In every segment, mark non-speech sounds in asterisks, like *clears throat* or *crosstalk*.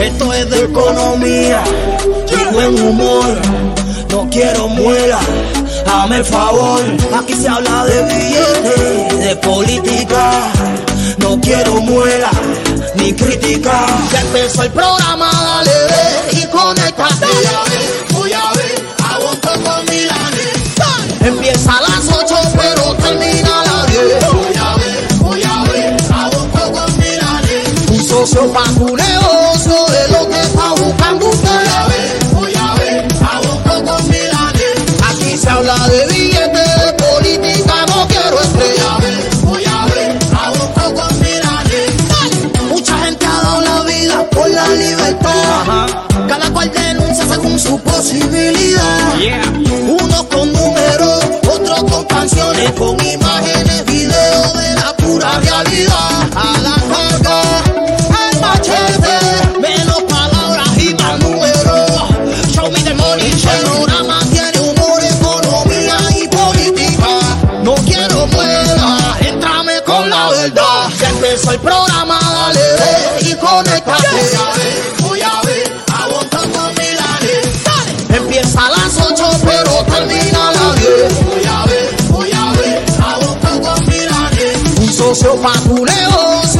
Esto es de economía y buen humor. No quiero muela, hazme el favor. Aquí se habla de billetes, de política. No quiero muela ni crítica. Ya empezó el programa, dale ve y conéctate. Voy a ver, voy a ver, aguanto con Milanes. Empieza a Pa' tu negocio es lo que está buscando usted. Voy a ver, voy a ver, aguanto con Milanes. Aquí se habla de billetes, de política, no quiero estrella. Voy a ver, aguanto con Milanes. Mucha gente ha dado la vida por la libertad. Cada cual denuncia según su posibilidad. Unos con números, otros con canciones, con imágenes, videos de la pura realidad. A la carga, empezó el programa, dale ve y conéctate. Voy a ver, aguantando Milanes. Empieza a las 8, pero termina a las 10. Voy a ver, voy a ver, aguantando Milanes. Un socio pa' tu negocio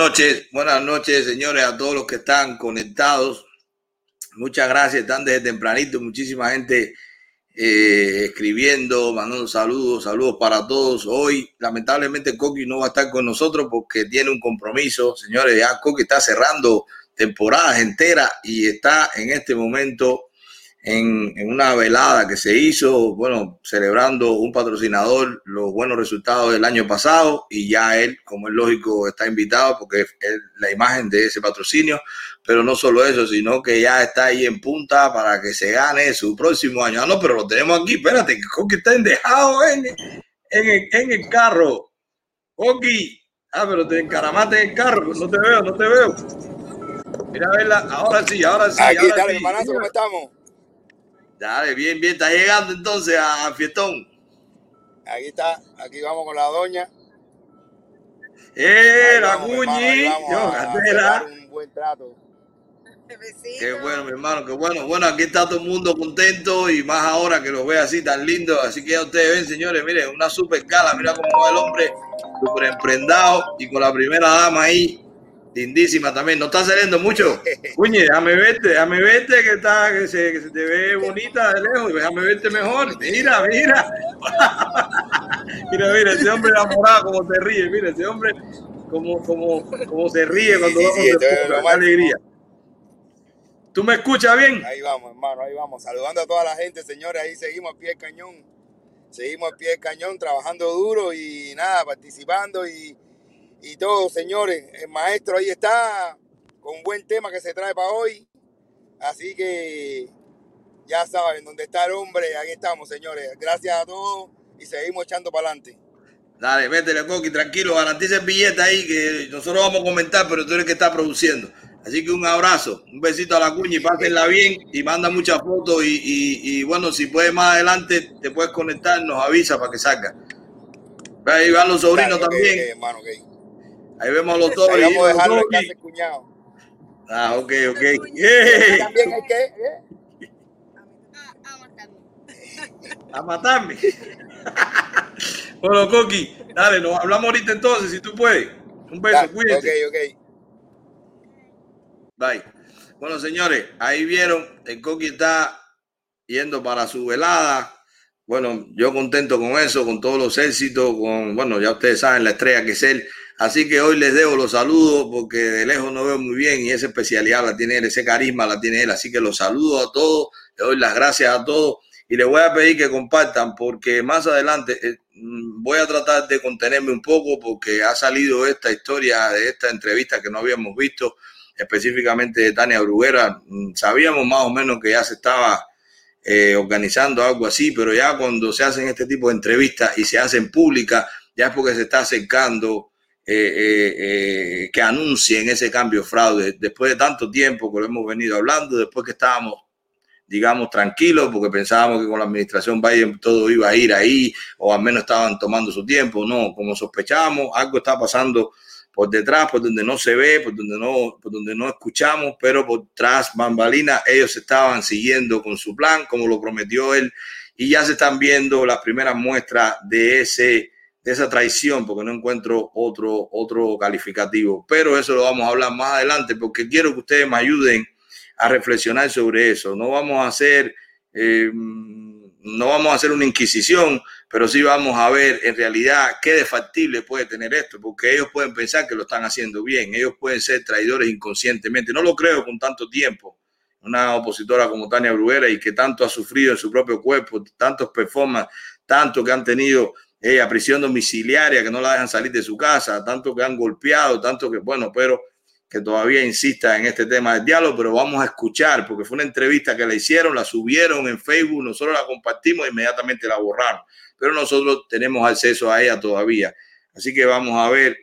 noches, buenas noches, señores, a todos los que están conectados. Muchas gracias, están desde tempranito, muchísima gente eh, escribiendo, mandando saludos, saludos para todos. Hoy, lamentablemente, Coqui no va a estar con nosotros porque tiene un compromiso. Señores, ya Coqui está cerrando temporadas enteras y está en este momento en, en una velada que se hizo, bueno, celebrando un patrocinador, los buenos resultados del año pasado y ya él, como es lógico, está invitado porque es la imagen de ese patrocinio, pero no solo eso, sino que ya está ahí en punta para que se gane su próximo año. Ah, no, pero lo tenemos aquí, espérate, que está endejado en, en, el, en el carro. Coqui, ah, pero te encaramaste en el carro, no te veo, no te veo. Mira, a verla, ahora sí, ahora sí. Aquí ahora está, sí. hermanazo, ¿cómo estamos? Dale, bien, bien, está llegando entonces a, Fiestón. Aquí está, aquí vamos con la doña. ¡Eh, la pegar un buen trato. Qué bueno, mi hermano, qué bueno. Bueno, aquí está todo el mundo contento y más ahora que los ve así tan lindo. Así que ya ustedes ven, señores, miren, una super gala. Mira cómo va el hombre, súper emprendado y con la primera dama ahí Lindísima también. No está saliendo mucho. *laughs* Cuñe, déjame verte, déjame verte que está, que se, que se te ve bonita de lejos. Déjame verte mejor. Mira, mira. *laughs* mira, mira, ese hombre enamorado, como se ríe. Mira, ese hombre, como, como, como se ríe cuando Sí, vamos sí, qué más- alegría. ¿Tú me escuchas bien? Ahí vamos, hermano, ahí vamos. Saludando a toda la gente, señores. Ahí seguimos al pie del cañón. Seguimos al pie del cañón, trabajando duro y nada, participando y, y todo, señores. El maestro ahí está con un buen tema que se trae para hoy. Así que ya saben, donde está el hombre, ahí estamos, señores. Gracias a todos y seguimos echando para adelante. Dale, métele, Coqui, tranquilo, garantiza el billete ahí que nosotros vamos a comentar, pero tú eres el que está produciendo. Así que un abrazo, un besito a la cuña y pásenla bien y manda muchas fotos y, y- y, bueno, si puedes más adelante te puedes conectar, nos avisa para que salga. Ahí van los sobrinos Dale, también, ok, hermano, ok. Ahí vemos a los Ahí sobrinos. vamos a dejarlo en casa cuñado. Ah, ok, ok. También hay que... ¿eh? A matarme. bueno, Coqui, dale, nos hablamos ahorita entonces, si tú puedes. Un beso, Dale, cuídate. Ok, ok. Bye. Bueno, señores, ahí vieron, el Coqui está yendo para su velada. Bueno, yo contento con eso, con todos los éxitos, con, bueno, ya ustedes saben la estrella que es él. Así que hoy les dejo los saludos porque de lejos no veo muy bien y esa especialidad la tiene él, ese carisma la tiene él. Así que los saludo a todos, le doy las gracias a todos y les voy a pedir que compartan porque más adelante eh, mm, voy a tratar de contenerme un poco porque ha salido esta historia de esta entrevista que no habíamos visto específicamente de Tania Bruguera. Mm, Sabíamos más o menos que ya se estaba eh, organizando algo así, pero ya cuando se hacen este tipo de entrevistas y se hacen públicas, ya es porque se está acercando eh, eh, eh, que anuncien ese cambio fraude. Después de tanto tiempo que lo hemos venido hablando, después que estábamos, digamos, tranquilos, porque pensábamos que con la administración Biden todo iba a ir ahí, o al menos estaban tomando su tiempo. No, como sospechábamos, algo está pasando por detrás, por donde no se ve, por donde no, por donde no escuchamos, pero por tras bambalinas ellos estaban siguiendo con su plan, como lo prometió él, y ya se están viendo las primeras muestras de ese de esa traición, porque no encuentro otro, otro calificativo. Pero eso lo vamos a hablar más adelante, porque quiero que ustedes me ayuden a reflexionar sobre eso. No vamos a hacer, eh, no vamos a hacer una inquisición, pero sí vamos a ver en realidad qué de factible puede tener esto, porque ellos pueden pensar que lo están haciendo bien, ellos pueden ser traidores inconscientemente. No lo creo con tanto tiempo. Una opositora como Tania Bruguera y que tanto ha sufrido en su propio cuerpo, tantos performances, tanto que han tenido ella prisión domiciliaria, que no la dejan salir de su casa, tanto que han golpeado, tanto que, bueno, pero que todavía insista en este tema del diálogo, pero vamos a escuchar, porque fue una entrevista que le hicieron, la subieron en Facebook, nosotros la compartimos e inmediatamente la borraron, pero nosotros tenemos acceso a ella todavía. Así que vamos a ver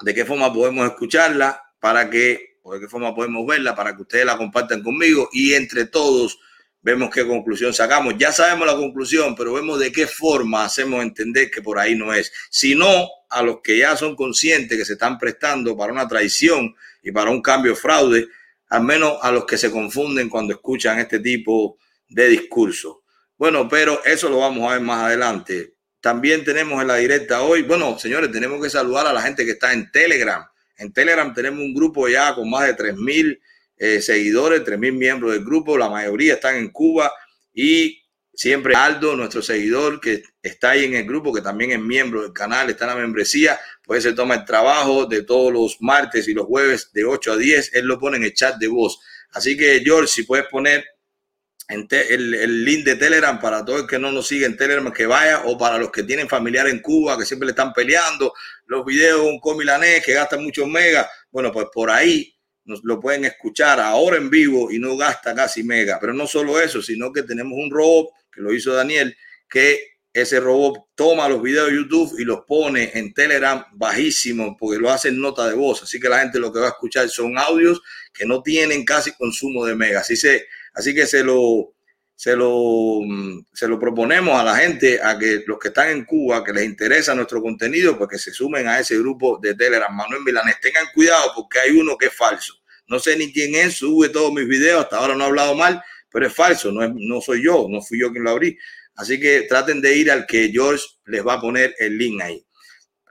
de qué forma podemos escucharla para que, o de qué forma podemos verla para que ustedes la compartan conmigo y entre todos vemos qué conclusión sacamos. Ya sabemos la conclusión, pero vemos de qué forma hacemos entender que por ahí no es. Si no, a los que ya son conscientes que se están prestando para una traición y para un cambio fraude, al menos a los que se confunden cuando escuchan este tipo de discurso. Bueno, pero eso lo vamos a ver más adelante. También tenemos en la directa hoy, bueno, señores, tenemos que saludar a la gente que está en Telegram. En Telegram tenemos un grupo ya con más de 3.000 eh, seguidores, 3.000 miembros del grupo, la mayoría están en Cuba y siempre Aldo, nuestro seguidor que está ahí en el grupo, que también es miembro del canal, está en la membresía, pues se toma el trabajo de todos los martes y los jueves de 8 a 10, él lo pone en el chat de voz. Así que George, si puedes poner el, el, link de Telegram para todo el que no nos sigue en Telegram que vaya o para los que tienen familiar en Cuba que siempre le están peleando los videos con comilanés que gastan muchos megas bueno pues por ahí nos lo pueden escuchar ahora en vivo y no gasta casi mega. Pero no solo eso sino que tenemos un robot que lo hizo Daniel que ese robot toma los videos de YouTube y los pone en Telegram bajísimo porque lo hace en nota de voz. Así que la gente lo que va a escuchar son audios que no tienen casi consumo de mega. Así se Así que se lo, se, lo, se lo proponemos a la gente, a que los que están en Cuba, que les interesa nuestro contenido, pues que se sumen a ese grupo de Telegram. Manuel Milanés, tengan cuidado porque hay uno que es falso. No sé ni quién es, sube todos mis videos, hasta ahora no he hablado mal, pero es falso, no, es, no soy yo, no fui yo quien lo abrí. Así que traten de ir al que George les va a poner el link ahí.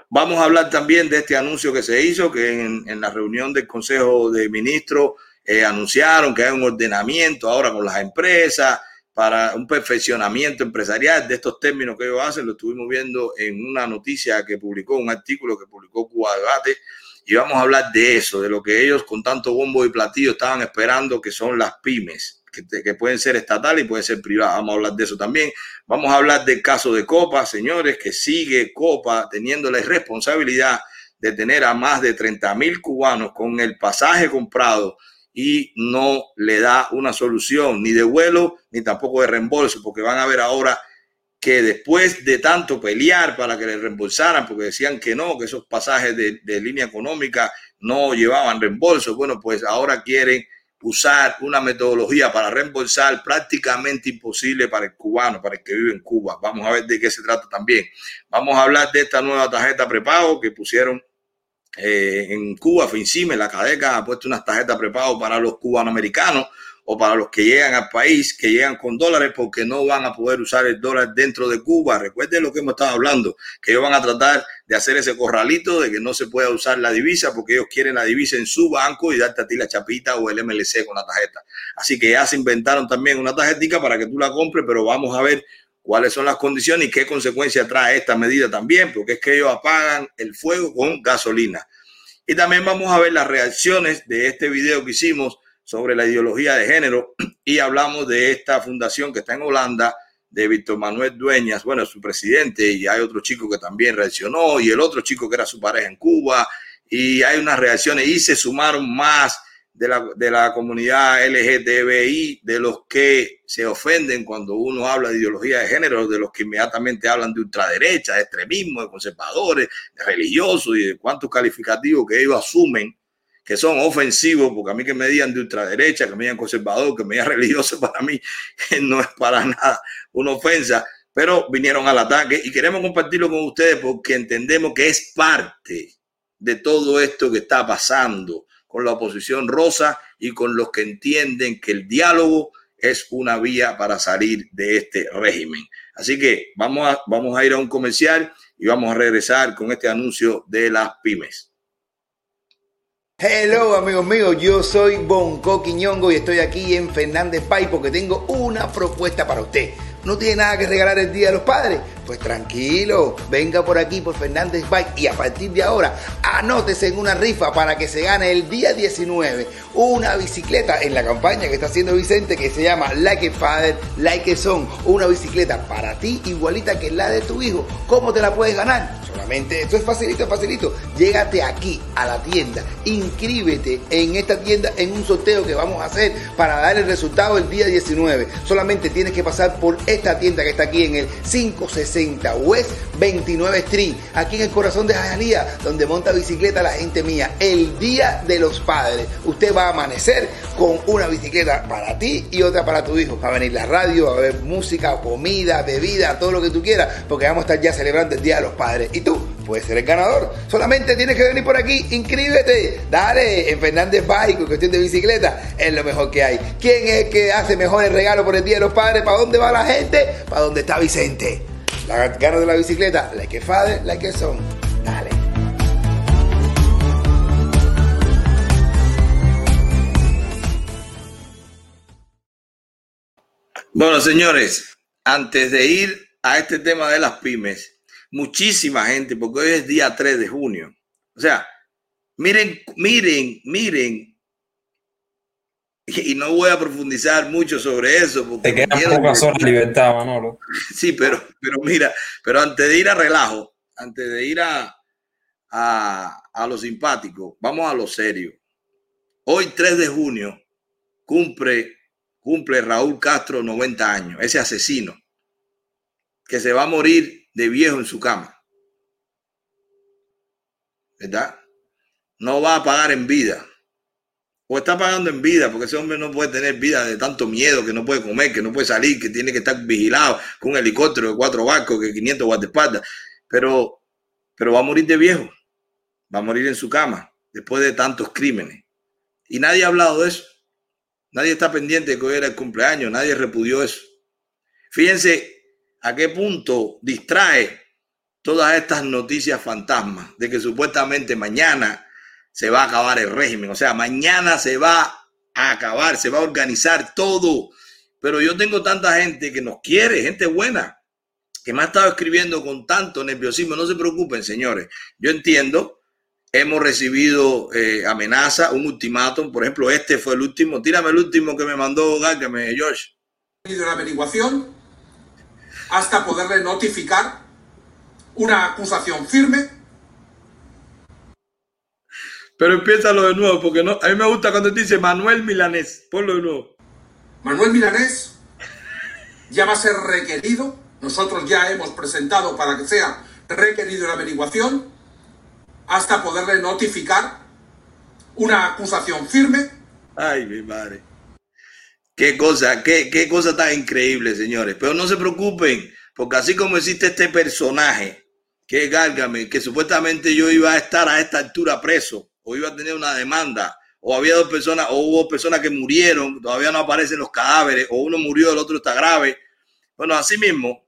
Vamos a hablar también de este anuncio que se hizo, que en, la reunión del Consejo de Ministros eh, anunciaron que hay un ordenamiento ahora con las empresas para un perfeccionamiento empresarial de estos términos que ellos hacen. Lo estuvimos viendo en una noticia que publicó, un artículo que publicó Cuba Debate, y vamos a hablar de eso, de lo que ellos con tanto bombo y platillo estaban esperando, que son las pymes que, pueden ser estatales y pueden ser privadas. Vamos a hablar de eso también. Vamos a hablar del caso de Copa, señores, que sigue Copa teniendo la responsabilidad de tener a más de 30 mil cubanos con el pasaje comprado y no le da una solución ni de vuelo ni tampoco de reembolso, porque van a ver ahora que después de tanto pelear para que le reembolsaran, porque decían que no, que esos pasajes de, de línea económica no llevaban reembolso, bueno, pues ahora quieren usar una metodología para reembolsar prácticamente imposible para el cubano, para el que vive en Cuba. Vamos a ver de qué se trata también. Vamos a hablar de esta nueva tarjeta prepago que pusieron eh, en Cuba. FinCime, la CADECA ha puesto unas tarjetas prepago para los cubanoamericanos o para los que llegan al país, que llegan con dólares porque no van a poder usar el dólar dentro de Cuba. Recuerden lo que hemos estado hablando, que ellos van a tratar de hacer ese corralito de que no se pueda usar la divisa porque ellos quieren la divisa en su banco y darte a ti la chapita o el MLC con la tarjeta. Así que ya se inventaron también una tarjetita para que tú la compres, pero vamos a ver cuáles son las condiciones y qué consecuencias trae esta medida también, porque es que ellos apagan el fuego con gasolina. Y también vamos a ver las reacciones de este video que hicimos sobre la ideología de género *clears throat* y hablamos de esta fundación que está en Holanda de Víctor Manuel Dueñas, bueno, su presidente, y hay otro chico que también reaccionó, y el otro chico que era su pareja en Cuba, y hay unas reacciones, y se sumaron más de la, de la comunidad LGTBI, de los que se ofenden cuando uno habla de ideología de género, de los que inmediatamente hablan de ultraderecha, de extremismo, de conservadores, de religiosos y de cuántos calificativos que ellos asumen que son ofensivos, porque a mí que me digan de ultraderecha, que me digan conservador, que me digan *laughs* religioso, para mí *laughs* no es para nada una ofensa, pero vinieron al ataque y queremos compartirlo con ustedes porque entendemos que es parte de todo esto que está pasando con la oposición rosa y con los que entienden que el diálogo es una vía para salir de este régimen. Así que vamos a, vamos a ir a un comercial y vamos a regresar con este anuncio de las pymes. Hello amigos míos, yo soy Bonco Quiñongo y estoy aquí en Fernández Pay porque tengo una propuesta para usted. ¿No tiene nada que regalar el Día de los Padres? Pues tranquilo, venga por aquí por Fernández Bike y a partir de ahora anótese en una rifa para que se gane el día 19 una bicicleta en la campaña que está haciendo Vicente que se llama Like a Father, Like a Son. Una bicicleta para ti igualita que la de tu hijo. ¿Cómo te la puedes ganar? Solamente esto es facilito, facilito. Llégate aquí a la tienda, inscríbete en esta tienda en un sorteo que vamos a hacer para dar el resultado el día 19. Solamente tienes que pasar por esta tienda que está aquí en el 560 West 29 Street, aquí en el corazón de Jalía, donde monta bicicleta la gente mía. El Día de los Padres. Usted va a amanecer con una bicicleta para ti y otra para tu hijo. Va a venir la radio, va a haber música, comida, bebida, todo lo que tú quieras, porque vamos a estar ya celebrando el Día de los Padres. Y tú puedes ser el ganador. Solamente tienes que venir por aquí, inscríbete, dale en Fernández Bike, cuestión de bicicleta, es lo mejor que hay. ¿Quién es el que hace mejores regalos por el Día de los Padres? ¿Para dónde va la gente? Para dónde está Vicente. La gana de la bicicleta, la que fade, la que son. Dale. Bueno, señores, antes de ir a este tema de las pymes, muchísima gente, porque hoy es día 3 de junio. O sea, miren, miren, miren. Y no voy a profundizar mucho sobre eso. Porque Te quedan pocas horas libertad, Manolo. *laughs* Sí, pero, pero mira, pero antes de ir a relajo, antes de ir a, a, a lo simpático, vamos a lo serio. Hoy, 3 de junio, cumple, cumple Raúl Castro 90 años, ese asesino que se va a morir de viejo en su cama. ¿Verdad? No va a pagar en vida. Está pagando en vida, porque ese hombre no puede tener vida de tanto miedo, que no puede comer, que no puede salir, que tiene que estar vigilado con un helicóptero de cuatro barcos, que 500 guardaespaldas. Pero, pero va a morir de viejo. Va a morir en su cama, después de tantos crímenes. Y nadie ha hablado de eso. Nadie está pendiente de que hoy era el cumpleaños, nadie repudió eso. Fíjense a qué punto distrae todas estas noticias fantasmas de que supuestamente mañana se va a acabar el régimen, o sea, mañana se va a acabar, se va a organizar todo. Pero yo tengo tanta gente que nos quiere, gente buena, que me ha estado escribiendo con tanto nerviosismo. No se preocupen, señores. Yo entiendo, hemos recibido eh, amenaza, un ultimátum. Por ejemplo, este fue el último. Tírame el último que me mandó Gárgame, George. La averiguación hasta poderle notificar una acusación firme. Pero empieza lo de nuevo, porque no, a mí me gusta cuando dice Manuel Milanés. Ponlo de nuevo. Manuel Milanés ya va a ser requerido. Nosotros ya hemos presentado para que sea requerido la averiguación hasta poderle notificar una acusación firme. Ay, mi madre. Qué cosa, qué, qué cosa tan increíble, señores. Pero no se preocupen, porque así como existe este personaje, que es Gárgame, que supuestamente yo iba a estar a esta altura preso, o iba a tener una demanda, o había dos personas, o hubo personas que murieron, todavía no aparecen los cadáveres, o uno murió, el otro está grave. Bueno, así mismo,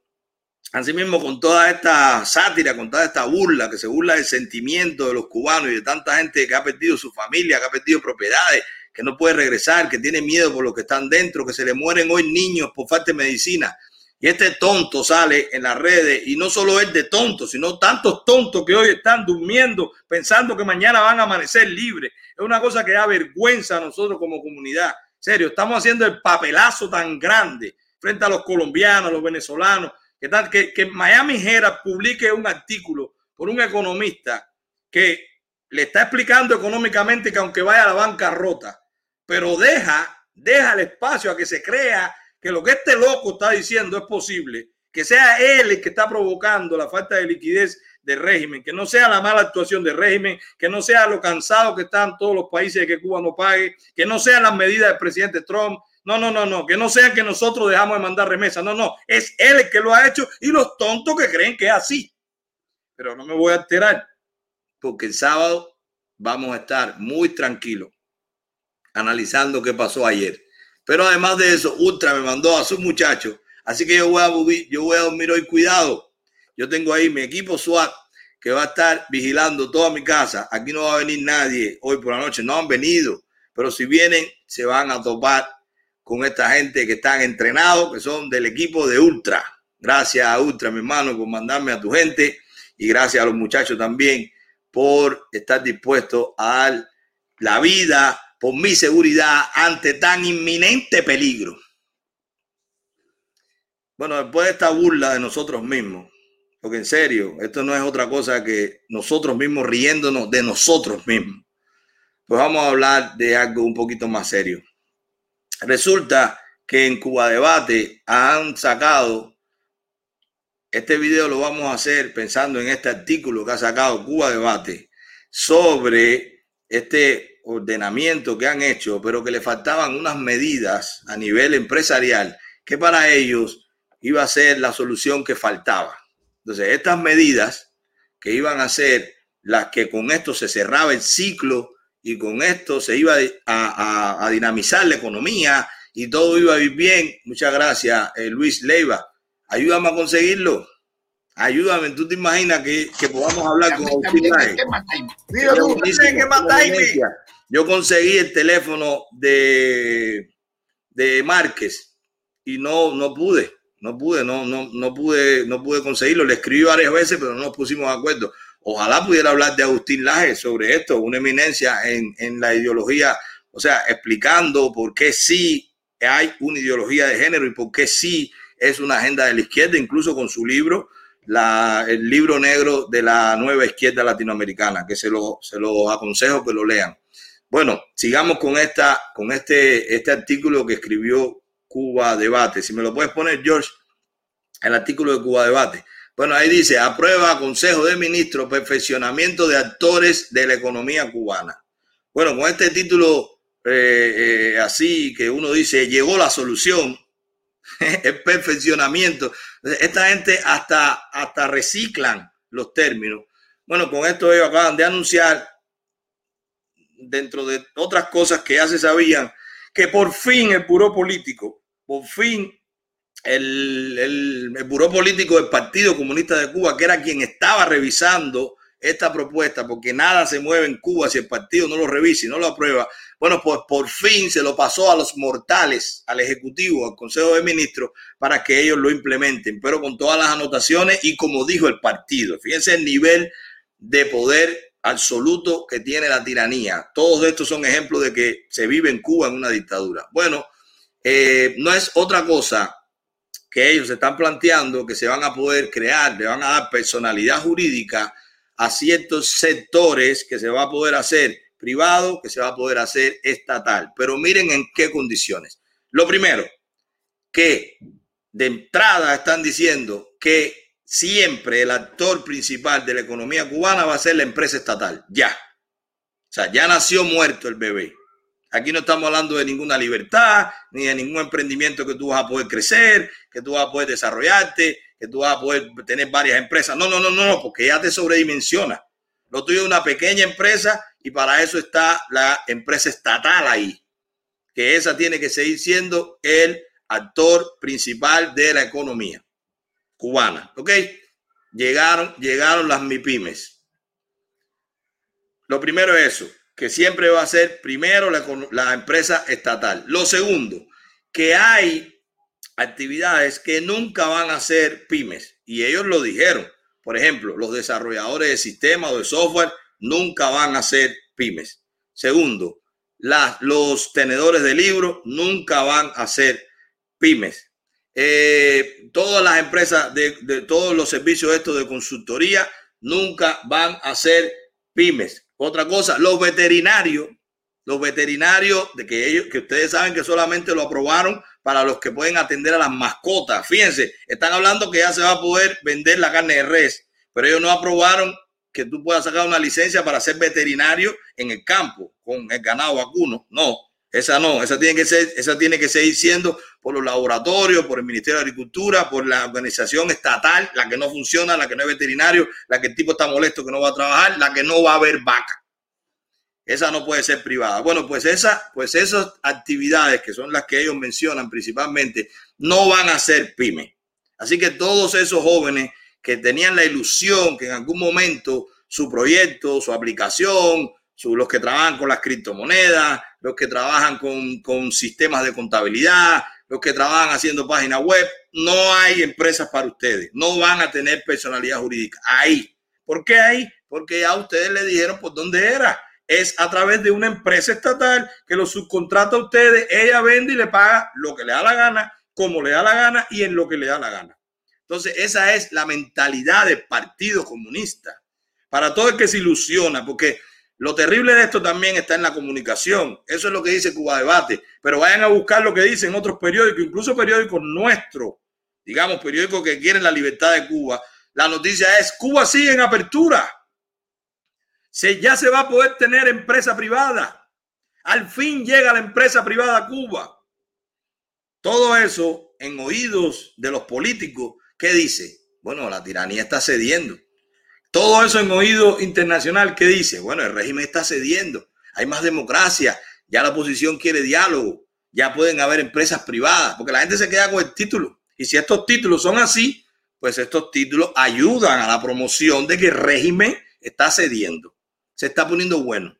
así mismo con toda esta sátira, con toda esta burla, que se burla del sentimiento de los cubanos y de tanta gente que ha perdido su familia, que ha perdido propiedades, que no puede regresar, que tiene miedo por los que están dentro, que se le mueren hoy niños por falta de medicina. Y este tonto sale en las redes y no solo es de tonto, sino tantos tontos que hoy están durmiendo pensando que mañana van a amanecer libres. Es una cosa que da vergüenza a nosotros como comunidad. serio, estamos haciendo el papelazo tan grande frente a los colombianos, los venezolanos, que, tal, que, que Miami Herald publique un artículo por un economista que le está explicando económicamente que aunque vaya a la bancarrota, pero deja, deja el espacio a que se crea que lo que este loco está diciendo es posible, que sea él el que está provocando la falta de liquidez del régimen, que no sea la mala actuación del régimen, que no sea lo cansado que están todos los países de que Cuba no pague, que no sean las medidas del presidente Trump, no, no, no, no, que no sea que nosotros dejamos de mandar remesas, no, no, es él el que lo ha hecho y los tontos que creen que es así. Pero no me voy a alterar, porque el sábado vamos a estar muy tranquilos analizando qué pasó ayer. Pero además de eso, Ultra me mandó a su muchacho. Así que yo voy a, yo voy a dormir hoy cuidado. Yo tengo ahí mi equipo SWAT que va a estar vigilando toda mi casa. Aquí no va a venir nadie hoy por la noche. No han venido. Pero si vienen, se van a topar con esta gente que están entrenados, que son del equipo de Ultra. Gracias a Ultra, mi hermano, por mandarme a tu gente. Y gracias a los muchachos también por estar dispuestos a dar la vida por mi seguridad ante tan inminente peligro. Bueno, después de esta burla de nosotros mismos, porque en serio, esto no es otra cosa que nosotros mismos riéndonos de nosotros mismos, pues vamos a hablar de algo un poquito más serio. Resulta que en Cuba Debate han sacado, este video lo vamos a hacer pensando en este artículo que ha sacado Cuba Debate sobre este ordenamiento que han hecho, pero que le faltaban unas medidas a nivel empresarial que para ellos iba a ser la solución que faltaba. Entonces, estas medidas que iban a ser las que con esto se cerraba el ciclo y con esto se iba a, dinamizar la economía y todo iba a ir bien. Muchas gracias, eh, Luis Leiva. Ayúdame a conseguirlo. Ayúdame, tú te imaginas que, podamos hablar con Agustín yo conseguí el teléfono de, de Márquez y no, no pude, no pude, no, no, no pude, no pude conseguirlo. Le escribí varias veces, pero no nos pusimos de acuerdo. Ojalá pudiera hablar de Agustín Laje sobre esto, una eminencia en, en la ideología, o sea, explicando por qué sí hay una ideología de género y por qué sí es una agenda de la izquierda, incluso con su libro, el libro negro de la nueva izquierda latinoamericana, que se lo, se lo aconsejo que lo lean. Bueno, sigamos con, esta, con este, este artículo que escribió Cuba Debate. Si me lo puedes poner, George, el artículo de Cuba Debate. Bueno, ahí dice, aprueba Consejo de Ministros perfeccionamiento de actores de la economía cubana. Bueno, con este título eh, eh, así que uno dice, llegó la solución, *laughs* el perfeccionamiento. Esta gente hasta, hasta reciclan los términos. Bueno, con esto ellos acaban de anunciar dentro de otras cosas que ya se sabían, que por fin el puro político, por fin el, el, el buró político del Partido Comunista de Cuba, que era quien estaba revisando esta propuesta, porque nada se mueve en Cuba si el partido no lo revisa y no lo aprueba. Bueno, pues por fin se lo pasó a los mortales, al Ejecutivo, al Consejo de Ministros, para que ellos lo implementen, pero con todas las anotaciones y como dijo el partido. Fíjense el nivel de poder absoluto que tiene la tiranía. Todos estos son ejemplos de que se vive en Cuba en una dictadura. Bueno, eh, no es otra cosa que ellos están planteando que se van a poder crear, le van a dar personalidad jurídica a ciertos sectores que se va a poder hacer privado, que se va a poder hacer estatal. Pero miren en qué condiciones. Lo primero, que de entrada están diciendo que siempre el actor principal de la economía cubana va a ser la empresa estatal. Ya. O sea, ya nació muerto el bebé. Aquí no estamos hablando de ninguna libertad, ni de ningún emprendimiento que tú vas a poder crecer, que tú vas a poder desarrollarte, que tú vas a poder tener varias empresas. No, no, no, no, porque ya te sobredimensiona. Lo tuyo es una pequeña empresa y para eso está la empresa estatal ahí, que esa tiene que seguir siendo el actor principal de la economía cubana. ¿Ok? Llegaron, llegaron las MIPIMES. Lo primero es eso, que siempre va a ser primero la empresa estatal. Lo segundo, que hay actividades que nunca van a ser pymes. Y ellos lo dijeron. Por ejemplo, los desarrolladores de sistemas o de software nunca van a ser pymes. Segundo, los tenedores de libros nunca van a ser pymes. Eh, todas las empresas de, de, todos los servicios estos de consultoría nunca van a ser pymes. Otra cosa, los veterinarios, los veterinarios de que ellos, que ustedes saben que solamente lo aprobaron para los que pueden atender a las mascotas. Fíjense, están hablando que ya se va a poder vender la carne de res, pero ellos no aprobaron que tú puedas sacar una licencia para ser veterinario en el campo con el ganado vacuno. No, esa no, esa tiene que ser, esa tiene que seguir siendo por los laboratorios, por el Ministerio de Agricultura, por la organización estatal, la que no funciona, la que no es veterinario, la que el tipo está molesto que no va a trabajar, la que no va a haber vaca. Esa no puede ser privada. Bueno, pues, esa, pues esas actividades que son las que ellos mencionan principalmente no van a ser pyme. Así que todos esos jóvenes que tenían la ilusión que en algún momento su proyecto, su aplicación, los que trabajan con las criptomonedas, los que trabajan con, con sistemas de contabilidad, los que trabajan haciendo páginas web, no hay empresas para ustedes. No van a tener personalidad jurídica. Ahí. ¿Por qué ahí? Porque ya ustedes le dijeron por dónde era es a través de una empresa estatal que lo subcontrata a ustedes, ella vende y le paga lo que le da la gana, como le da la gana y en lo que le da la gana. Entonces, esa es la mentalidad del Partido Comunista. Para todo el que se ilusiona, porque lo terrible de esto también está en la comunicación. Eso es lo que dice Cuba Debate. Pero vayan a buscar lo que dicen otros periódicos, incluso periódicos nuestros, digamos, periódicos que quieren la libertad de Cuba. La noticia es, Cuba sigue en apertura se, ya se va a poder tener empresa privada. Al fin llega la empresa privada a Cuba. Todo eso en oídos de los políticos. ¿Qué dice? Bueno, la tiranía está cediendo. Todo eso en oído internacional. ¿Qué dice? Bueno, el régimen está cediendo. Hay más democracia. Ya la oposición quiere diálogo. Ya pueden haber empresas privadas. Porque la gente se queda con el título. Y si estos títulos son así, pues estos títulos ayudan a la promoción de que el régimen está cediendo se está poniendo bueno,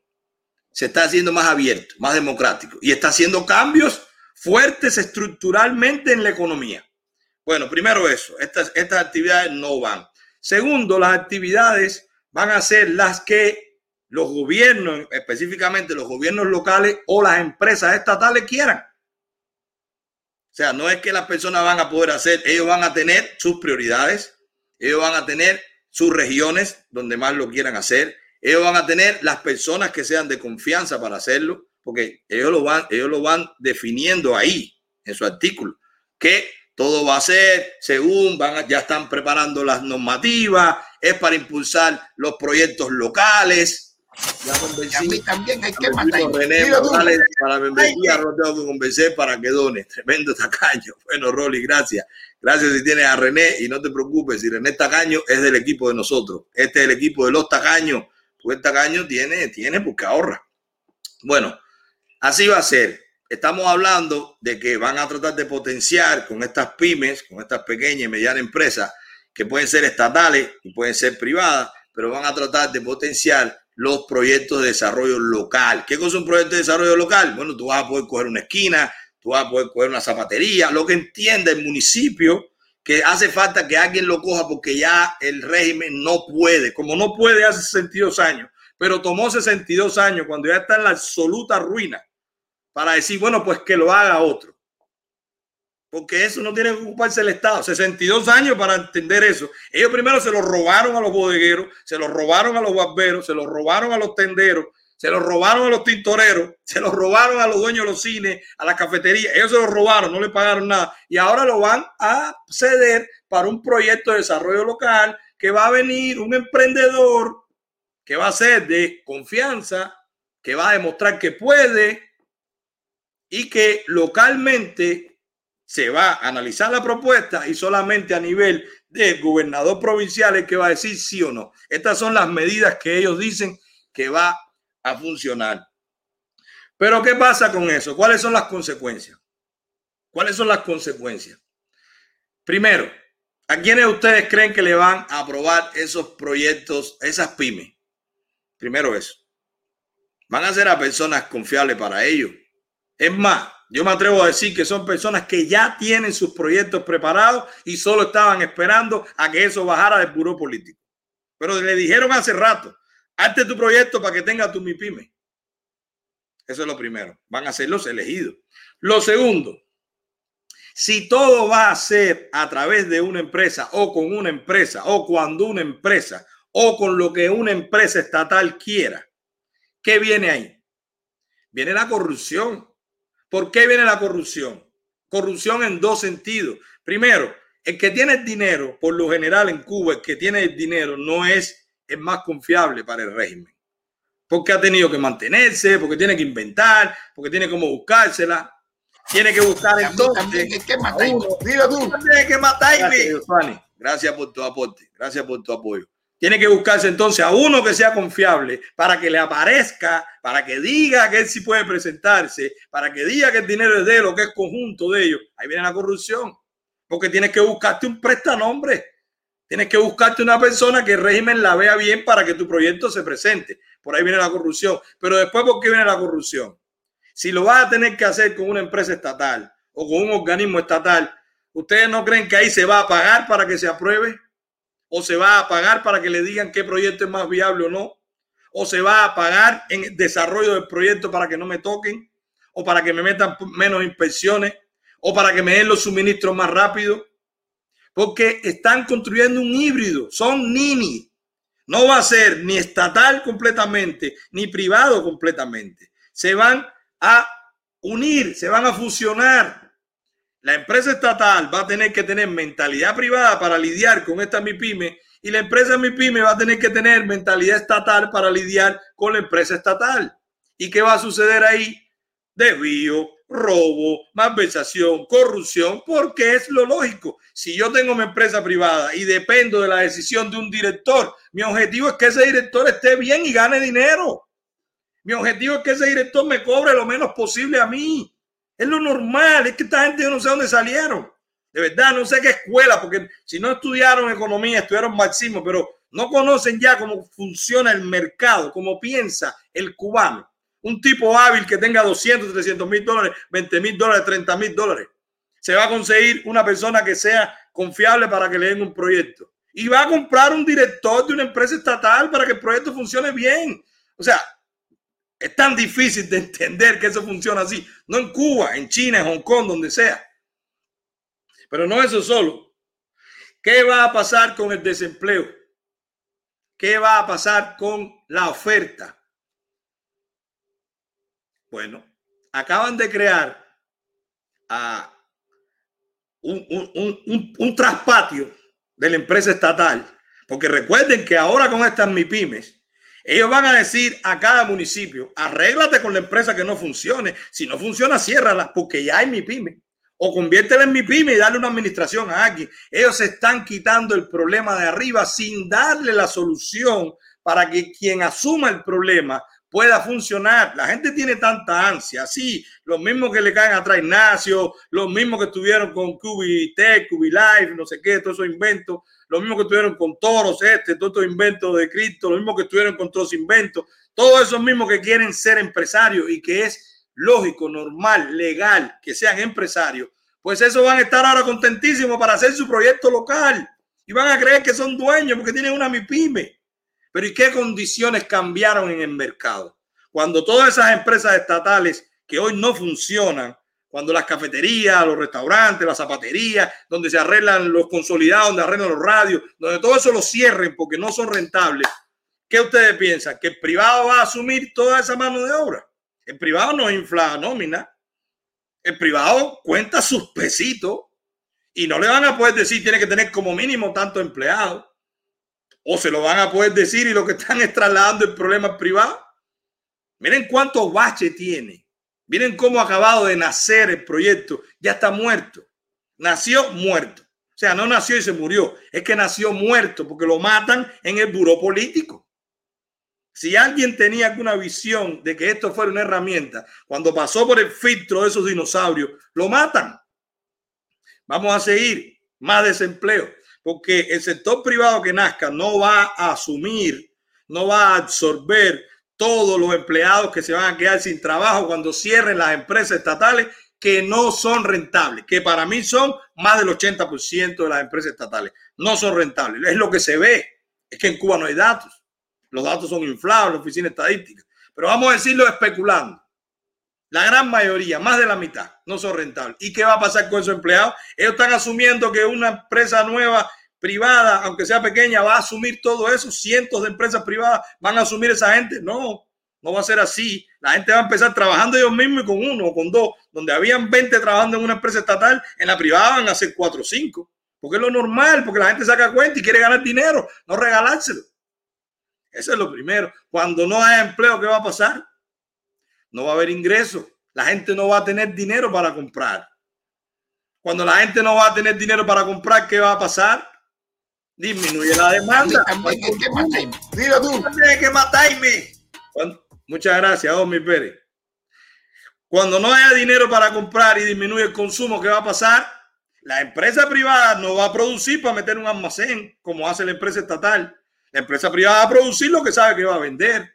se está haciendo más abierto, más democrático y está haciendo cambios fuertes estructuralmente en la economía. Bueno, primero eso, estas, estas actividades no van. Segundo, las actividades van a ser las que los gobiernos, específicamente los gobiernos locales o las empresas estatales quieran. O sea, no es que las personas van a poder hacer, ellos van a tener sus prioridades, ellos van a tener sus regiones donde más lo quieran hacer, ellos van a tener las personas que sean de confianza para hacerlo, porque ellos lo van, ellos lo van definiendo ahí en su artículo, que todo va a ser según van, ya están preparando las normativas, es para impulsar los proyectos locales. Ya convencí. a mí también hay que matar. René Morales, para membresía, no tengo que convencer para que done. *laughs* Tremendo tacaño. Bueno, Rolly, gracias. Gracias si tienes a René y no te preocupes, si René Tacaño es del equipo de nosotros. Este es el equipo de los tacaños tacaño tiene, tiene porque ahorra. Bueno, así va a ser. estamos hablando de que van a tratar de potenciar con estas pymes, con estas pequeñas y medianas empresas, que pueden ser estatales y pueden ser privadas, pero van a tratar de potenciar los proyectos de desarrollo local. ¿Qué cosa es un proyecto de desarrollo local? Bueno, tú vas a poder coger una esquina, tú vas a poder coger una zapatería, lo que entienda el municipio que hace falta que alguien lo coja porque ya el régimen no puede, como no puede hace 62 años, pero tomó 62 años cuando ya está en la absoluta ruina para decir, bueno, pues que lo haga otro. Porque eso no tiene que ocuparse el Estado. 62 años para entender eso. Ellos primero se lo robaron a los bodegueros, se lo robaron a los barberos, se lo robaron a los tenderos, se lo robaron a los tintoreros, *laughs* se lo robaron a los dueños de los cines, a las cafeterías. Ellos se lo robaron, no le pagaron nada. Y ahora lo van a ceder para un proyecto de desarrollo local que va a venir un emprendedor que va a ser de confianza, que va a demostrar que puede, y que localmente se va a analizar la propuesta y solamente a nivel de gobernador provincial es que va a decir sí o no. Estas son las medidas que ellos dicen que va a funcionar. Pero ¿qué pasa con eso? ¿Cuáles son las consecuencias? ¿Cuáles son las consecuencias? Primero, ¿a quiénes ustedes creen que le van a aprobar esos proyectos, esas pymes? Primero eso. Van a ser a personas confiables para ellos es más, yo me atrevo a decir que son personas que ya tienen sus proyectos preparados y solo estaban esperando a que eso bajara del buró político. Pero le dijeron hace rato, hazte tu proyecto para que tenga tu MIPYME. Eso es lo primero. Van a ser los elegidos. Lo segundo, si todo va a ser a través de una empresa o con una empresa o cuando una empresa o con lo que una empresa estatal quiera, ¿qué viene ahí? Viene la corrupción. ¿Por qué viene la corrupción? Corrupción en dos sentidos. Primero, el que tiene el dinero, por lo general en Cuba, el que tiene el dinero no es el más confiable para el régimen. Porque ha tenido que mantenerse, porque tiene que inventar, porque tiene como buscársela. Tiene que buscar entonces. Tiene que matar. Tiene que matar. Gracias por tu aporte. Gracias por tu apoyo. Tiene que buscarse entonces a uno que sea confiable para que le aparezca, para que diga que él sí puede presentarse, para que diga que el dinero es de lo que es conjunto de ellos. Ahí viene la corrupción. Porque tienes que buscarte un prestanombre. Tienes que buscarte una persona que el régimen la vea bien para que tu proyecto se presente. Por ahí viene la corrupción. Pero después, ¿por qué viene la corrupción? Si lo vas a tener que hacer con una empresa estatal o con un organismo estatal, ¿ustedes no creen que ahí se va a pagar para que se apruebe? o se va a pagar para que le digan qué proyecto es más viable o no, o se va a pagar en el desarrollo del proyecto para que no me toquen, o para que me metan menos inspecciones, o para que me den los suministros más rápido, porque están construyendo un híbrido, son nini. No va a ser ni estatal completamente, ni privado completamente. Se van a unir, se van a fusionar la empresa estatal va a tener que tener mentalidad privada para lidiar con esta MIPYME y la empresa MIPYME va a tener que tener mentalidad estatal para lidiar con la empresa estatal. ¿Y qué va a suceder ahí? Desvío, robo, malversación, corrupción, porque es lo lógico. Si yo tengo mi empresa privada y dependo de la decisión de un director, mi objetivo es que ese director esté bien y gane dinero. Mi objetivo es que ese director me cobre lo menos posible a mí. Es lo normal, es que esta gente yo no sé dónde salieron. De verdad, no sé qué escuela, porque si no estudiaron economía, estudiaron marxismo, pero no conocen ya cómo funciona el mercado, cómo piensa el cubano. Un tipo hábil que tenga 200, 300 mil dólares, 20 mil dólares, 30 mil dólares. Se va a conseguir una persona que sea confiable para que le den un proyecto. Y va a comprar un director de una empresa estatal para que el proyecto funcione bien. O sea, es tan difícil de entender que eso funciona así. No en Cuba, en China, en Hong Kong, donde sea. Pero no eso solo. ¿Qué va a pasar con el desempleo? ¿Qué va a pasar con la oferta? Bueno, acaban de crear a un, traspatio de la empresa estatal. Porque recuerden que ahora con estas MIPIMES, ellos van a decir a cada municipio, arréglate con la empresa que no funcione. Si no funciona, ciérrala, porque ya hay mi pyme. O conviértela en mi pyme y darle una administración a alguien. Ellos se están quitando el problema de arriba sin darle la solución para que quien asuma el problema pueda funcionar. La gente tiene tanta ansia, sí, los mismos que le caen atrás Ignacio, los mismos que estuvieron con Cubitech, Life, no sé qué, todos esos inventos, los mismos que estuvieron con Toros, este, todos estos inventos de Cristo, los mismos que estuvieron con todos inventos, todos esos mismos que quieren ser empresarios y que es lógico, normal, legal que sean empresarios, pues eso van a estar ahora contentísimos para hacer su proyecto local y van a creer que son dueños porque tienen una MIPYME. Pero ¿y qué condiciones cambiaron en el mercado? Cuando todas esas empresas estatales que hoy no funcionan, cuando las cafeterías, los restaurantes, las zapaterías, donde se arreglan los consolidados, donde arreglan los radios, donde todo eso lo cierren porque no son rentables, ¿qué ustedes piensan? ¿Que el privado va a asumir toda esa mano de obra? El privado no infla nómina. El privado cuenta sus pesitos y no le van a poder decir tiene que tener como mínimo tanto empleados o se lo van a poder decir y lo que están es trasladando el problema privado. Miren cuánto bache tiene. Miren cómo ha acabado de nacer el proyecto. Ya está muerto. Nació muerto. O sea, no nació y se murió. Es que nació muerto porque lo matan en el buró político. Si alguien tenía alguna visión de que esto fuera una herramienta, cuando pasó por el filtro de esos dinosaurios, lo matan. Vamos a seguir. Más desempleo porque el sector privado que nazca no va a asumir, no va a absorber todos los empleados que se van a quedar sin trabajo cuando cierren las empresas estatales que no son rentables, que para mí son más del 80% de las empresas estatales. No son rentables. Es lo que se ve. Es que en Cuba no hay datos. Los datos son inflados la oficina estadística. Pero vamos a decirlo especulando. La gran mayoría, más de la mitad, no son rentables. ¿Y qué va a pasar con esos empleados? Ellos están asumiendo que una empresa nueva, privada, aunque sea pequeña, va a asumir todo eso. Cientos de empresas privadas van a asumir esa gente. No, no va a ser así. La gente va a empezar trabajando ellos mismos y con uno o con dos. Donde habían 20 trabajando en una empresa estatal, en la privada van a ser 4 o 5. Porque es lo normal, porque la gente saca cuenta y quiere ganar dinero, no regalárselo. Eso es lo primero. Cuando no haya empleo, ¿qué va a pasar? no va a haber ingresos. La gente no va a tener dinero para comprar. Cuando la gente no va a tener dinero para comprar, ¿qué va a pasar? Disminuye la demanda. Mira tú. Tienes que matarme. muchas gracias, Omi Pérez. Cuando no haya dinero para comprar y disminuye el consumo, ¿qué va a pasar? La empresa privada no va a producir para meter un almacén como hace la empresa estatal. La empresa privada va a producir lo que sabe que va a vender.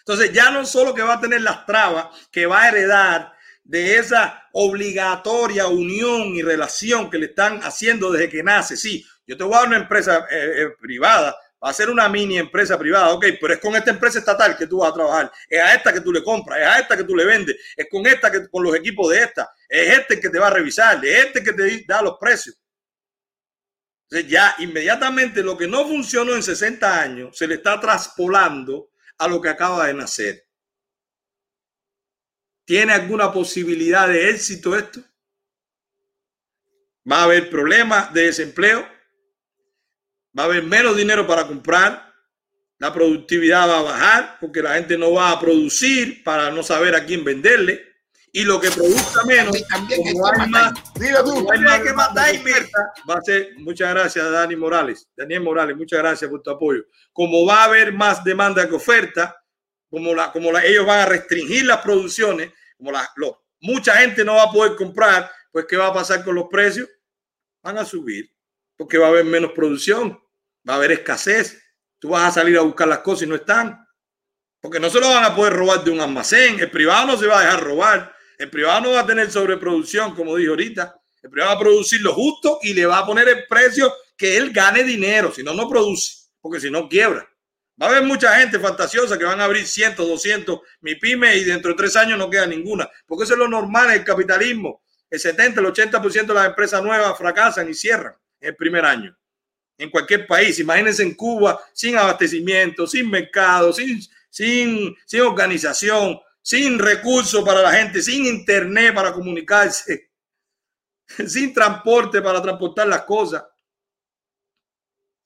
Entonces ya no solo que va a tener las trabas, que va a heredar de esa obligatoria unión y relación que le están haciendo desde que nace. Sí, yo te voy a dar una empresa eh, eh, privada, va a ser una mini empresa privada, ok, pero es con esta empresa estatal que tú vas a trabajar, es a esta que tú le compras, es a esta que tú le vendes, es con esta que con los equipos de esta, es este que te va a revisar, es este que te da los precios. Entonces ya inmediatamente lo que no funcionó en 60 años se le está traspolando a lo que acaba de nacer. ¿Tiene alguna posibilidad de éxito esto? ¿Va a haber problemas de desempleo? ¿Va a haber menos dinero para comprar? La productividad va a bajar porque la gente no va a producir para no saber a quién venderle. Y lo que produzca menos, mira tú, que va a ser, muchas gracias Dani Morales, Daniel Morales, muchas gracias por tu apoyo. Como va a haber más demanda que oferta, como, la, como la, ellos van a restringir las producciones, como la, lo, mucha gente no va a poder comprar, pues ¿qué va a pasar con los precios? Van a subir, porque va a haber menos producción, va a haber escasez. Tú vas a salir a buscar las cosas y no están, porque no se lo van a poder robar de un almacén. El privado no se va a dejar robar. El privado no va a tener sobreproducción, como dije ahorita. El privado va a producir lo justo y le va a poner el precio que él gane dinero. Si no, no produce, porque si no, quiebra. Va a haber mucha gente fantasiosa que van a abrir 100, 200 mi pyme y dentro de tres años no queda ninguna. Porque eso es lo normal en el capitalismo. El 70, el 80% de las empresas nuevas fracasan y cierran en el primer año. En cualquier país. Imagínense en Cuba sin abastecimiento, sin mercado, sin, sin, sin organización, sin recursos para la gente, sin internet para comunicarse, *laughs* sin transporte para transportar las cosas,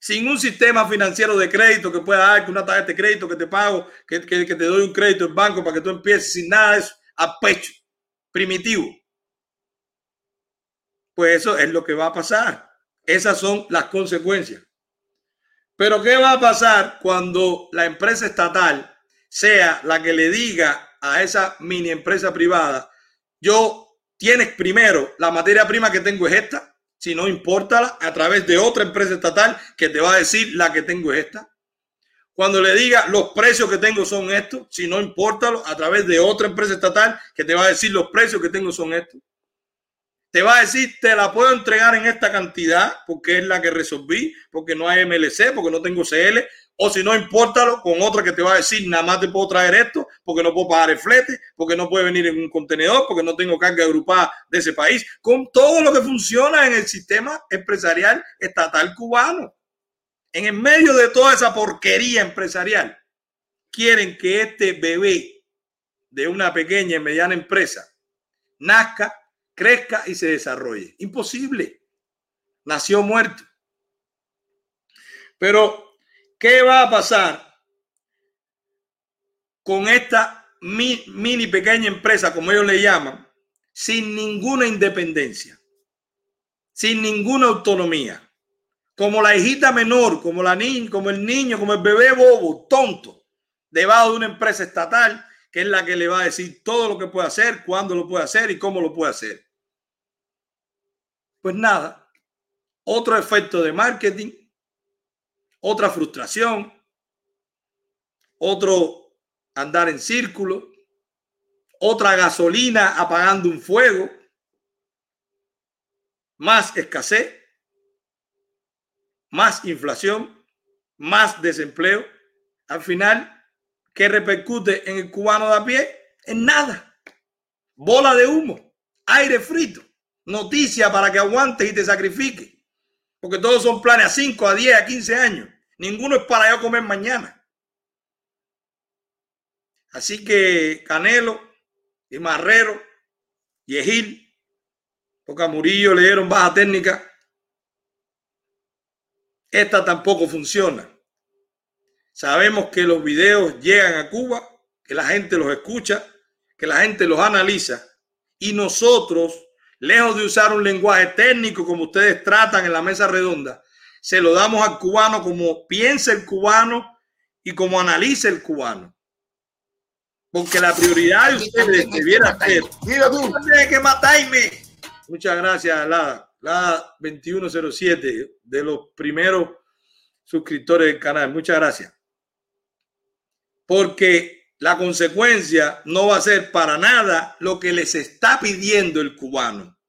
sin un sistema financiero de crédito que pueda dar que una tarjeta de crédito que te pago, que, que, te doy un crédito en banco para que tú empieces, sin nada de eso, a pecho, primitivo. Pues eso es lo que va a pasar. Esas son las consecuencias. Pero ¿qué va a pasar cuando la empresa estatal sea la que le diga a esa mini empresa privada, yo tienes primero la materia prima que tengo es esta, si no importa a través de otra empresa estatal que te va a decir la que tengo es esta. Cuando le diga los precios que tengo son estos, si no importa a través de otra empresa estatal que te va a decir los precios que tengo son estos. Te va a decir, te la puedo entregar en esta cantidad porque es la que resolví, porque no hay MLC, porque no tengo CL, o si no, importalo con otra que te va a decir, nada más te puedo traer esto, porque no puedo pagar el flete, porque no puede venir en un contenedor, porque no tengo carga agrupada de ese país, con todo lo que funciona en el sistema empresarial estatal cubano. En el medio de toda esa porquería empresarial, quieren que este bebé de una pequeña y mediana empresa nazca, crezca y se desarrolle. Imposible. Nació muerto. Pero ¿Qué va a pasar con esta mini pequeña empresa, como ellos le llaman, sin ninguna independencia, sin ninguna autonomía? Como la hijita menor, como la niña, como el niño, como el bebé bobo, tonto, debajo de una empresa estatal que es la que le va a decir todo lo que puede hacer, cuándo lo puede hacer y cómo lo puede hacer. Pues nada, otro efecto de marketing otra frustración, otro andar en círculo, otra gasolina apagando un fuego, más escasez, más inflación, más desempleo. Al final, ¿qué repercute en el cubano de a pie? En nada. Bola de humo, aire frito, noticia para que aguantes y te sacrifiques. Porque todos son planes a 5, a 10, a 15 años. Ninguno es para yo comer mañana. Así que Canelo y Marrero y Egil, porque a Murillo le dieron baja técnica. Esta tampoco funciona. Sabemos que los videos llegan a Cuba, que la gente los escucha, que la gente los analiza y nosotros lejos de usar un lenguaje técnico como ustedes tratan en la mesa redonda, se lo damos al cubano como piensa el cubano y como analiza el cubano. Porque la prioridad de ustedes debiera ser. Mira tú. que matarme. Muchas gracias, la, la 2107, de los primeros suscriptores del canal. Muchas gracias. Porque la consecuencia no va a ser para nada lo que les está pidiendo el cubano,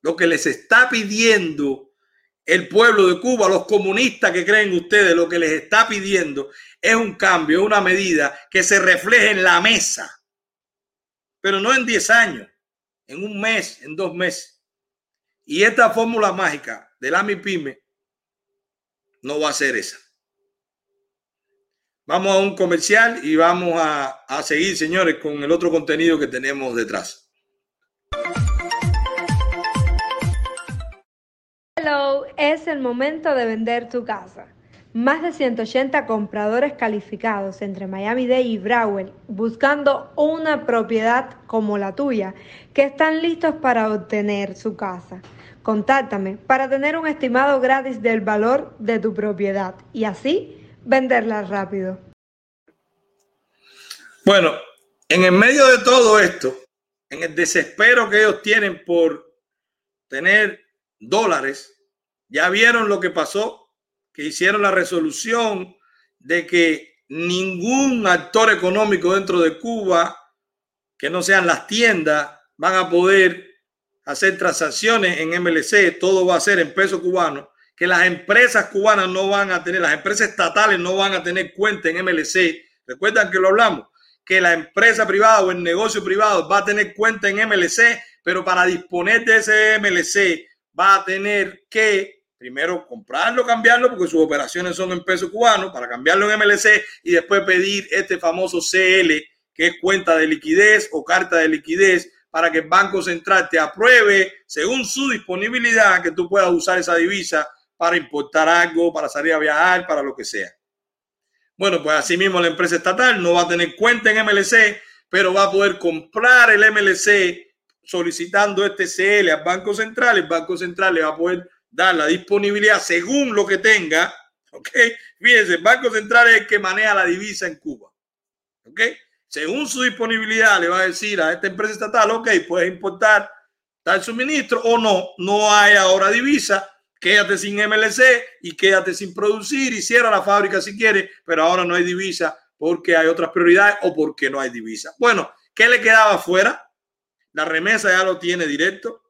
lo que les está pidiendo el pueblo de Cuba, los comunistas que creen ustedes, lo que les está pidiendo es un cambio, una medida que se refleje en la mesa, pero no en 10 años, en un mes, en dos meses. Y esta fórmula mágica del AMIPYME no va a ser esa. Vamos a un comercial y vamos a, a seguir, señores, con el otro contenido que tenemos detrás. Hello, es el momento de vender tu casa. Más de 180 compradores calificados entre Miami-Dade y Broward buscando una propiedad como la tuya que están listos para obtener su casa. Contáctame para tener un estimado gratis del valor de tu propiedad y así venderla rápido. Bueno, en el medio de todo esto, en el desespero que ellos tienen por tener dólares, ya vieron lo que pasó, que hicieron la resolución de que ningún actor económico dentro de Cuba, que no sean las tiendas, van a poder hacer transacciones en MLC, todo va a ser en peso cubano que las empresas cubanas no van a tener, las empresas estatales no van a tener cuenta en MLC. Recuerdan que lo hablamos, que la empresa privada o el negocio privado va a tener cuenta en MLC, pero para disponer de ese MLC va a tener que primero comprarlo, cambiarlo, porque sus operaciones son en peso cubano, para cambiarlo en MLC y después pedir este famoso CL, que es cuenta de liquidez o carta de liquidez, para que el Banco Central te apruebe según su disponibilidad que tú puedas usar esa divisa para importar algo, para salir a viajar, para lo que sea. Bueno, pues así mismo la empresa estatal no va a tener cuenta en MLC, pero va a poder comprar el MLC solicitando este CL al Banco Central. El Banco Central le va a poder dar la disponibilidad según lo que tenga. Ok, fíjense, el Banco Central es el que maneja la divisa en Cuba. ¿Ok? Según su disponibilidad, le va a decir a esta empresa estatal, ok, puedes importar tal suministro o no, no hay ahora divisa, quédate sin MLC y quédate sin producir y cierra la fábrica si quiere, pero ahora no hay divisa porque hay otras prioridades o porque no hay divisa. Bueno, ¿qué le quedaba fuera? La remesa ya lo tiene directo.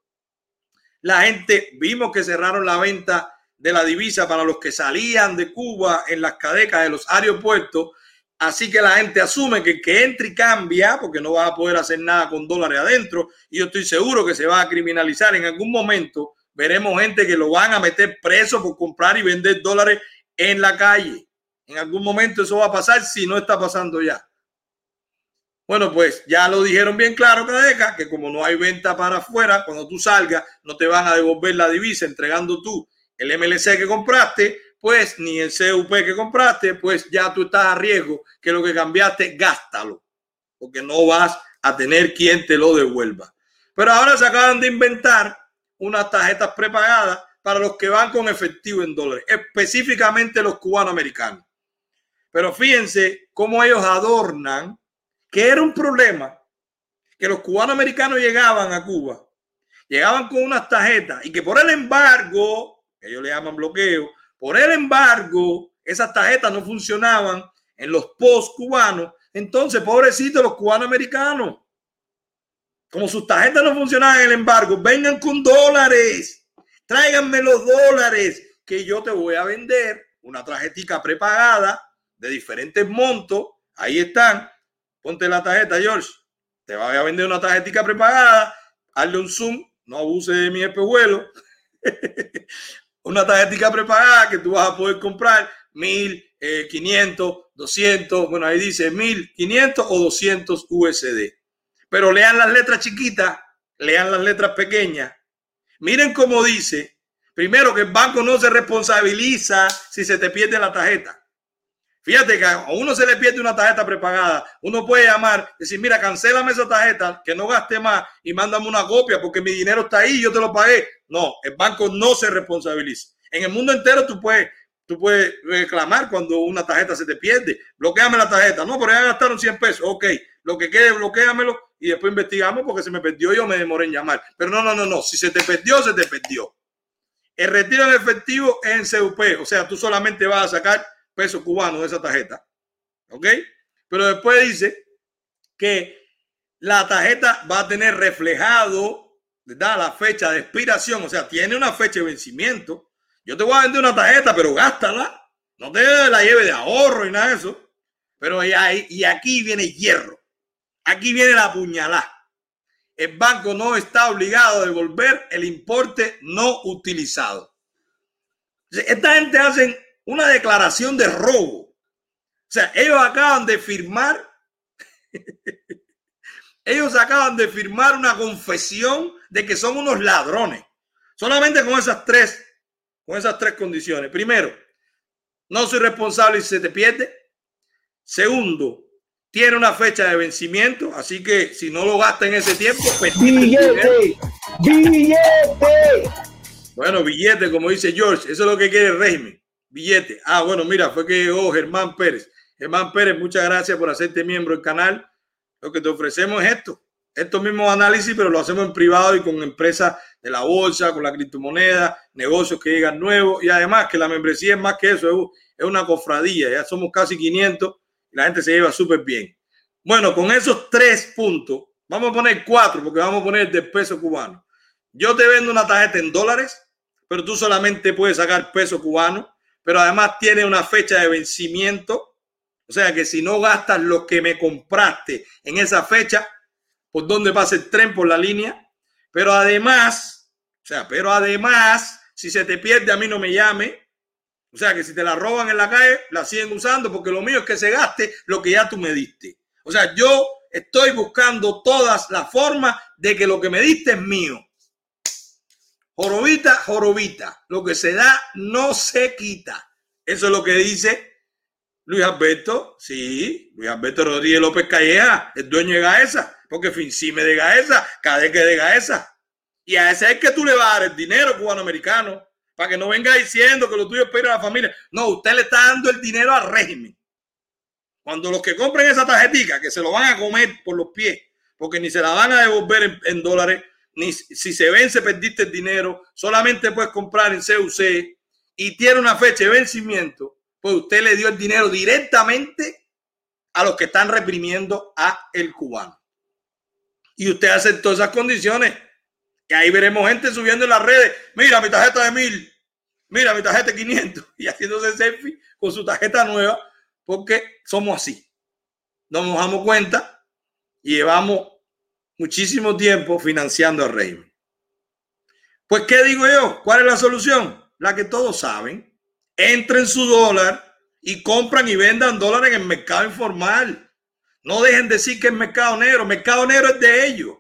La gente, vimos que cerraron la venta de la divisa para los que salían de Cuba en las cadecas de los aeropuertos. Así que la gente asume que el que entre y cambia, porque no va a poder hacer nada con dólares adentro. Y yo estoy seguro que se va a criminalizar en algún momento. Veremos gente que lo van a meter preso por comprar y vender dólares en la calle. En algún momento eso va a pasar si no está pasando ya. Bueno, pues ya lo dijeron bien claro, Cadeca, que como no hay venta para afuera, cuando tú salgas, no te van a devolver la divisa entregando tú el MLC que compraste, pues ni el CUP que compraste, pues ya tú estás a riesgo que lo que cambiaste, gástalo, porque no vas a tener quien te lo devuelva. Pero ahora se acaban de inventar unas tarjetas prepagadas para los que van con efectivo en dólares, específicamente los cubano americanos. Pero fíjense cómo ellos adornan que era un problema que los cubanos americanos llegaban a Cuba, llegaban con unas tarjetas y que por el embargo ellos le llaman bloqueo. Por el embargo, esas tarjetas no funcionaban en los post cubanos. Entonces, pobrecitos los cubanos americanos. Como sus tarjetas no funcionaban en el embargo, vengan con dólares. Tráiganme los dólares que yo te voy a vender una tarjetita prepagada de diferentes montos. Ahí están. Ponte la tarjeta, George. Te voy a vender una tarjetita prepagada. Hazle un zoom. No abuse de mi espejuelo. *laughs* una tarjeta prepagada que tú vas a poder comprar mil, eh, quinientos, doscientos, bueno, ahí dice mil, quinientos o doscientos USD. Pero lean las letras chiquitas, lean las letras pequeñas. Miren cómo dice, primero que el banco no se responsabiliza si se te pierde la tarjeta. Fíjate que a uno se le pierde una tarjeta prepagada, uno puede llamar decir, mira, cancélame esa tarjeta, que no gaste más y mándame una copia porque mi dinero está ahí, yo te lo pagué. No, el banco no se responsabiliza. En el mundo entero tú puedes, tú puedes reclamar cuando una tarjeta se te pierde. Bloqueame la tarjeta. No, pero ya gastaron 100 pesos. Ok, lo que quede, bloqueamelo y después investigamos porque se me perdió yo me demoré en llamar. Pero no, no, no, no. Si se te perdió, se te perdió. El retiro en efectivo es en CUP. O sea, tú solamente vas a sacar pesos cubanos de esa tarjeta. ¿Ok? Pero después dice que la tarjeta va a tener reflejado da la fecha de expiración, o sea, tiene una fecha de vencimiento. Yo te voy a vender una tarjeta, pero gástala. No te la lleve de ahorro y nada de eso. Pero y, y aquí viene hierro. Aquí viene la puñalada. El banco no está obligado a devolver el importe no utilizado. Esta gente hace una declaración de robo. O sea, ellos acaban de firmar *laughs* Ellos acaban de firmar una confesión de que son unos ladrones. Solamente con esas tres, con esas tres condiciones. Primero, no soy responsable si se te pierde. Segundo, tiene una fecha de vencimiento, así que si no lo gasta en ese tiempo, billete, billete. Bueno, billete, como dice George, eso es lo que quiere el régimen. Billete. Ah, bueno, mira, fue que llegó Germán Pérez. Germán Pérez, muchas gracias por hacerte miembro del canal. Lo que te ofrecemos es esto, estos mismos análisis, pero lo hacemos en privado y con empresas de la bolsa, con la criptomoneda, negocios que llegan nuevos y además que la membresía es más que eso, es una cofradía, ya somos casi 500 y la gente se lleva súper bien. Bueno, con esos tres puntos, vamos a poner cuatro porque vamos a poner de peso cubano. Yo te vendo una tarjeta en dólares, pero tú solamente puedes sacar peso cubano, pero además tiene una fecha de vencimiento o sea que si no gastas lo que me compraste en esa fecha, ¿por dónde pasa el tren por la línea? Pero además, o sea, pero además, si se te pierde, a mí no me llame. O sea que si te la roban en la calle, la siguen usando porque lo mío es que se gaste lo que ya tú me diste. O sea, yo estoy buscando todas las formas de que lo que me diste es mío. Jorobita, jorobita. Lo que se da no se quita. Eso es lo que dice Luis Alberto, sí, Luis Alberto Rodríguez López Calleja, el dueño de Gaesa, porque Fincime de Gaesa, Cadeque de Gaesa. Y a ese es que tú le vas a dar el dinero cubano-americano, para que no venga diciendo que lo tuyo es para la familia. No, usted le está dando el dinero al régimen. Cuando los que compren esa tarjetita, que se lo van a comer por los pies, porque ni se la van a devolver en, en dólares, ni si se vence perdiste el dinero, solamente puedes comprar en CUC y tiene una fecha de vencimiento, pues usted le dio el dinero directamente a los que están reprimiendo a el cubano. Y usted aceptó esas condiciones. Y ahí veremos gente subiendo en las redes. Mira mi tarjeta de mil. Mira mi tarjeta de 500. *laughs* Y haciéndose selfie con su tarjeta nueva. Porque somos así. No nos damos cuenta. Y llevamos muchísimo tiempo financiando al régimen. Pues, ¿qué digo yo? ¿Cuál es la solución? La que todos saben. Entren su dólar y compran y vendan dólares en el mercado informal. No dejen decir que es mercado negro. mercado negro es de ellos.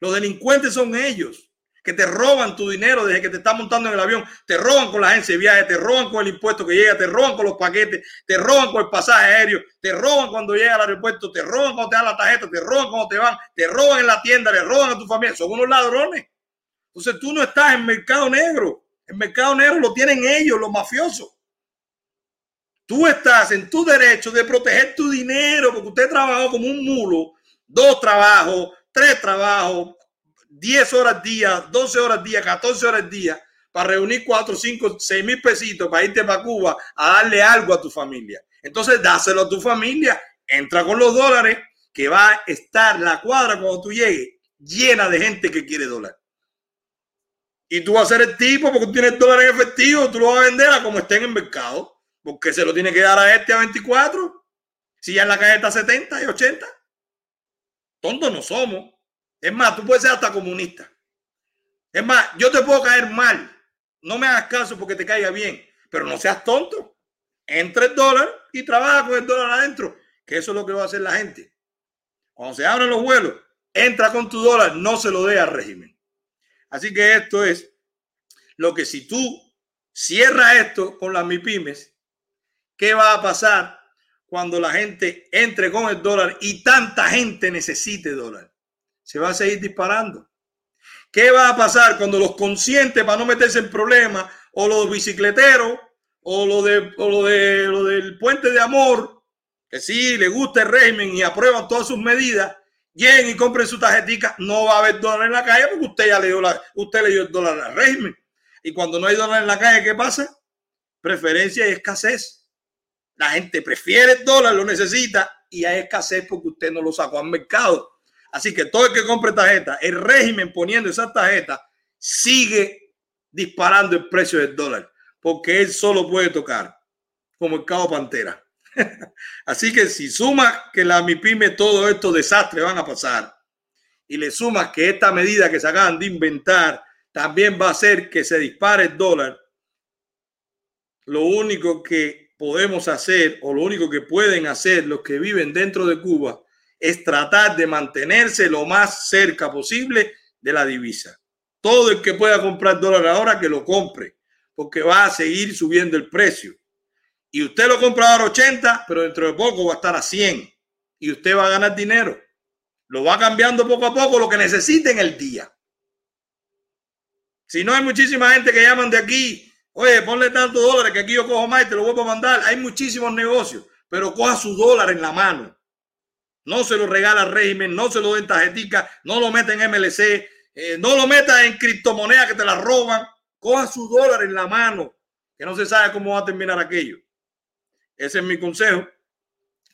Los delincuentes son ellos que te roban tu dinero desde que te están montando en el avión, te roban con la agencia de viaje, te roban con el impuesto que llega, te roban con los paquetes, te roban con el pasaje aéreo, te roban cuando llega al aeropuerto, te roban cuando te dan la tarjeta, te roban cuando te van, te roban en la tienda, le roban a tu familia, son unos ladrones. Entonces tú no estás en mercado negro, el mercado negro lo tienen ellos, los mafiosos. Tú estás en tu derecho de proteger tu dinero porque usted trabajó como un mulo, dos trabajos, tres trabajos, 10 horas día, 12 horas día, 14 horas día para reunir 4, 5, 6 mil pesitos para irte para Cuba a darle algo a tu familia. Entonces, dáselo a tu familia, entra con los dólares, que va a estar la cuadra cuando tú llegues llena de gente que quiere dólar. Y tú vas a ser el tipo porque tú tienes dólar en efectivo, tú lo vas a vender a como esté en mercado, porque se lo tiene que dar a este a 24, si ya en la calle está 70 y 80. Tontos no somos. Es más, tú puedes ser hasta comunista. Es más, yo te puedo caer mal. No me hagas caso porque te caiga bien, pero no seas tonto. Entra el dólar y trabaja con el dólar adentro, que eso es lo que va a hacer la gente. Cuando se abren los vuelos, entra con tu dólar, no se lo dé al régimen. Así que esto es lo que si tú cierras esto con las MIPIMES, ¿qué va a pasar cuando la gente entre con el dólar y tanta gente necesite dólar? se va a seguir disparando. ¿Qué va a pasar cuando los conscientes para no meterse en problemas o los bicicleteros o lo de lo del puente de amor que sí le gusta el régimen y aprueban todas sus medidas lleguen y compren su tarjetita no va a haber dólar en la calle porque usted ya le dio la usted le dio el dólar al régimen y cuando no hay dólar en la calle qué pasa preferencia y escasez la gente prefiere el dólar lo necesita y hay escasez porque usted no lo sacó al mercado Así que todo el que compre tarjeta, el régimen poniendo esa tarjeta, sigue disparando el precio del dólar, porque él solo puede tocar, como el cabo Pantera. *laughs* Así que si suma que la MIPIME todo estos desastres van a pasar, y le sumas que esta medida que se acaban de inventar también va a hacer que se dispare el dólar, lo único que podemos hacer o lo único que pueden hacer los que viven dentro de Cuba es tratar de mantenerse lo más cerca posible de la divisa. Todo el que pueda comprar dólar ahora, que lo compre, porque va a seguir subiendo el precio. Y usted lo compra ahora a 80, pero dentro de poco va a estar a 100 y usted va a ganar dinero. Lo va cambiando poco a poco lo que necesite en el día. Si no hay muchísima gente que llaman de aquí, oye, ponle tantos dólares que aquí yo cojo más y te lo vuelvo a mandar. Hay muchísimos negocios, pero coja su dólar en la mano no se lo regala al régimen, no se lo den tarjetica, no lo meta en MLC, eh, no lo meta en criptomonedas que te la roban. Coja su dólar en la mano, que no se sabe cómo va a terminar aquello. Ese es mi consejo.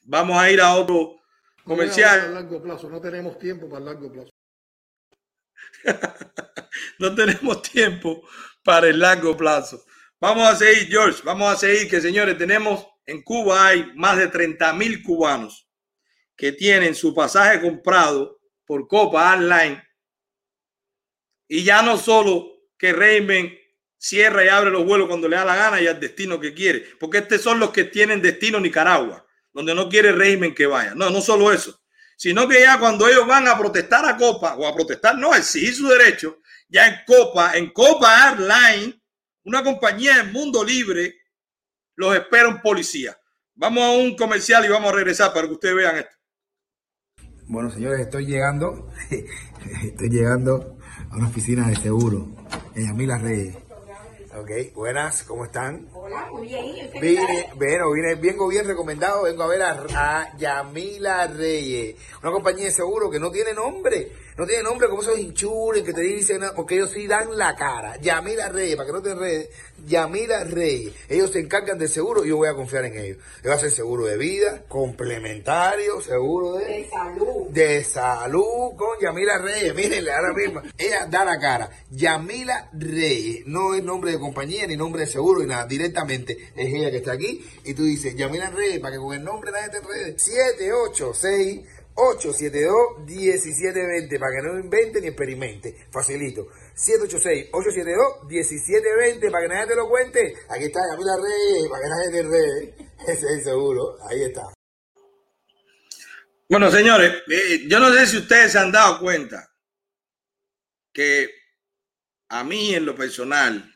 Vamos a ir a otro comercial. No, largo plazo. *laughs* no tenemos tiempo para el largo plazo. no tenemos tiempo para el largo plazo. Vamos a seguir, George. Vamos a seguir, que señores, tenemos en Cuba hay más de 30 mil cubanos que tienen su pasaje comprado por Copa Online y ya no solo que Reimen cierra y abre los vuelos cuando le da la gana y al destino que quiere, porque estos son los que tienen destino Nicaragua, donde no quiere régimen que vaya. No, no solo eso, sino que ya cuando ellos van a protestar a Copa o a protestar, no, exigir su derecho, ya en Copa, en Copa Airline, una compañía del mundo libre, los espera un policía. Vamos a un comercial y vamos a regresar para que ustedes vean esto. Bueno, señores, estoy llegando, *laughs* estoy llegando a una oficina de seguro en Yamila Reyes. Ok, buenas, ¿cómo están? Hola, muy bien. Vine, bueno, vine, vengo bien recomendado, vengo a ver a, a Yamila Reyes, una compañía de seguro que no tiene nombre, no tiene nombre como esos hinchures que te dicen, porque ellos sí dan la cara. Yamila Reyes, para que no te enredes, Yamila Reyes, ellos se encargan del seguro y yo voy a confiar en ellos. Yo voy a hacer seguro de vida, complementario, seguro de, De salud. de salud con Yamila Reyes. Mírenle ahora mismo. Ella da la cara. Yamila Reyes. No es nombre de compañía ni nombre de seguro ni nada. Directamente es ella que está aquí. Y tú dices, Yamila Reyes, para que con el nombre nadie te enrede. 786 872-1720 para que no invente ni experimente. Facilito. 786-872-1720 para que nadie te lo cuente. Aquí está Yamila Reyes, para que nadie te enrede. *laughs* Ese es seguro. Ahí está. Bueno, señores, eh, yo no sé si ustedes se han dado cuenta que a mí en lo personal,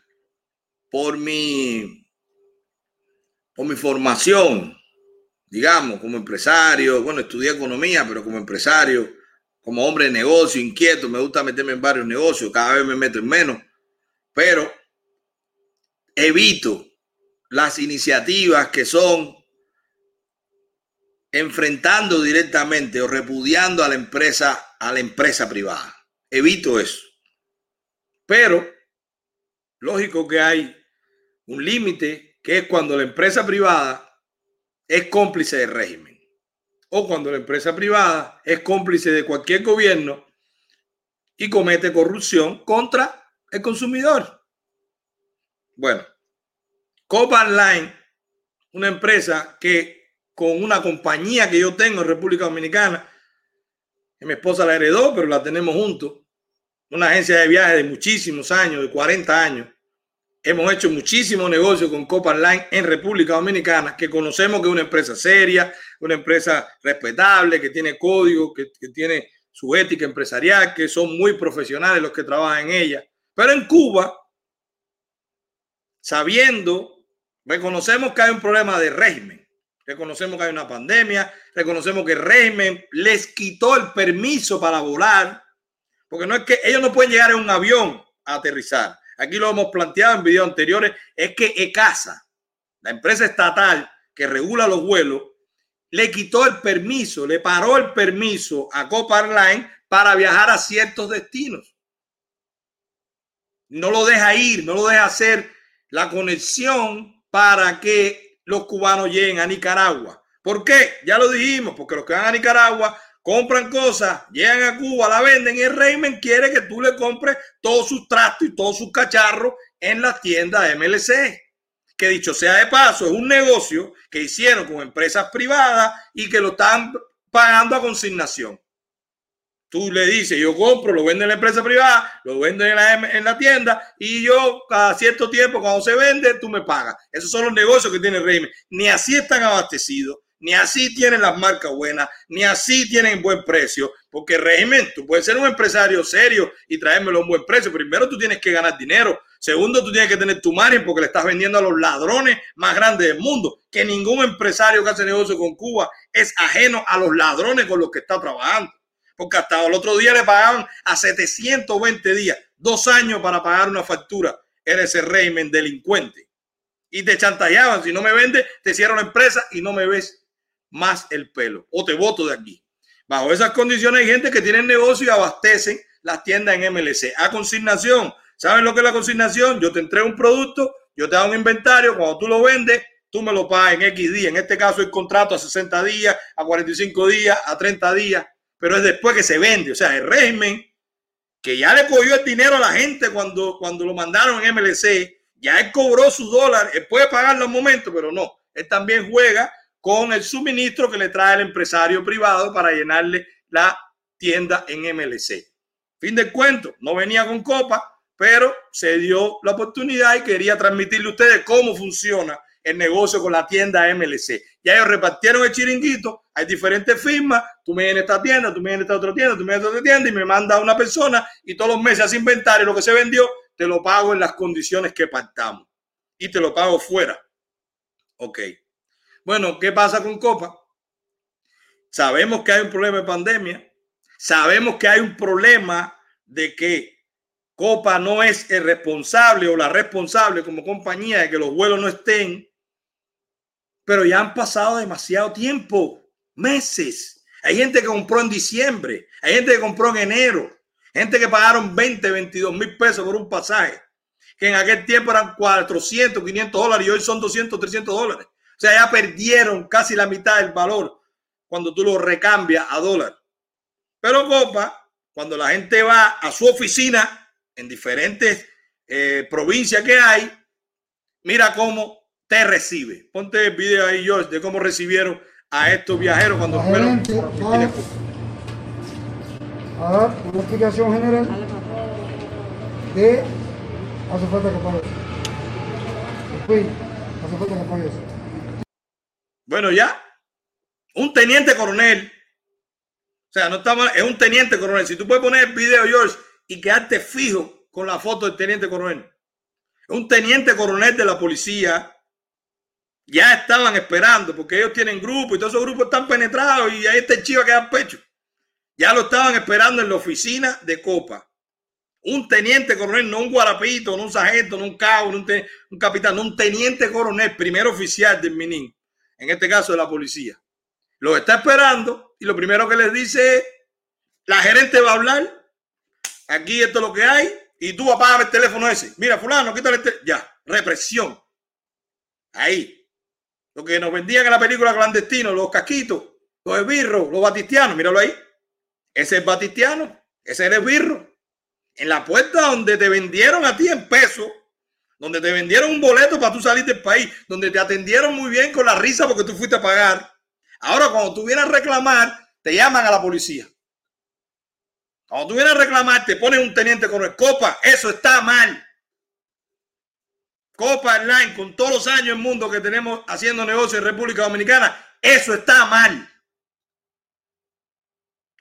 por mi, por mi formación, digamos, como empresario, bueno, estudié economía, pero como empresario, como hombre de negocio, inquieto, me gusta meterme en varios negocios, cada vez me meto en menos, pero evito las iniciativas que son enfrentando directamente o repudiando a la empresa, a la empresa privada. Evito eso. Pero, lógico que hay un límite que es cuando la empresa privada es cómplice del régimen o cuando la empresa privada es cómplice de cualquier gobierno y comete corrupción contra el consumidor. Bueno, Copa Online, una empresa que con una compañía que yo tengo en República Dominicana, que mi esposa la heredó, pero la tenemos juntos, una agencia de viajes de muchísimos años, de 40 años. Hemos hecho muchísimo negocio con Copa Online en República Dominicana, que conocemos que es una empresa seria, una empresa respetable, que tiene código, que, tiene su ética empresarial, que son muy profesionales los que trabajan en ella. Pero en Cuba, sabiendo, reconocemos que hay un problema de régimen, reconocemos que hay una pandemia, reconocemos que el régimen les quitó el permiso para volar, porque no es que ellos no pueden llegar en un avión a aterrizar. Aquí lo hemos planteado en videos anteriores, es que ECASA, la empresa estatal que regula los vuelos, le quitó el permiso, le paró el permiso a Copa Airlines para viajar a ciertos destinos. No lo deja ir, no lo deja hacer la conexión para que los cubanos lleguen a Nicaragua. ¿Por qué? Ya lo dijimos, porque los que van a Nicaragua compran cosas, llegan a Cuba, la venden y el régimen quiere que tú le compres todos sus trastos y todos sus cacharros en la tienda MLC. Que dicho sea de paso, es un negocio que hicieron con empresas privadas y que lo están pagando a consignación. Tú le dices, yo compro, lo vendo en la empresa privada, lo vendo en la, en la tienda y yo cada cierto tiempo cuando se vende, tú me pagas. Esos son los negocios que tiene el régimen. Ni así están abastecidos, ni así tienen las marcas buenas, ni así tienen buen precio. Porque el régimen, tú puedes ser un empresario serio y traérmelo a un buen precio. Primero tú tienes que ganar dinero. Segundo, tú tienes que tener tu margen porque le estás vendiendo a los ladrones más grandes del mundo. Que ningún empresario que hace negocio con Cuba es ajeno a los ladrones con los que está trabajando porque hasta el otro día le pagaban a 720 días, dos años para pagar una factura. Era ese régimen delincuente. Y te chantajeaban, si no me vende, te cierro la empresa y no me ves más el pelo o te voto de aquí. Bajo esas condiciones hay gente que tiene negocio y abastecen las tiendas en MLC. A consignación, ¿saben lo que es la consignación? Yo te entrego un producto, yo te hago un inventario, cuando tú lo vendes, tú me lo pagas en X días. En este caso el contrato a 60 días, a 45 días, a 30 días pero es después que se vende. O sea, el régimen que ya le cogió el dinero a la gente cuando, cuando lo mandaron en MLC, ya él cobró sus dólares, él puede pagarlo un momento, pero no, él también juega con el suministro que le trae el empresario privado para llenarle la tienda en MLC. Fin del cuento, no venía con copa, pero se dio la oportunidad y quería transmitirle a ustedes cómo funciona el negocio con la tienda MLC. Ya ellos repartieron el chiringuito, hay diferentes firmas, tú me vienes esta tienda, tú me vienes esta otra tienda, tú me vienes a otra tienda y me manda una persona y todos los meses hace inventario, lo que se vendió, te lo pago en las condiciones que pactamos y te lo pago fuera. Ok. Bueno, ¿qué pasa con Copa? Sabemos que hay un problema de pandemia, sabemos que hay un problema de que Copa no es el responsable o la responsable como compañía de que los vuelos no estén, pero ya han pasado demasiado tiempo, meses. Hay gente que compró en diciembre, hay gente que compró en enero, gente que pagaron 20, 22 mil pesos por un pasaje, que en aquel tiempo eran 400, 500 dólares y hoy son 200, 300 dólares. O sea, ya perdieron casi la mitad del valor cuando tú lo recambias a dólar. Pero Copa, cuando la gente va a su oficina en diferentes eh, provincias que hay, mira cómo te recibe. Ponte el video ahí, George, de cómo recibieron a estos viajeros cuando fueron. A dar una explicación general hace falta que pague. Después, hace falta que pague eso. Bueno, ya. Un teniente coronel. O sea, no estamos, es un teniente coronel. Si tú puedes poner el video, George, y quedarte fijo con la foto del teniente coronel. Un teniente coronel de la policía ya estaban esperando porque ellos tienen grupo y todos esos grupos están penetrados y ahí está el chivo que da pecho. Ya lo estaban esperando en la oficina de Copa. Un teniente coronel, no un guarapito, no un sargento, no un cabo, no un, un capitán, no un teniente coronel, primer oficial del Minin, en este caso de la policía. Lo está esperando y lo primero que les dice es, la gerente va a hablar aquí esto es lo que hay, y tú apagas el teléfono ese. Mira, fulano, quítale el. Ya, represión. Ahí. Lo que nos vendían en la película clandestino, los casquitos, los esbirros, los batistianos, míralo ahí. Ese es batistiano, ese es el esbirro. En la puerta donde te vendieron a ti en peso, donde te vendieron un boleto para tú salir del país, donde te atendieron muy bien con la risa porque tú fuiste a pagar. Ahora, cuando tú vienes a reclamar, te llaman a la policía. Cuando tú vienes a reclamar, te pones un teniente con el Copa, eso está mal. Copa Online, con todos los años en mundo que tenemos haciendo negocio en República Dominicana, eso está mal.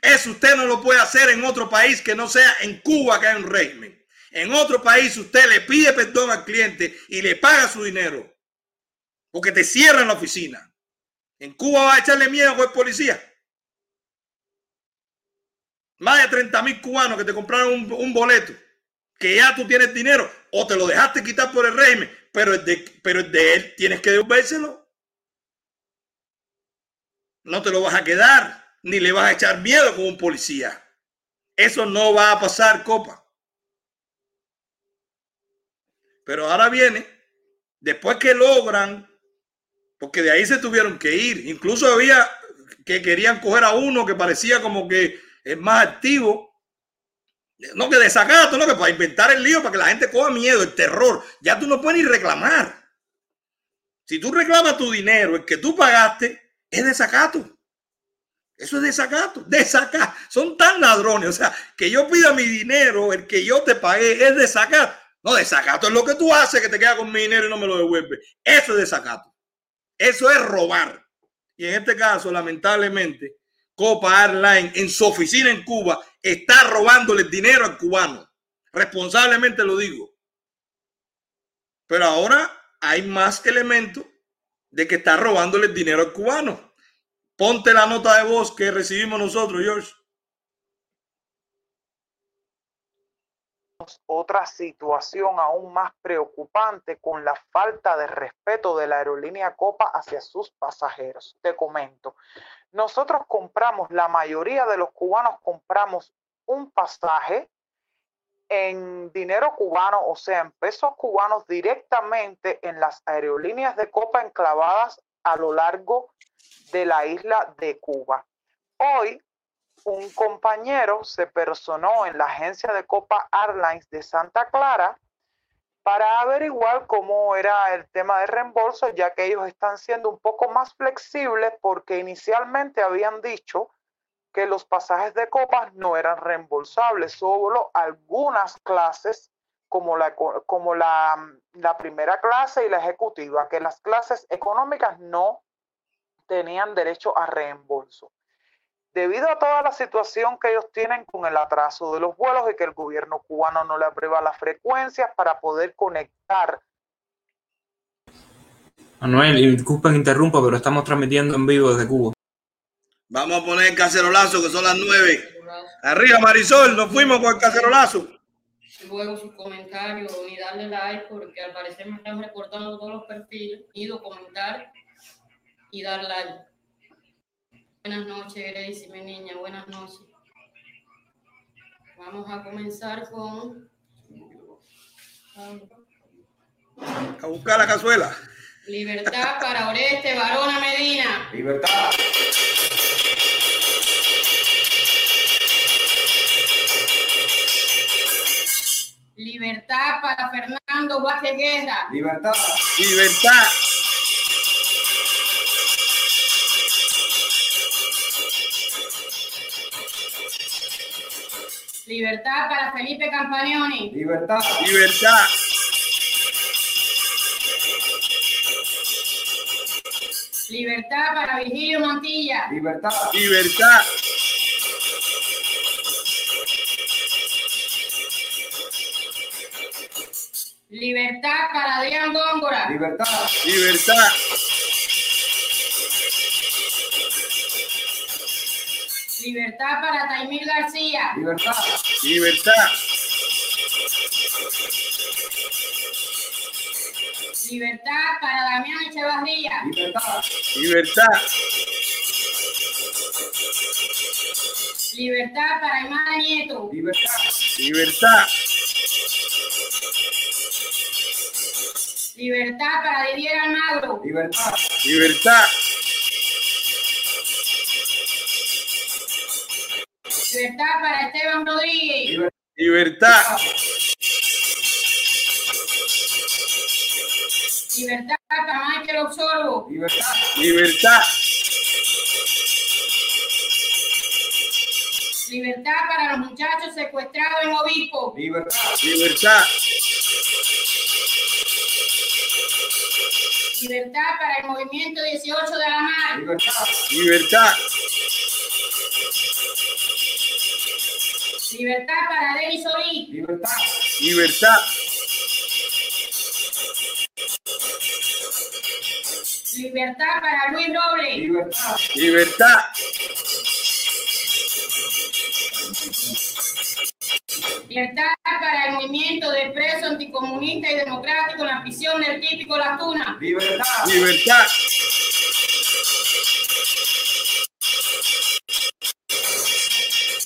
Eso usted no lo puede hacer en otro país que no sea en Cuba, que hay un régimen. En otro país usted le pide perdón al cliente y le paga su dinero. Porque te cierran la oficina. En Cuba va a echarle miedo a el policía. Más de 30 mil cubanos que te compraron un, boleto, que ya tú tienes dinero o te lo dejaste quitar por el régimen, pero es de, él, tienes que devolvérselo. No te lo vas a quedar, ni le vas a echar miedo como un policía. Eso no va a pasar, copa. Pero ahora viene, después que logran, porque de ahí se tuvieron que ir. Incluso había que querían coger a uno que parecía como que es más activo. No que desacato, no que para inventar el lío, para que la gente coja miedo, el terror. Ya tú no puedes ni reclamar. Si tú reclamas tu dinero, el que tú pagaste, es desacato. Eso es desacato, desacato. Son tan ladrones. O sea, que yo pida mi dinero, el que yo te pagué, es desacato. No, desacato es lo que tú haces, que te queda con mi dinero y no me lo devuelve. Eso es desacato. Eso es robar. Y en este caso, lamentablemente, Copa Airline en su oficina en Cuba está robándole dinero al cubano. Responsablemente lo digo. Pero ahora hay más elementos de que está robándole dinero al cubano. Ponte la nota de voz que recibimos nosotros, George. Otra situación aún más preocupante con la falta de respeto de la aerolínea Copa hacia sus pasajeros. Te comento, nosotros compramos, la mayoría de los cubanos compramos un pasaje en dinero cubano, o sea, en pesos cubanos directamente en las aerolíneas de Copa enclavadas a lo largo de la isla de Cuba. Hoy, un compañero se personó en la agencia de Copa Airlines de Santa Clara para averiguar cómo era el tema de reembolso, ya que ellos están siendo un poco más flexibles porque inicialmente habían dicho que los pasajes de copas no eran reembolsables, solo algunas clases como la, como la, la primera clase y la ejecutiva, que las clases económicas no tenían derecho a reembolso debido a toda la situación que ellos tienen con el atraso de los vuelos y que el gobierno cubano no le aprueba las frecuencias para poder conectar. Manuel, disculpen interrumpa, pero estamos transmitiendo en vivo desde Cuba. Vamos a poner el cacerolazo, que son las nueve. Arriba, Marisol, nos fuimos con el cacerolazo. luego sus comentarios ni darle like porque al parecer me están recortando todos los perfiles. Ido comentar y dar like. Buenas noches, Gracie, mi niña. Buenas noches. Vamos a comenzar con. A buscar la cazuela. Libertad para Oreste Barona Medina. Libertad. Libertad para Fernando Vázquez Guerra. Libertad. Libertad. Libertad para Felipe Campagnoni. Libertad. Libertad. Libertad para Virgilio Montilla. Libertad. Libertad. Libertad para Adrián Góngora. Libertad. Libertad. Libertad para Taimir García. Libertad. Libertad. Libertad para Damián Echevarría. Libertad. Libertad. Libertad para Imada Nieto. Libertad. Libertad. Libertad para Didier Almagro. Libertad. Libertad. Libertad para Esteban Rodríguez. Libertad. Libertad para Michael Osorbo. Libertad. Libertad. Libertad para los muchachos secuestrados en Obispo. Libertad. Libertad. Libertad para el movimiento 18 de la mar. Libertad. Libertad. Libertad para Denis Solís. Libertad. Libertad. Libertad para Luis Robles. Libertad. Libertad. Libertad para el movimiento de preso anticomunista y democrático en la prisión del típico La Tuna. Libertad. Libertad.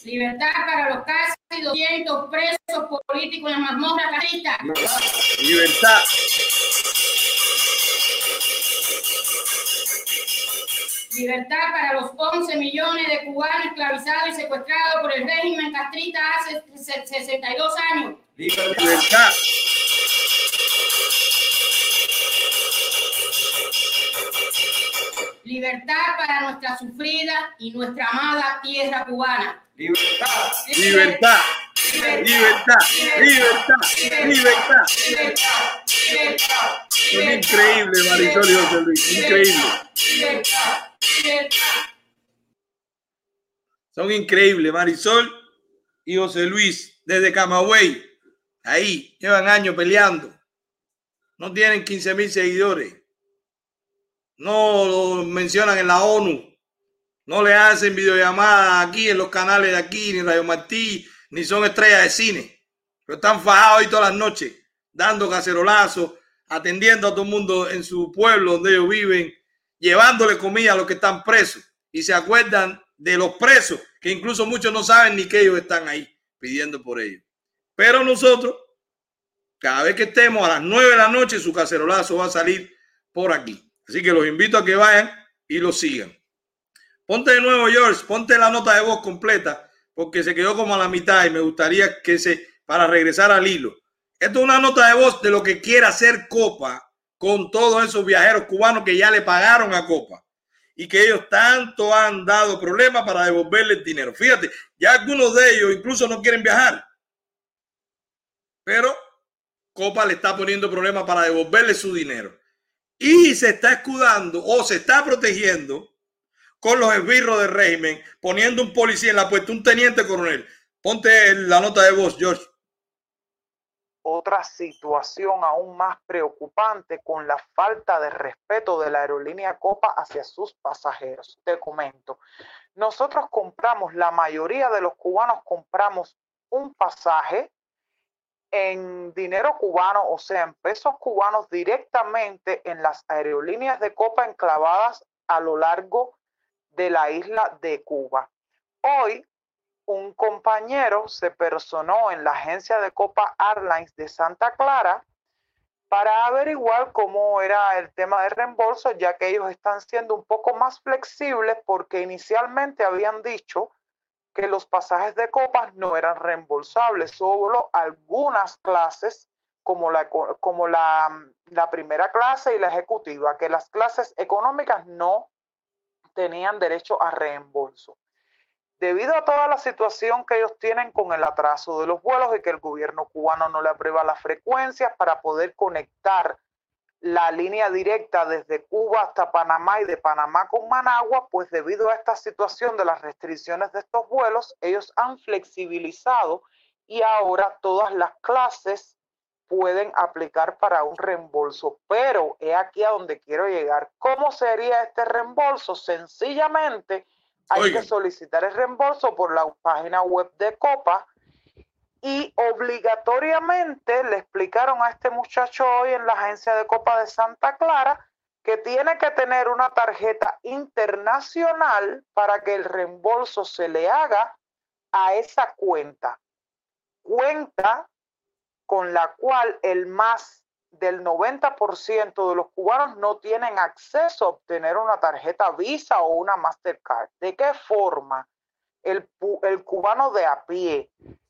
Libertad para los casi 200 presos políticos en la mazmorra carista. Libertad. Libertad para los 11 millones de cubanos esclavizados y secuestrados por el régimen castrista hace 62 años. Libertad. Libertad para nuestra sufrida y nuestra amada tierra cubana. Libertad. Libertad. Libertad. Libertad. Libertad. Son increíbles, Marisol y José Luis. Increíble. Son increíbles, Marisol y José Luis, desde Camagüey. Ahí, llevan años peleando. No tienen 15 mil seguidores. No lo mencionan en la ONU. No le hacen videollamadas aquí en los canales de aquí, ni Radio Martí, ni son estrellas de cine. Pero están fajados ahí todas las noches, dando cacerolazos, atendiendo a todo el mundo en su pueblo donde ellos viven, llevándole comida a los que están presos. Y se acuerdan de los presos, que incluso muchos no saben ni que ellos están ahí pidiendo por ellos. Pero nosotros, cada vez que estemos a las nueve de la noche, su cacerolazo va a salir por aquí. Así que los invito a que vayan y lo sigan. Ponte de nuevo, George, ponte la nota de voz completa, porque se quedó como a la mitad y me gustaría que se, para regresar al hilo. Esto es una nota de voz de lo que quiere hacer Copa con todos esos viajeros cubanos que ya le pagaron a Copa y que ellos tanto han dado problemas para devolverle el dinero. Fíjate, ya algunos de ellos incluso no quieren viajar, pero Copa le está poniendo problemas para devolverle su dinero y se está escudando o se está protegiendo con los esbirros del régimen, poniendo un policía en la puerta, un teniente coronel. Ponte la nota de voz, George. Otra situación aún más preocupante con la falta de respeto de la aerolínea Copa hacia sus pasajeros. Te comento, nosotros compramos, la mayoría de los cubanos compramos un pasaje en dinero cubano, o sea, en pesos cubanos directamente en las aerolíneas de Copa enclavadas a lo largo de la isla de Cuba. Hoy, un compañero se personó en la agencia de Copa Airlines de Santa Clara para averiguar cómo era el tema de reembolso, ya que ellos están siendo un poco más flexibles porque inicialmente habían dicho que los pasajes de copas no eran reembolsables, solo algunas clases como la, como la, la primera clase y la ejecutiva, que las clases económicas no tenían derecho a reembolso. Debido a toda la situación que ellos tienen con el atraso de los vuelos y que el gobierno cubano no le aprueba las frecuencias para poder conectar la línea directa desde Cuba hasta Panamá y de Panamá con Managua, pues debido a esta situación de las restricciones de estos vuelos, ellos han flexibilizado y ahora todas las clases pueden aplicar para un reembolso. Pero he aquí a donde quiero llegar. ¿Cómo sería este reembolso? Sencillamente hay que solicitar el reembolso por la página web de Copa y obligatoriamente le explicaron a este muchacho hoy en la agencia de Copa de Santa Clara que tiene que tener una tarjeta internacional para que el reembolso se le haga a esa cuenta. Cuenta con la cual el más del 90% de los cubanos no tienen acceso a obtener una tarjeta Visa o una Mastercard. ¿De qué forma el, el cubano de a pie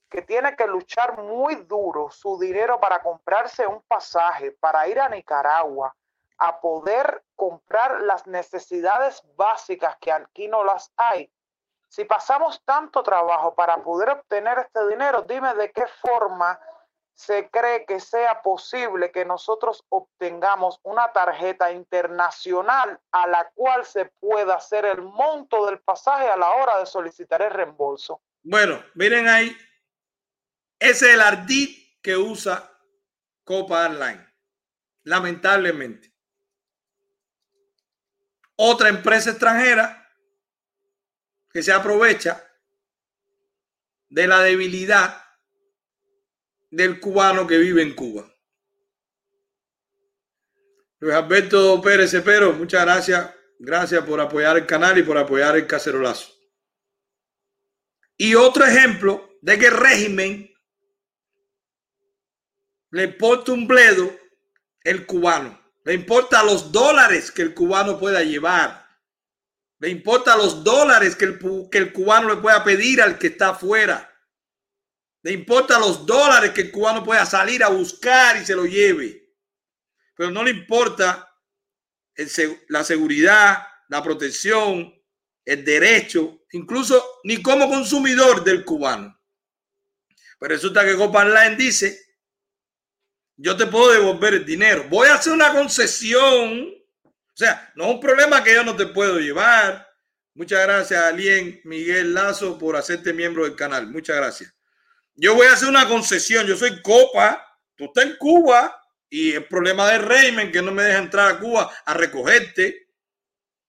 que tiene que luchar muy duro su dinero para comprarse un pasaje, para ir a Nicaragua, a poder comprar las necesidades básicas que aquí no las hay. Si pasamos tanto trabajo para poder obtener este dinero, dime de qué forma se cree que sea posible que nosotros obtengamos una tarjeta internacional a la cual se pueda hacer el monto del pasaje a la hora de solicitar el reembolso. Bueno, miren ahí, ese es el ardid que usa Copa Airline. Lamentablemente. Otra empresa extranjera que se aprovecha de la debilidad del cubano que vive en Cuba. Luis Alberto Pérez Cepero, muchas gracias. Gracias por apoyar el canal y por apoyar el cacerolazo. Y otro ejemplo de que el régimen le importa un bledo el cubano. Le importa los dólares que el cubano pueda llevar. Le importa los dólares que el, que el cubano le pueda pedir al que está afuera. Le importa los dólares que el cubano pueda salir a buscar y se lo lleve. Pero no le importa la seguridad, la protección, el derecho, incluso ni como consumidor del cubano. Pero resulta que Copa Online dice yo te puedo devolver el dinero. Voy a hacer una concesión. O sea, no es un problema que yo no te puedo llevar. Muchas gracias, Alien Miguel Lazo, por hacerte miembro del canal. Muchas gracias. Yo voy a hacer una concesión. Yo soy Copa. Tú estás en Cuba y el problema del régimen que no me deja entrar a Cuba a recogerte.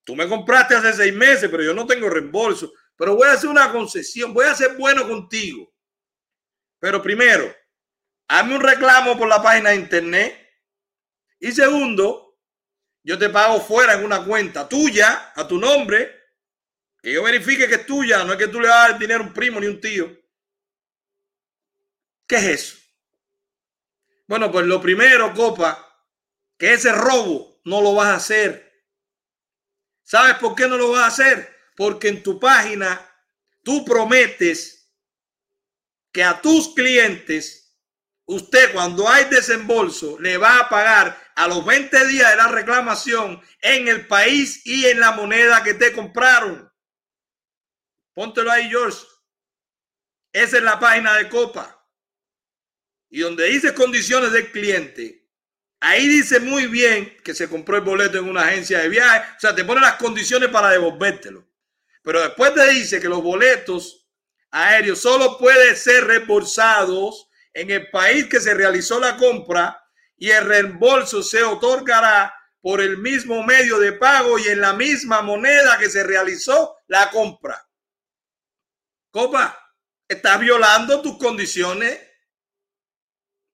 Tú me compraste hace seis meses, pero yo no tengo reembolso. Pero voy a hacer una concesión. Voy a ser bueno contigo. Pero primero, hazme un reclamo por la página de internet. Y segundo, yo te pago fuera en una cuenta tuya, a tu nombre, que yo verifique que es tuya, no es que tú le vas a dar dinero a un primo ni un tío. ¿Qué es eso? Bueno, pues lo primero, Copa, que ese robo no lo vas a hacer. ¿Sabes por qué no lo vas a hacer? Porque en tu página tú prometes que a tus clientes usted cuando hay desembolso le va a pagar a los 20 días de la reclamación en el país y en la moneda que te compraron. Póntelo ahí, George. Esa es la página de Copa. Y donde dice condiciones del cliente, ahí dice muy bien que se compró el boleto en una agencia de viaje. O sea, te pone las condiciones para devolvértelo. Pero después te dice que los boletos aéreos solo pueden ser reembolsados en el país que se realizó la compra y el reembolso se otorgará por el mismo medio de pago y en la misma moneda que se realizó la compra. Copa, estás violando tus condiciones.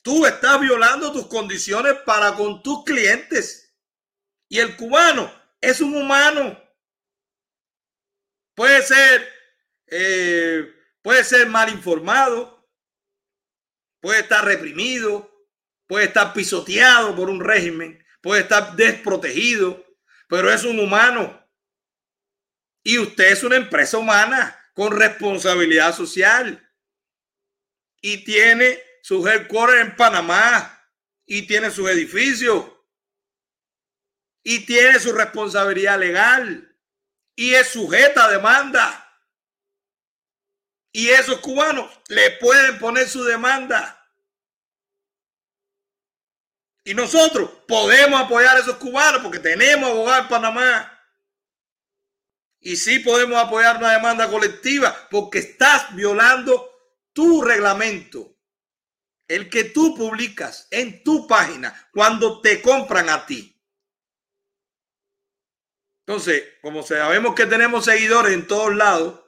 Tú estás violando tus condiciones para con tus clientes. Y el cubano es un humano. Puede ser, eh, puede ser mal informado, puede estar reprimido, puede estar pisoteado por un régimen, puede estar desprotegido, pero es un humano. Y usted es una empresa humana con responsabilidad social. Y tiene su headquarters en Panamá. Y tiene sus edificios. Y tiene su responsabilidad legal. Y es sujeta a demanda. Y esos cubanos le pueden poner su demanda. Y nosotros podemos apoyar a esos cubanos porque tenemos abogados en Panamá. Y sí podemos apoyar una demanda colectiva porque estás violando tu reglamento, el que tú publicas en tu página cuando te compran a ti. Entonces, como sabemos que tenemos seguidores en todos lados,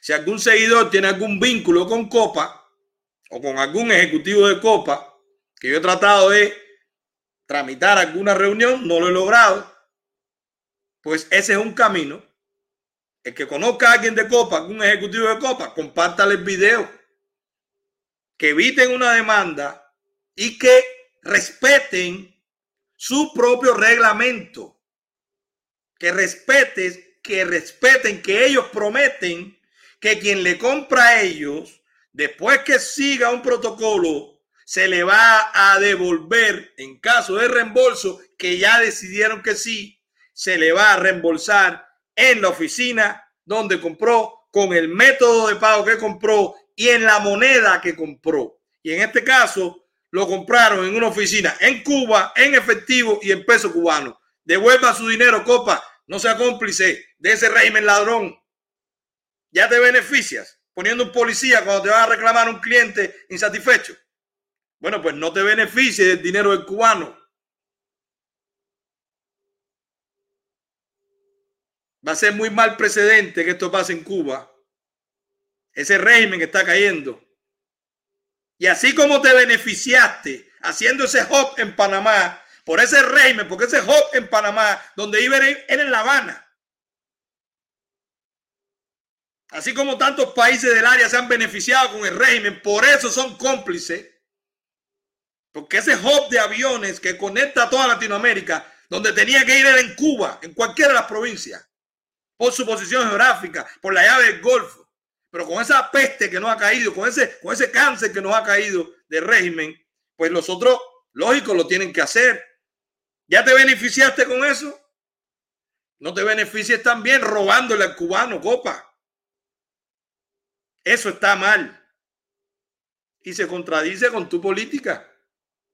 si algún seguidor tiene algún vínculo con Copa o con algún ejecutivo de Copa, que yo he tratado de tramitar alguna reunión, no lo he logrado, pues ese es un camino. El que conozca a alguien de Copa, un ejecutivo de Copa, compártale el video. Que eviten una demanda y que respeten su propio reglamento. Que respeten, que respeten, que ellos prometen que quien le compra a ellos, después que siga un protocolo, se le va a devolver en caso de reembolso, que ya decidieron que sí, se le va a reembolsar en la oficina donde compró, con el método de pago que compró y en la moneda que compró. Y en este caso lo compraron en una oficina en Cuba, en efectivo y en peso cubano. Devuelva su dinero, copa. No sea cómplice de ese régimen ladrón. Ya te beneficias poniendo un policía cuando te va a reclamar un cliente insatisfecho. Bueno, pues no te beneficies del dinero del cubano. Va a ser muy mal precedente que esto pase en Cuba. Ese régimen está cayendo. Y así como te beneficiaste haciendo ese hop en Panamá, por ese régimen, porque ese hop en Panamá, donde iba era en La Habana. Así como tantos países del área se han beneficiado con el régimen, por eso son cómplices. Porque ese hub de aviones que conecta a toda Latinoamérica, donde tenía que ir era en Cuba, en cualquiera de las provincias por su posición geográfica, por la llave del Golfo. Pero con esa peste que nos ha caído, con ese, con ese cáncer que nos ha caído del régimen, pues los otros, lógico, lo tienen que hacer. ¿Ya te beneficiaste con eso? No te beneficies también robándole al cubano, copa. Eso está mal. Y se contradice con tu política.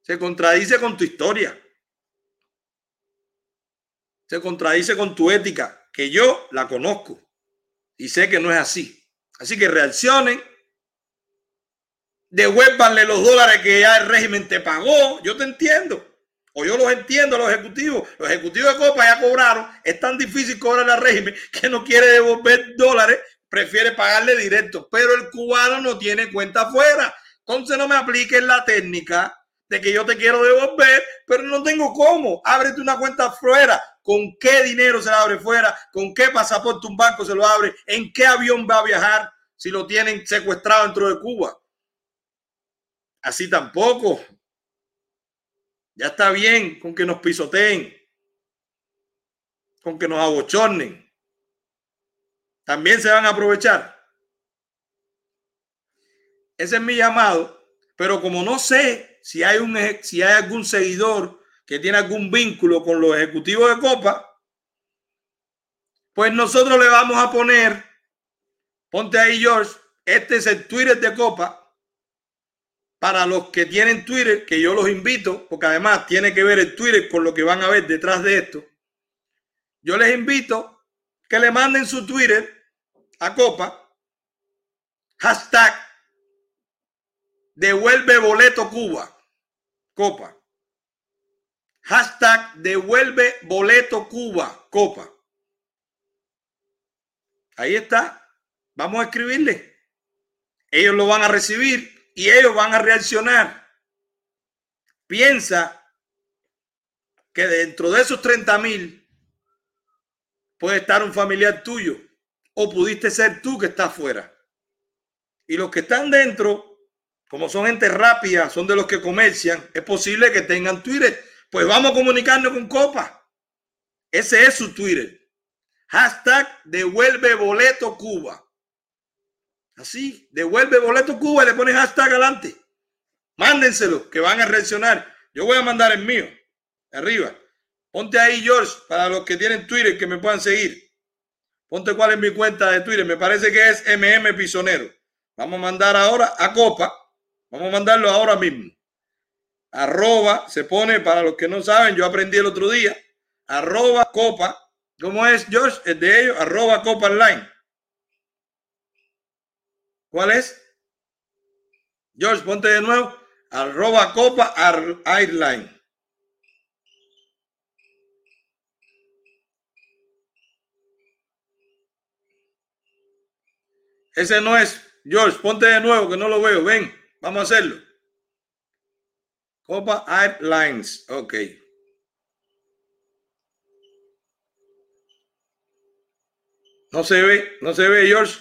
Se contradice con tu historia. Se contradice con tu ética que yo la conozco y sé que no es así. Así que reaccionen, devuélvanle los dólares que ya el régimen te pagó. Yo te entiendo. O yo los entiendo, los ejecutivos. Los ejecutivos de Copa ya cobraron. Es tan difícil cobrar al régimen que no quiere devolver dólares, prefiere pagarle directo. Pero el cubano no tiene cuenta afuera. Entonces no me apliquen la técnica de que yo te quiero devolver, pero no tengo cómo. Ábrete una cuenta afuera con qué dinero se abre fuera, con qué pasaporte un banco se lo abre, en qué avión va a viajar si lo tienen secuestrado dentro de Cuba. Así tampoco. Ya está bien con que nos pisoteen, con que nos abochornen. También se van a aprovechar. Ese es mi llamado. Pero como no sé si hay, un, si hay algún seguidor que tiene algún vínculo con los ejecutivos de Copa, pues nosotros le vamos a poner, ponte ahí George, este es el Twitter de Copa. Para los que tienen Twitter, que yo los invito, porque además tiene que ver el Twitter con lo que van a ver detrás de esto. Yo les invito que le manden su Twitter a Copa. Hashtag devuelve boleto Cuba. Copa. Hashtag devuelve boleto Cuba, Copa. Ahí está. Vamos a escribirle. Ellos lo van a recibir y ellos van a reaccionar. piensa que dentro de esos 30 mil puede estar un familiar tuyo o pudiste ser tú que estás fuera. Y los que están dentro, como son gente rápida, son de los que comercian, es posible que tengan Twitter. Pues vamos a comunicarnos con Copa. Ese es su Twitter. Hashtag devuelve boleto Cuba. Así, devuelve boleto Cuba y le ponen hashtag adelante. Mándenselo, que van a reaccionar. Yo voy a mandar el mío, arriba. Ponte ahí, George, para los que tienen Twitter que me puedan seguir. Ponte cuál es mi cuenta de Twitter. Me parece que es MM Pisonero. Vamos a mandar ahora a Copa. Vamos a mandarlo ahora mismo. Arroba, se pone, para los que no saben, yo aprendí el otro día. Arroba Copa. ¿Cómo es, George? El de ellos, arroba Copa Online. ¿Cuál es? George, ponte de nuevo. Arroba Copa Airline. Ese no es. George, ponte de nuevo que no lo veo. Ven, vamos a hacerlo. Copa Airlines. Ok. No se ve, no se ve, George.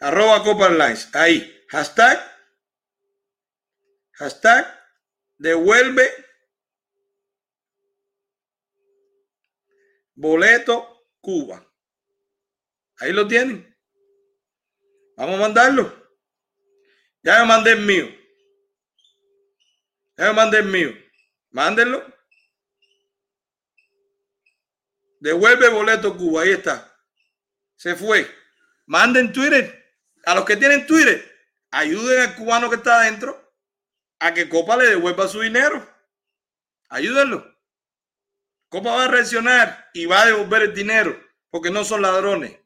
Arroba Copa Airlines. Ahí. Hashtag. Hashtag. Devuelve. Boleto Cuba. Ahí lo tienen. Vamos a mandarlo. Ya me mandé el mío. Ya me mandé el mío. Mándenlo. Devuelve boleto Cuba. Ahí está. Se fue. Manden Twitter. A los que tienen Twitter, ayuden al cubano que está adentro a que Copa le devuelva su dinero. Ayúdenlo. Copa va a reaccionar y va a devolver el dinero porque no son ladrones.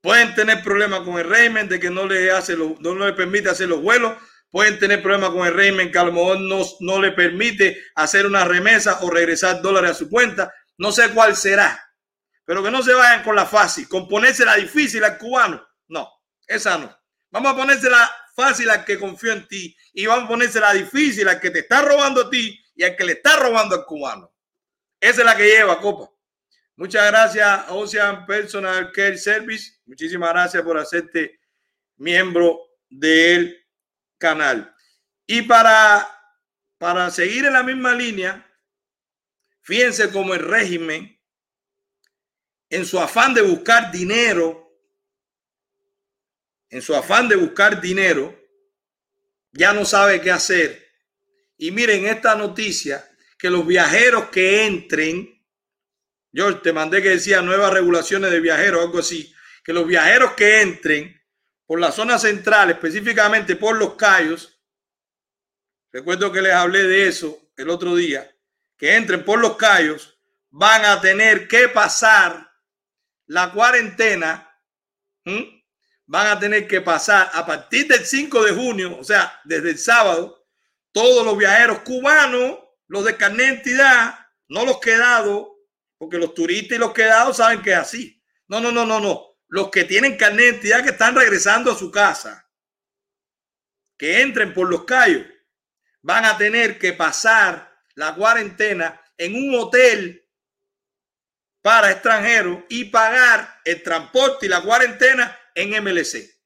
Pueden tener problemas con el régimen de que no le, hace no le permite hacer los vuelos. Pueden tener problemas con el régimen que a lo mejor no, no le permite hacer una remesa o regresar dólares a su cuenta. No sé cuál será. Pero que no se vayan con la fácil, con ponérsela difícil al cubano. No, esa no. Vamos a ponérsela fácil al que confío en ti y vamos a ponérsela difícil al que te está robando a ti y al que le está robando al cubano. Esa es la que lleva, Copa. Muchas gracias, Ocean Personal Care Service. Muchísimas gracias por hacerte miembro del canal. Y para, para seguir en la misma línea, fíjense cómo el régimen, en su afán de buscar dinero, en su afán de buscar dinero, ya no sabe qué hacer. Y miren esta noticia, que los viajeros que entren, yo te mandé que decía nuevas regulaciones de viajeros, algo así, que los viajeros que entren por la zona central, específicamente por los Cayos, recuerdo que les hablé de eso el otro día, que entren por los Cayos, van a tener que pasar la cuarentena van a tener que pasar a partir del 5 de junio, o sea, desde el sábado, todos los viajeros cubanos, los de carnet de entidad, no los quedados, porque los turistas y los quedados saben que es así. No, no, no, no, no. Los que tienen carnet de entidad que están regresando a su casa, que entren por los callos, van a tener que pasar la cuarentena en un hotel para extranjeros y pagar el transporte y la cuarentena en MLC.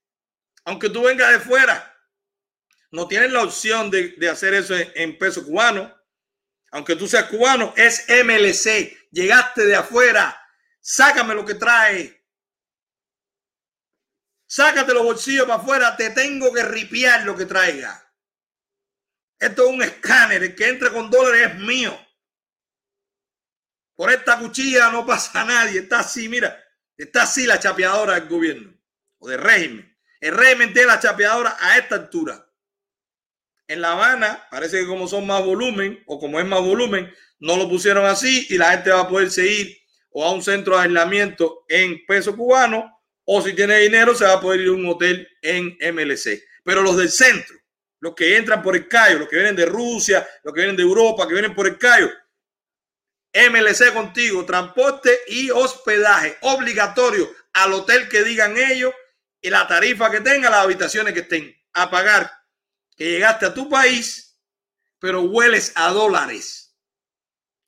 Aunque tú vengas de fuera, no tienes la opción de, hacer eso en, peso cubano. Aunque tú seas cubano, es MLC. Llegaste de afuera, sácame lo que trae. Sácate los bolsillos para afuera, te tengo que ripiar lo que traiga. Esto es un escáner, el que entre con dólares es mío. Por esta cuchilla no pasa *laughs* nadie, está así, mira, está así la chapeadora del gobierno o de régimen. El régimen tiene la chapeadora a esta altura. En La Habana, parece que como son más volumen o como es más volumen, no lo pusieron así y la gente va a poder seguir o a un centro de aislamiento en peso cubano o si tiene dinero se va a poder ir a un hotel en MLC. Pero los del centro, los que entran por el Cayo, los que vienen de Rusia, los que vienen de Europa, que vienen por el Cayo, MLC contigo, transporte y hospedaje obligatorio al hotel que digan ellos y la tarifa que tenga, las habitaciones que estén. a pagar que llegaste a tu país, pero hueles a dólares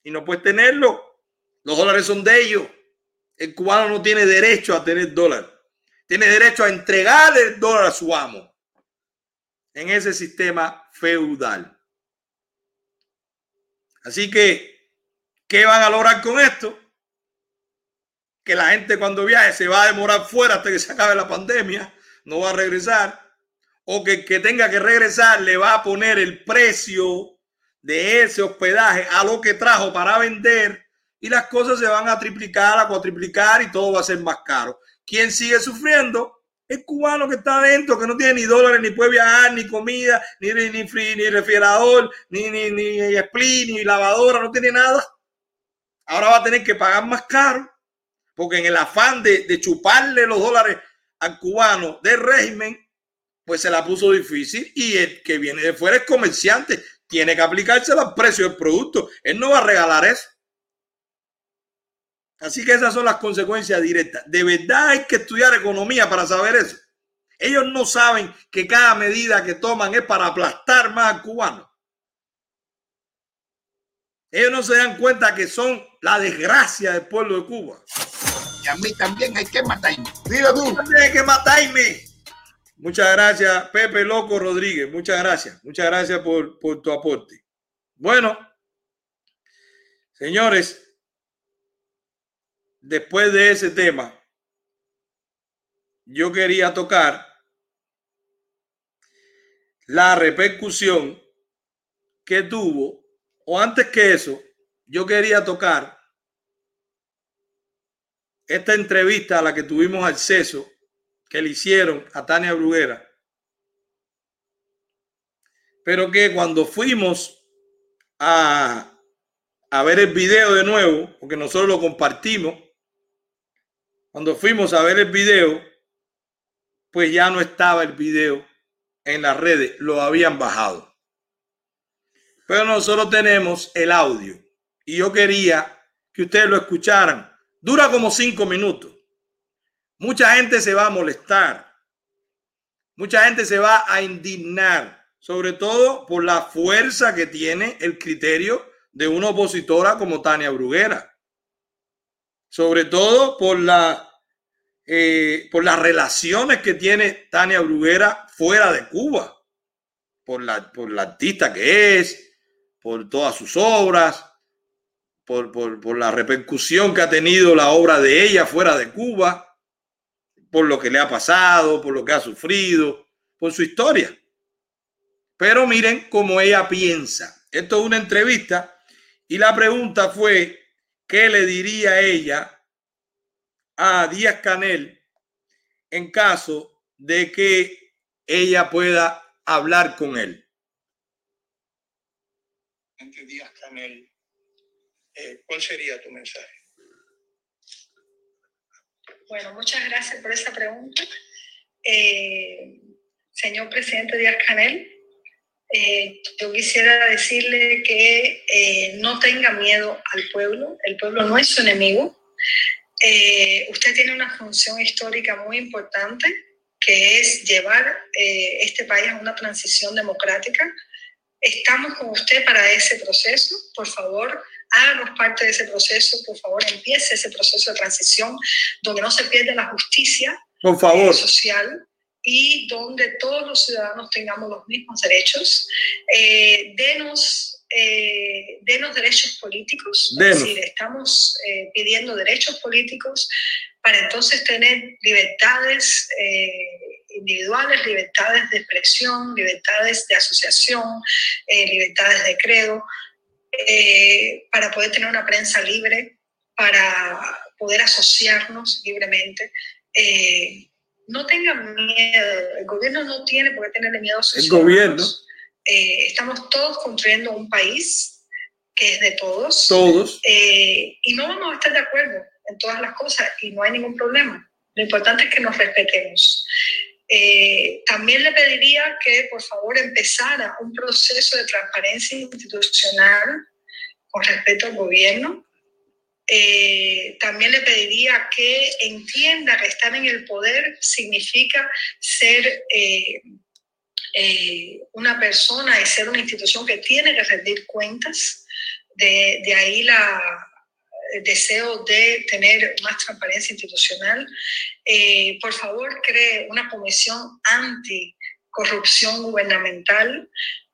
y no puedes tenerlo. Los dólares son de ellos. El cubano no tiene derecho a tener dólar. Tiene derecho a entregar el dólar a su amo en ese sistema feudal. Así que, ¿qué van a lograr con esto? Que la gente cuando viaje se va a demorar fuera hasta que se acabe la pandemia, no va a regresar, o que que tenga que regresar le va a poner el precio de ese hospedaje a lo que trajo para vender y las cosas se van a triplicar, a cuatriplicar y todo va a ser más caro. ¿Quién sigue sufriendo? El cubano que está adentro, que no tiene ni dólares, ni puede viajar, ni comida, ni, ni, ni, ni refrigerador, ni, ni, ni split, ni lavadora, no tiene nada. Ahora va a tener que pagar más caro, porque en el afán de, de chuparle los dólares al cubano del régimen, pues se la puso difícil y el que viene de fuera es comerciante, tiene que aplicarse al precio del producto. Él no va a regalar eso. Así que esas son las consecuencias directas. De verdad hay que estudiar economía para saber eso. Ellos no saben que cada medida que toman es para aplastar más al cubano. Ellos no se dan cuenta que son la desgracia del pueblo de Cuba. Y a mí también hay que matarme. Dilo tú. También hay que matarme. Muchas gracias, Pepe Loco Rodríguez. Muchas gracias. Muchas gracias por, tu aporte. Bueno, señores, después de ese tema, yo quería tocar la repercusión que tuvo, o antes que eso, yo quería tocar esta entrevista a la que tuvimos acceso que le hicieron a Tania Bruguera, pero que cuando fuimos a, a ver el video de nuevo, porque nosotros lo compartimos, cuando fuimos a ver el video, pues ya no estaba el video en las redes, lo habían bajado. Pero nosotros tenemos el audio y yo quería que ustedes lo escucharan. Dura como cinco minutos. Mucha gente se va a molestar. Mucha gente se va a indignar, sobre todo por la fuerza que tiene el criterio de una opositora como Tania Bruguera sobre todo por, la, eh, por las relaciones que tiene Tania Bruguera fuera de Cuba, por la, por la artista que es, por todas sus obras, por, por, por la repercusión que ha tenido la obra de ella fuera de Cuba, por lo que le ha pasado, por lo que ha sufrido, por su historia. Pero miren cómo ella piensa. Esto es una entrevista y la pregunta fue, ¿qué le diría ella a Díaz Canel en caso de que ella pueda hablar con él? Díaz Canel, eh, ¿cuál sería tu mensaje? Bueno, muchas gracias por esa pregunta. Eh, señor presidente Díaz Canel, eh, yo quisiera decirle que eh, no tenga miedo al pueblo, el pueblo no es su enemigo. Eh, usted tiene una función histórica muy importante, que es llevar este país a una transición democrática. Estamos con usted para ese proceso. Por favor, háganos parte de ese proceso. Por favor, empiece ese proceso de transición donde no se pierde la justicia Por favor. social y donde todos los ciudadanos tengamos los mismos derechos. Eh, denos, eh, denos derechos políticos, Denos. es decir, estamos eh, pidiendo derechos políticos para entonces tener libertades eh, individuales, libertades de expresión, libertades de asociación, eh, libertades de credo, eh, para poder tener una prensa libre, para poder asociarnos libremente. Eh, no tengan miedo, el gobierno no tiene por qué tenerle miedo a sus El gobierno, Eh, estamos todos construyendo un país que es de todos. todos, Eh, y no vamos a estar de acuerdo en todas las cosas y no hay ningún problema. Lo importante es que nos respetemos. Eh, también le pediría que por favor empezara un proceso de transparencia institucional con respecto al gobierno. Eh, también le pediría que entienda que estar en el poder significa ser eh, eh, una persona y ser una institución que tiene que rendir cuentas. De, de ahí la, deseo de tener más transparencia institucional. Eh, por favor, cree una comisión anticorrupción gubernamental.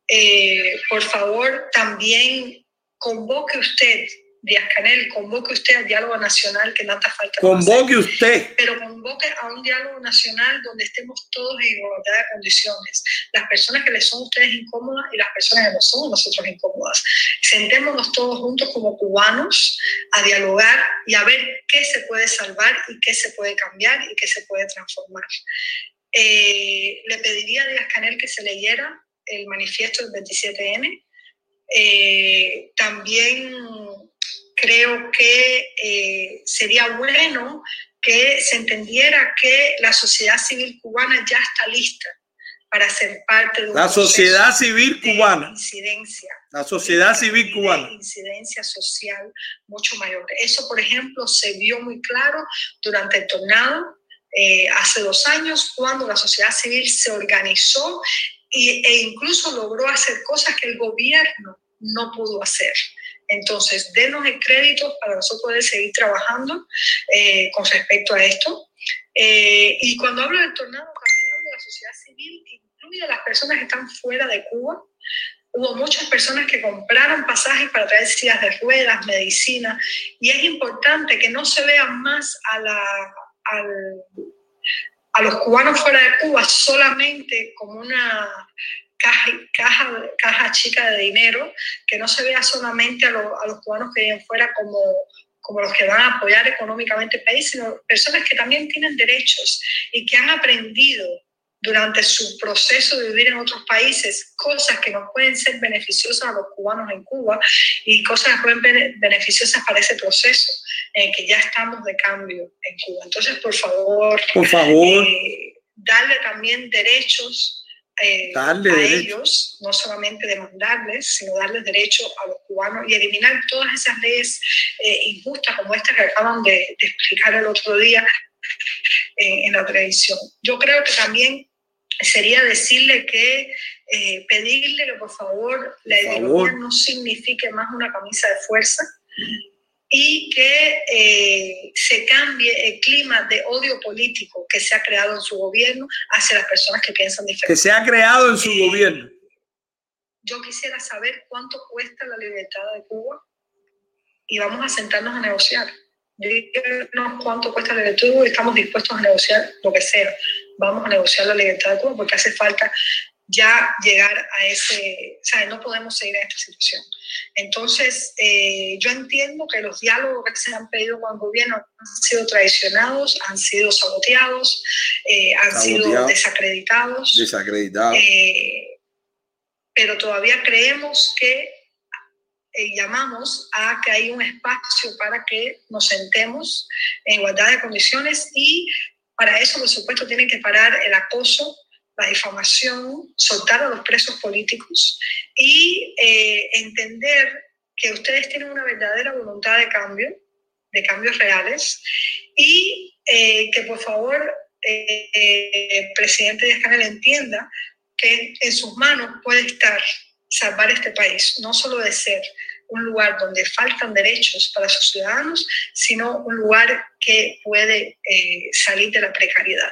Eh, por favor, también convoque usted Díaz Canel, convoque usted al diálogo nacional que tanta falta. Convoque usted. Pero convoque a un diálogo nacional donde estemos todos en igualdad de condiciones. Las personas que les son a ustedes incómodas y las personas que no son a nosotros incómodas. Sentémonos todos juntos como cubanos a dialogar y a ver qué se puede salvar y qué se puede cambiar y qué se puede transformar. Eh, le pediría a Díaz Canel que se leyera el manifiesto del 27N. Eh, también creo que eh, sería bueno que se entendiera que la sociedad civil cubana ya está lista para ser parte de un la sociedad civil cubana. incidencia. La sociedad civil cubana. incidencia social mucho mayor. Eso por ejemplo se vio muy claro durante el tornado eh, hace dos años cuando la sociedad civil se organizó y, e incluso logró hacer cosas que el gobierno no pudo hacer entonces, denos el crédito para nosotros poder seguir trabajando eh, con respecto a esto. Eh, y cuando hablo del tornado, también hablo de la sociedad civil, que incluye a las personas que están fuera de Cuba. Hubo muchas personas que compraron pasajes para traer sillas de ruedas, medicina, y es importante que no se vean más a, a los cubanos fuera de Cuba solamente como una caja, caja, caja chica de dinero, que no se vea solamente a, a los cubanos que viven fuera como, como los que van a apoyar económicamente el país, sino personas que también tienen derechos y que han aprendido durante su proceso de vivir en otros países cosas que nos pueden ser beneficiosas a los cubanos en Cuba y cosas que pueden ser beneficiosas para ese proceso en que ya estamos de cambio en Cuba. Entonces, por favor, por favor. Eh, darle también derechos eh, a ellos, no solamente demandarles, sino darles derecho a los cubanos y eliminar todas esas leyes eh, injustas como esta que acaban de, explicar el otro día eh, en la televisión. Yo creo que también sería decirle que pedirle que por favor la ideología no signifique más una camisa de fuerza, y que eh, se cambie el clima de odio político que se ha creado en su gobierno hacia las personas que piensan diferente. Que se ha creado en su Eh, gobierno. Yo quisiera saber cuánto cuesta la libertad de Cuba y vamos a sentarnos a negociar. Díganos cuánto cuesta la libertad de Cuba y estamos dispuestos a negociar lo que sea. Vamos a negociar la libertad de Cuba porque hace falta ya llegar a ese, o sea, no podemos seguir en esta situación. Entonces, eh, yo entiendo que los diálogos que se han pedido con el gobierno han sido traicionados, han sido saboteados, eh, han sido Saboteados. desacreditados, Desacreditado. eh, pero todavía creemos que eh, llamamos a que hay un espacio para que nos sentemos en igualdad de condiciones y para eso, por supuesto, tienen que parar el acoso, la difamación, soltar a los presos políticos y eh, entender que ustedes tienen una verdadera voluntad de cambio, de cambios reales, y eh, que por favor eh, el presidente Díaz Canel entienda que en sus manos puede estar salvar este país, no solo de ser un lugar donde faltan derechos para sus ciudadanos, sino un lugar que puede eh, salir de la precariedad.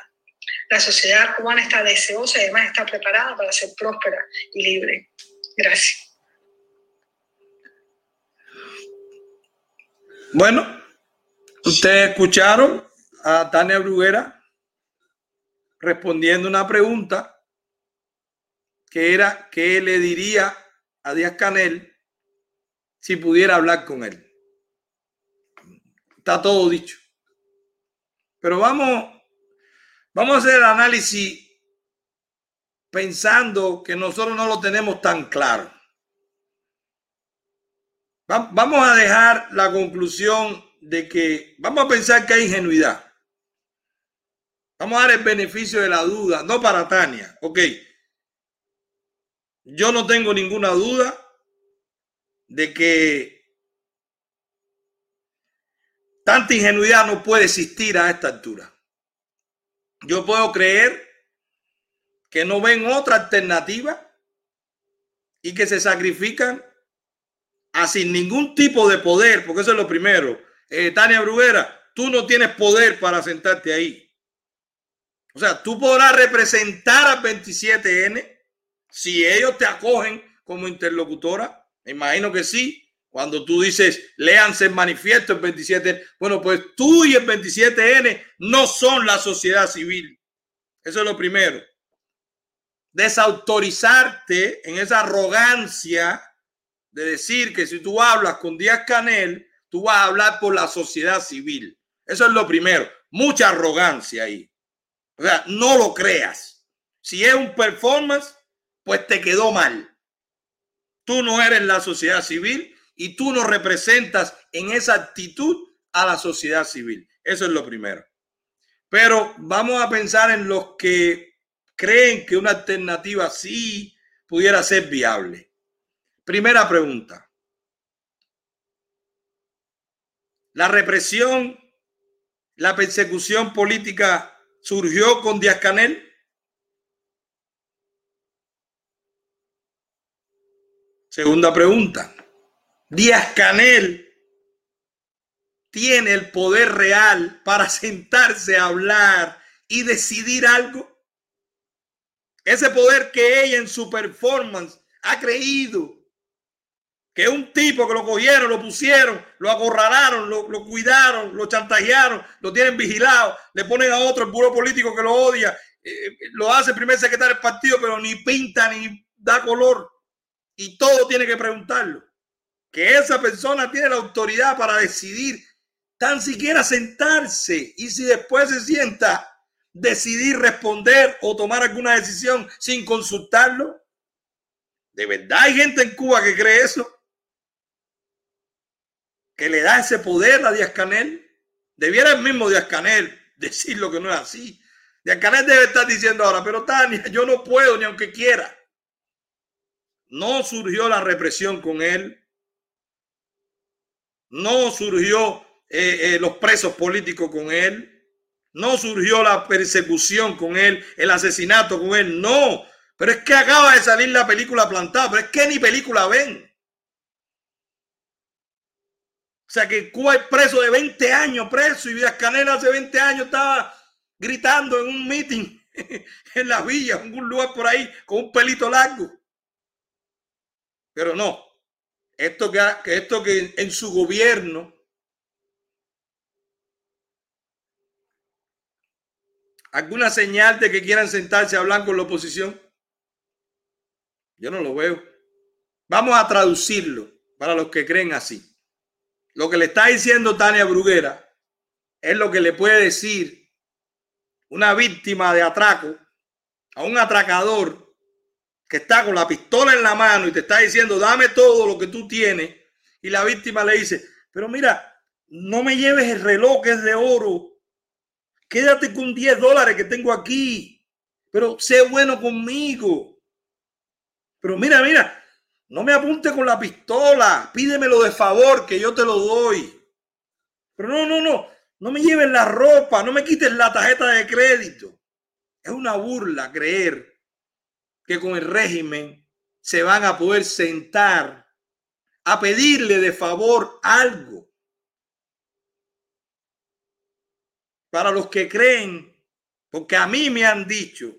La sociedad cubana está deseosa y además está preparada para ser próspera y libre. Gracias. Bueno, ustedes escucharon a Tania Bruguera respondiendo una pregunta que era qué le diría a Díaz Canel si pudiera hablar con él. Está todo dicho. Pero vamos, vamos a hacer el análisis pensando que nosotros no lo tenemos tan claro. Va- Vamos a dejar la conclusión de que vamos a pensar que hay ingenuidad. Vamos a dar el beneficio de la duda, no para Tania. Ok. Yo no tengo ninguna duda de que tanta ingenuidad no puede existir a esta altura. Yo puedo creer que no ven otra alternativa y que se sacrifican a sin ningún tipo de poder, porque eso es lo primero. Eh, Tania Bruguera, tú no tienes poder para sentarte ahí. O sea, tú podrás representar al 27N si ellos te acogen como interlocutora. Me imagino que sí. Cuando tú dices, léanse el manifiesto el 27N. Bueno, pues tú y el 27N no son la sociedad civil. Eso es lo primero. Desautorizarte en esa arrogancia de decir que si tú hablas con Díaz Canel, tú vas a hablar por la sociedad civil. Eso es lo primero. Mucha arrogancia ahí. O sea, no lo creas. Si es un performance, pues te quedó mal. Tú no eres la sociedad civil y tú no representas en esa actitud a la sociedad civil. Eso es lo primero. Pero vamos a pensar en los que creen que una alternativa sí pudiera ser viable. Primera pregunta. La represión, la persecución política surgió con Díaz Canel. Segunda pregunta. Díaz Canel tiene el poder real para sentarse a hablar y decidir algo. Ese poder que ella en su performance ha creído que un tipo que lo cogieron, lo pusieron, lo acorralaron, lo, cuidaron, lo chantajearon, lo tienen vigilado, le ponen a otro el puro político que lo odia, eh, lo hace el primer secretario del partido, pero ni pinta ni da color y todo tiene que preguntarlo. Que esa persona tiene la autoridad para decidir tan siquiera sentarse y si después se sienta, decidir responder o tomar alguna decisión sin consultarlo. ¿De verdad hay gente en Cuba que cree eso? que le da ese poder a Díaz Canel. Debiera el mismo Díaz Canel decir lo que no es así. Díaz Canel debe estar diciendo ahora, pero Tania, yo no puedo ni aunque quiera. No surgió la represión con él. No surgió eh, eh, los presos políticos con él. No surgió la persecución con él, el asesinato con él. No. Pero es que acaba de salir la película plantada. Pero es que ni película ven. O sea que Cuba es preso de 20 años, preso, y Díaz Canel hace 20 años estaba gritando en un meeting *laughs* en la villa, en un lugar por ahí, con un pelito largo. Pero no, esto que, esto que en su gobierno alguna señal de que quieran sentarse a hablar con la oposición. Yo no lo veo. Vamos a traducirlo para los que creen así. Lo que le está diciendo Tania Bruguera es lo que le puede decir una víctima de atraco a un atracador que está con la pistola en la mano y te está diciendo, dame todo lo que tú tienes. Y la víctima le dice, pero mira, no me lleves el reloj que es de oro. Quédate con 10 dólares que tengo aquí. Pero sé bueno conmigo. Pero mira, mira, no me apunte con la pistola, pídemelo de favor que yo te lo doy. Pero no, no, no, no me lleven la ropa, no me quites la tarjeta de crédito. Es una burla creer que con el régimen se van a poder sentar a pedirle de favor algo. Para los que creen, porque a mí me han dicho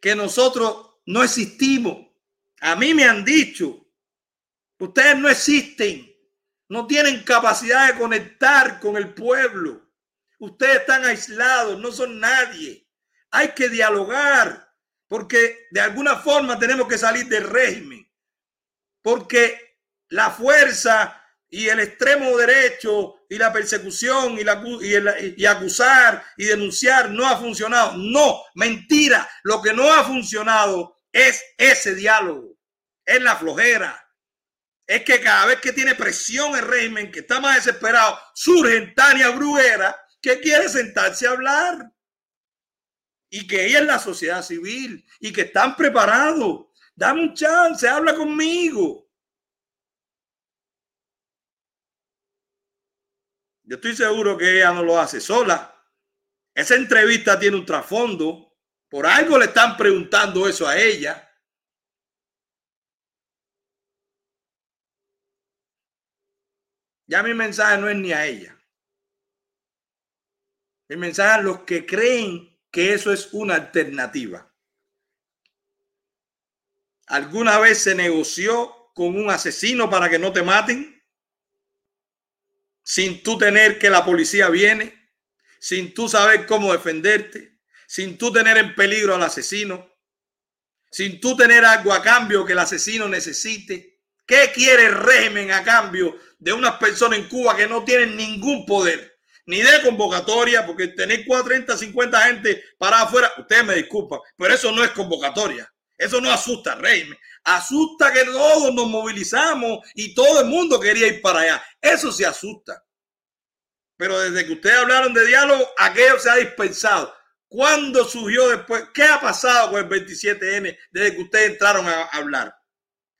que nosotros no existimos a mí me han dicho, ustedes no existen, no tienen capacidad de conectar con el pueblo. Ustedes están aislados, no son nadie. Hay que dialogar porque de alguna forma tenemos que salir del régimen. Porque la fuerza y el extremo derecho y la persecución y, acusar y denunciar no ha funcionado. No, mentira. Lo que no ha funcionado es ese diálogo, es la flojera. Es que cada vez que tiene presión el régimen, que está más desesperado, surge Tania Bruguera que quiere sentarse a hablar. Y que ella es la sociedad civil y que están preparados. Dame un chance, habla conmigo. Yo estoy seguro que ella no lo hace sola. Esa entrevista tiene un trasfondo Por algo le están preguntando eso a ella. Ya mi mensaje no es ni a ella. Mi mensaje a los que creen que eso es una alternativa. ¿Alguna vez se negoció con un asesino para que no te maten? Sin tú tener que la policía viene, sin tú saber cómo defenderte, sin tú tener en peligro al asesino, sin tú tener algo a cambio que el asesino necesite. ¿Qué quiere el régimen a cambio de unas personas en Cuba que no tienen ningún poder? Ni de convocatoria, porque tener 30, 50 gente para afuera, ustedes me disculpan, pero eso no es convocatoria. Eso no asusta régimen. Asusta que todos nos movilizamos y todo el mundo quería ir para allá. Eso se asusta. Pero desde que ustedes hablaron de diálogo, aquello se ha dispensado. ¿Cuándo surgió después? ¿Qué ha pasado con el 27N desde que ustedes entraron a hablar?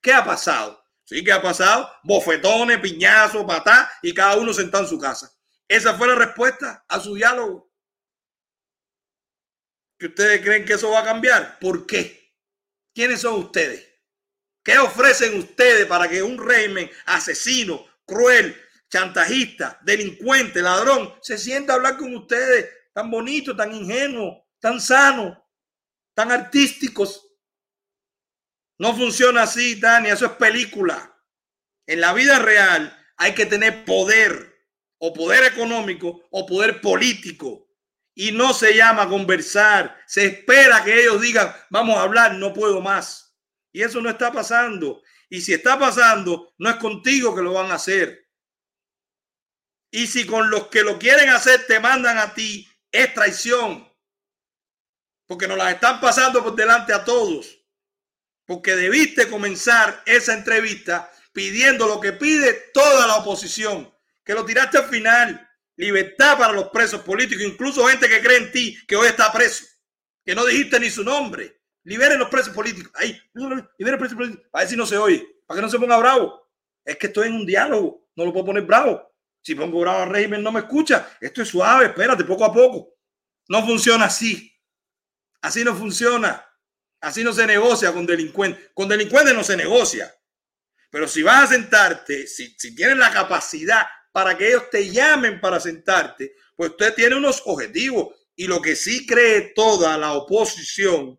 ¿Qué ha pasado? Sí, ¿qué ha pasado? Bofetones, piñazos, patá y cada uno sentado en su casa. Esa fue la respuesta a su diálogo. ¿Que ustedes creen que eso va a cambiar? ¿Por qué? ¿Quiénes son ustedes? ¿Qué ofrecen ustedes para que un régimen asesino, cruel, chantajista, delincuente, ladrón, se sienta a hablar con ustedes tan bonito, tan ingenuo, tan sano, tan artísticos? No funciona así, Tania, eso es película. En la vida real hay que tener poder, o poder económico, o poder político y no se llama conversar. Se espera que ellos digan, vamos a hablar, no puedo más. Y eso no está pasando. Y si está pasando, no es contigo que lo van a hacer. Y si con los que lo quieren hacer te mandan a ti, es traición. Porque nos las están pasando por delante a todos. Porque debiste comenzar esa entrevista pidiendo lo que pide toda la oposición. Que lo tiraste al final libertad para los presos políticos, incluso gente que cree en ti, que hoy está preso, que no dijiste ni su nombre. Liberen los presos políticos. Ahí, liberen presos políticos. A ver si no se oye, para que no se ponga bravo. Es que estoy en un diálogo, no lo puedo poner bravo. Si pongo bravo al régimen, no me escucha. Esto es suave, espérate, poco a poco. No funciona así. Así no funciona. Así no se negocia con delincuentes. Con delincuentes no se negocia. Pero si vas a sentarte, si, si tienes la capacidad para que ellos te llamen para sentarte, pues usted tiene unos objetivos. Y lo que sí cree toda la oposición,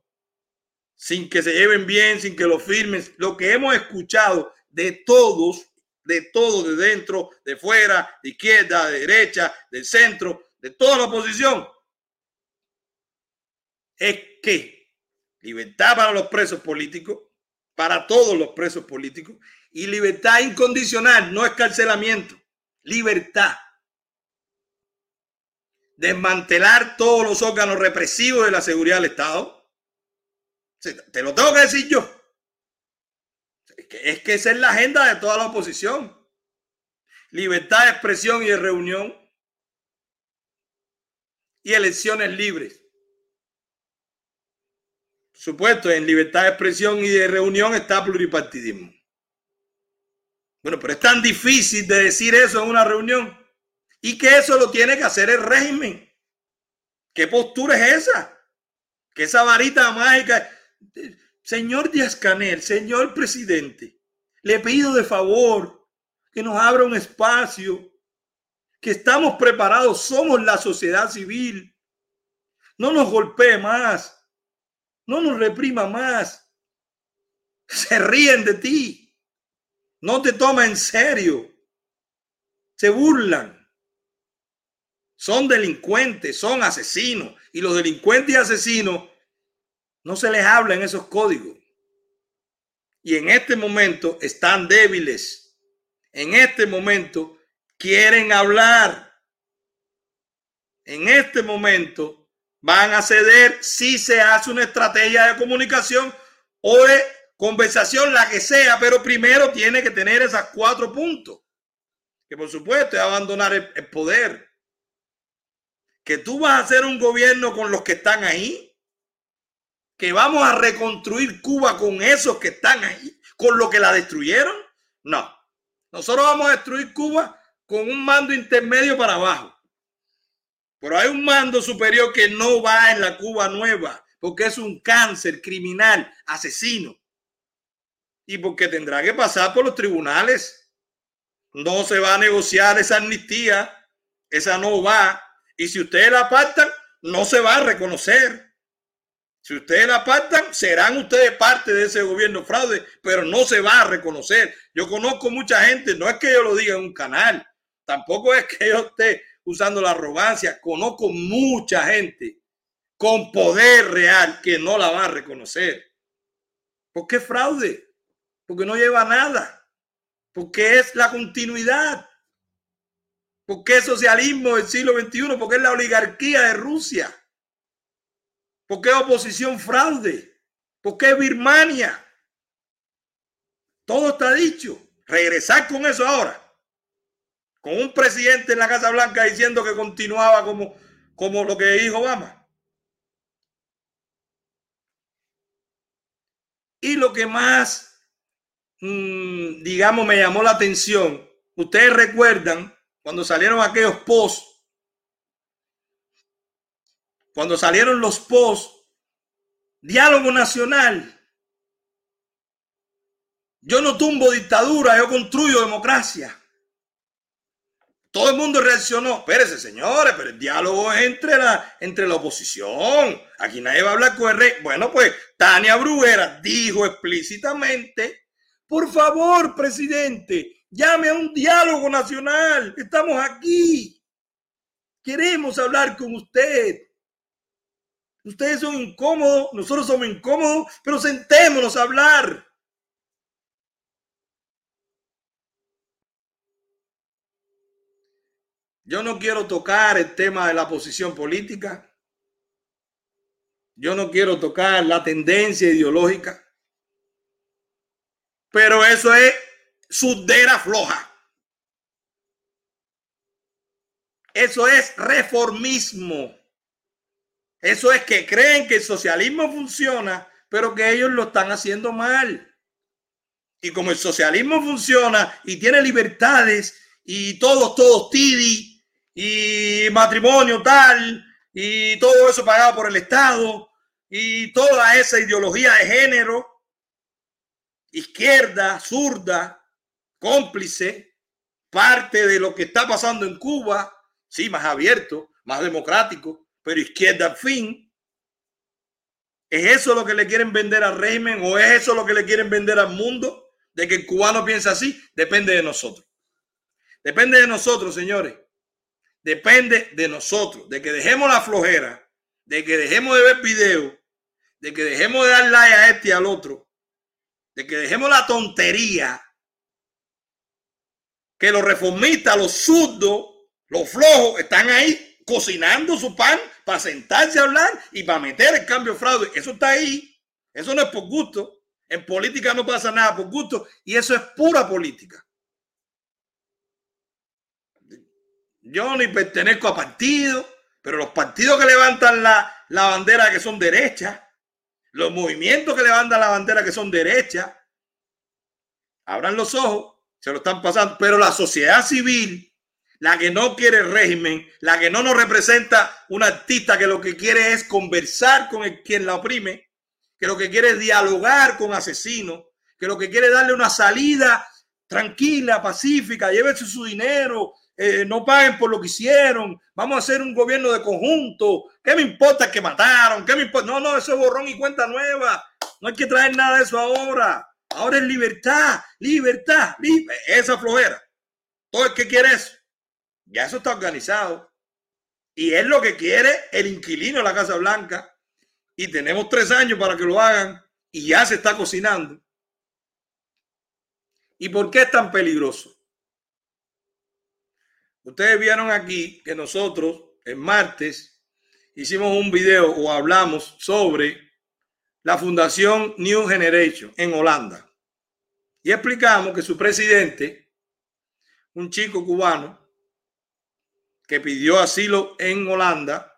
sin que se lleven bien, sin que lo firmen, lo que hemos escuchado de todos, de todos, de dentro, de fuera, de izquierda, de derecha, del centro, de toda la oposición, es que libertad para los presos políticos, para todos los presos políticos, y libertad incondicional, no escarcelamiento libertad. Desmantelar todos los órganos represivos de la seguridad del Estado. Te lo tengo que decir yo. Es que, es que esa es la agenda de toda la oposición. Libertad de expresión y de reunión. Y elecciones libres. supuesto, en libertad de expresión y de reunión está pluripartidismo. Bueno, pero es tan difícil de decir eso en una reunión y que eso lo tiene que hacer el régimen. ¿Qué postura es esa? Que esa varita mágica. Señor Díaz Canel, señor presidente, le pido de favor que nos abra un espacio, que estamos preparados, somos la sociedad civil. No nos golpee más, no nos reprima más. Se ríen de ti no te toma en serio. Se burlan. Son delincuentes, son asesinos. Y los delincuentes y asesinos no se les habla en esos códigos. Y en este momento están débiles. En este momento quieren hablar. En este momento van a ceder si se hace una estrategia de comunicación o de conversación, la que sea, pero primero tiene que tener esos cuatro puntos. Que por supuesto es abandonar el, poder. Que tú vas a hacer un gobierno con los que están ahí. Que vamos a reconstruir Cuba con esos que están ahí, con lo que la destruyeron. No. Nosotros vamos a destruir Cuba con un mando intermedio para abajo. Pero hay un mando superior que no va en la Cuba nueva porque es un cáncer criminal, asesino. Y porque tendrá que pasar por los tribunales. No se va a negociar esa amnistía, esa no va. Y si ustedes la apartan, no se va a reconocer. Si ustedes la apartan, serán ustedes parte de ese gobierno fraude, pero no se va a reconocer. Yo conozco mucha gente, no es que yo lo diga en un canal, tampoco es que yo esté usando la arrogancia, conozco mucha gente con poder real que no la va a reconocer. ¿Por qué fraude? Porque no lleva nada. Porque es la continuidad. Porque es socialismo del siglo XXI. Porque es la oligarquía de Rusia. ¿Por qué oposición fraude? ¿Por qué Birmania? Todo está dicho. Regresar con eso ahora. Con un presidente en la Casa Blanca diciendo que continuaba como, como lo que dijo Obama. Y lo que más, mm, digamos, me llamó la atención, ustedes recuerdan cuando salieron aquellos posts cuando salieron los posts, diálogo nacional. Yo no tumbo dictadura, yo construyo democracia. Todo el mundo reaccionó. Espérese, señores, pero el diálogo es entre la, entre la oposición. Aquí nadie va a hablar con el rey. Bueno, pues Tania Bruguera dijo explícitamente, por favor, presidente, llame a un diálogo nacional. Estamos aquí. Queremos hablar con usted. Ustedes son incómodos, nosotros somos incómodos, pero sentémonos a hablar. Yo no quiero tocar el tema de la posición política. Yo no quiero tocar la tendencia ideológica. Pero eso es sudera floja. Eso es reformismo. Eso es que creen que el socialismo funciona, pero que ellos lo están haciendo mal. Y como el socialismo funciona y tiene libertades y todos, todos, TIDI y matrimonio tal y todo eso pagado por el Estado y toda esa ideología de género, izquierda, zurda, cómplice, parte de lo que está pasando en Cuba, sí, más abierto, más democrático, pero izquierda al fin. ¿Es eso lo que le quieren vender al régimen o es eso lo que le quieren vender al mundo? De que el cubano piensa así, depende de nosotros. Depende de nosotros, señores. Depende de nosotros, de que dejemos la flojera, de que dejemos de ver videos, de que dejemos de dar like a este y al otro, de que dejemos la tontería, que los reformistas, los surdos, los flojos están ahí cocinando su pan para sentarse a hablar y para meter el cambio fraude. Eso está ahí. Eso no es por gusto. En política no pasa nada por gusto y eso es pura política. Yo ni pertenezco a partidos, pero los partidos que levantan la, la bandera que son derechas, los movimientos que levantan la bandera que son derechas, abran los ojos, se lo están pasando, pero la sociedad civil la que no quiere régimen, la que no nos representa una artista que lo que quiere es conversar con el, quien la oprime, que lo que quiere es dialogar con asesinos, que lo que quiere es darle una salida tranquila, pacífica, llévese su dinero, eh, no paguen por lo que hicieron, vamos a hacer un gobierno de conjunto, ¿qué me importa que mataron? ¿Qué me importa? No, no, eso es borrón y cuenta nueva, no hay que traer nada de eso ahora, ahora es libertad, libertad, esa flojera, todo el que quiere eso. Ya eso está organizado. Y es lo que quiere el inquilino de la Casa Blanca. Y tenemos tres años para que lo hagan. Y ya se está cocinando. ¿Y por qué es tan peligroso? Ustedes vieron aquí que nosotros el martes hicimos un video o hablamos sobre la Fundación New Generation en Holanda. Y explicamos que su presidente, un chico cubano, que pidió asilo en Holanda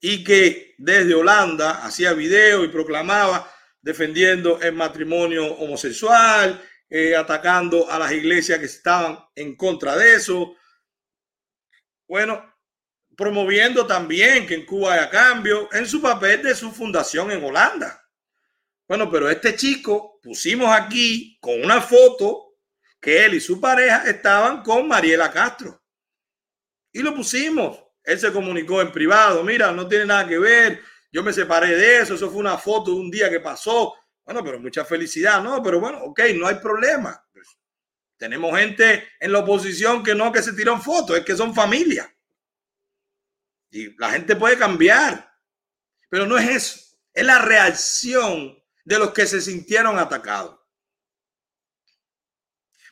y que desde Holanda hacía video y proclamaba defendiendo el matrimonio homosexual, eh, atacando a las iglesias que estaban en contra de eso. Bueno, promoviendo también que en Cuba haya cambio en su papel de su fundación en Holanda. Bueno, pero este chico pusimos aquí con una foto que él y su pareja estaban con Mariela Castro. Y lo pusimos. Él se comunicó en privado, mira, no tiene nada que ver, yo me separé de eso, eso fue una foto de un día que pasó. Bueno, pero mucha felicidad, ¿no? Pero bueno, ok, no hay problema. Tenemos gente en la oposición que no que se tiran fotos, es que son familia. Y la gente puede cambiar, pero no es eso, es la reacción de los que se sintieron atacados.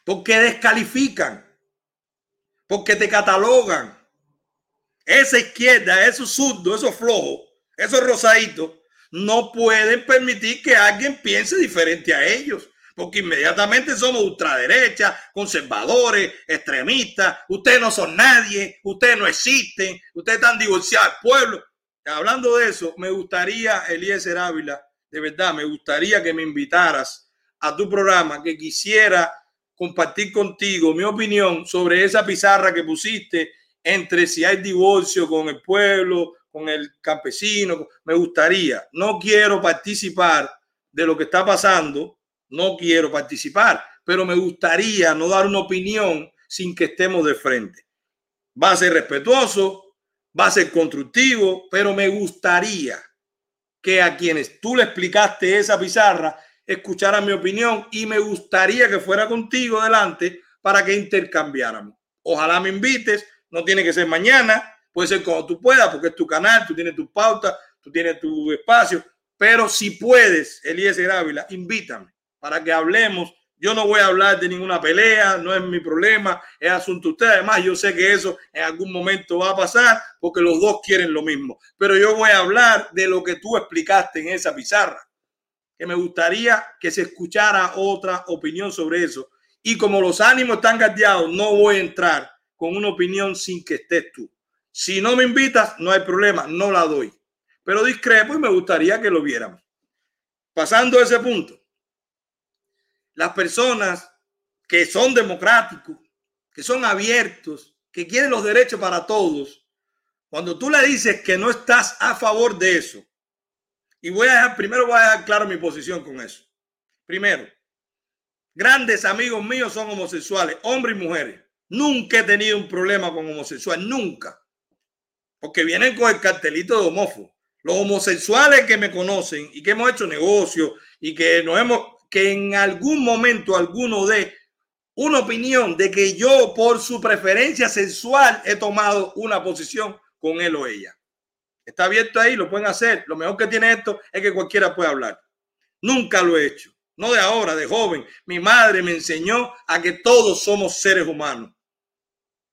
Porque descalifican, porque te catalogan. Esa izquierda, esos zurdos, esos flojos, esos rosaditos, no pueden permitir que alguien piense diferente a ellos, porque inmediatamente somos ultraderecha, conservadores, extremistas, ustedes no son nadie, ustedes no existen, ustedes están divorciados del pueblo. Hablando de eso, me gustaría, Eliezer Ávila, de verdad, me gustaría que me invitaras a tu programa, que quisiera compartir contigo mi opinión sobre esa pizarra que pusiste entre si hay divorcio con el pueblo, con el campesino. Me gustaría, no quiero participar de lo que está pasando, no quiero participar, pero me gustaría no dar una opinión sin que estemos de frente. Va a ser respetuoso, va a ser constructivo, pero me gustaría que a quienes tú le explicaste esa pizarra escucharan mi opinión y me gustaría que fuera contigo delante para que intercambiáramos. Ojalá me invites, no tiene que ser mañana, puede ser cuando tú puedas, porque es tu canal, tú tienes tu pauta, tú tienes tu espacio, pero si puedes, Eliezer Ávila, invítame para que hablemos. Yo no voy a hablar de ninguna pelea, no es mi problema, es asunto de usted. Además, yo sé que eso en algún momento va a pasar porque los dos quieren lo mismo. Pero yo voy a hablar de lo que tú explicaste en esa pizarra, que me gustaría que se escuchara otra opinión sobre eso. Y como los ánimos están gateados, no voy a entrar con una opinión sin que estés tú. Si no me invitas, no hay problema, no la doy. Pero discrepo y me gustaría que lo viéramos. Pasando a ese punto, las personas que son democráticos, que son abiertos, que quieren los derechos para todos, cuando tú le dices que no estás a favor de eso, y voy a dejar, primero voy a dejar claro mi posición con eso. Primero, grandes amigos míos son homosexuales, hombres y mujeres. Nunca he tenido un problema con homosexuales, nunca porque vienen con el cartelito de homófobo. Los homosexuales que me conocen y que hemos hecho negocios y que nos hemos, que en algún momento alguno de una opinión de que yo por su preferencia sexual he tomado una posición con él o ella. Está abierto ahí, lo pueden hacer. Lo mejor que tiene esto es que cualquiera puede hablar. Nunca lo he hecho. No de ahora, de joven. Mi madre me enseñó a que todos somos seres humanos.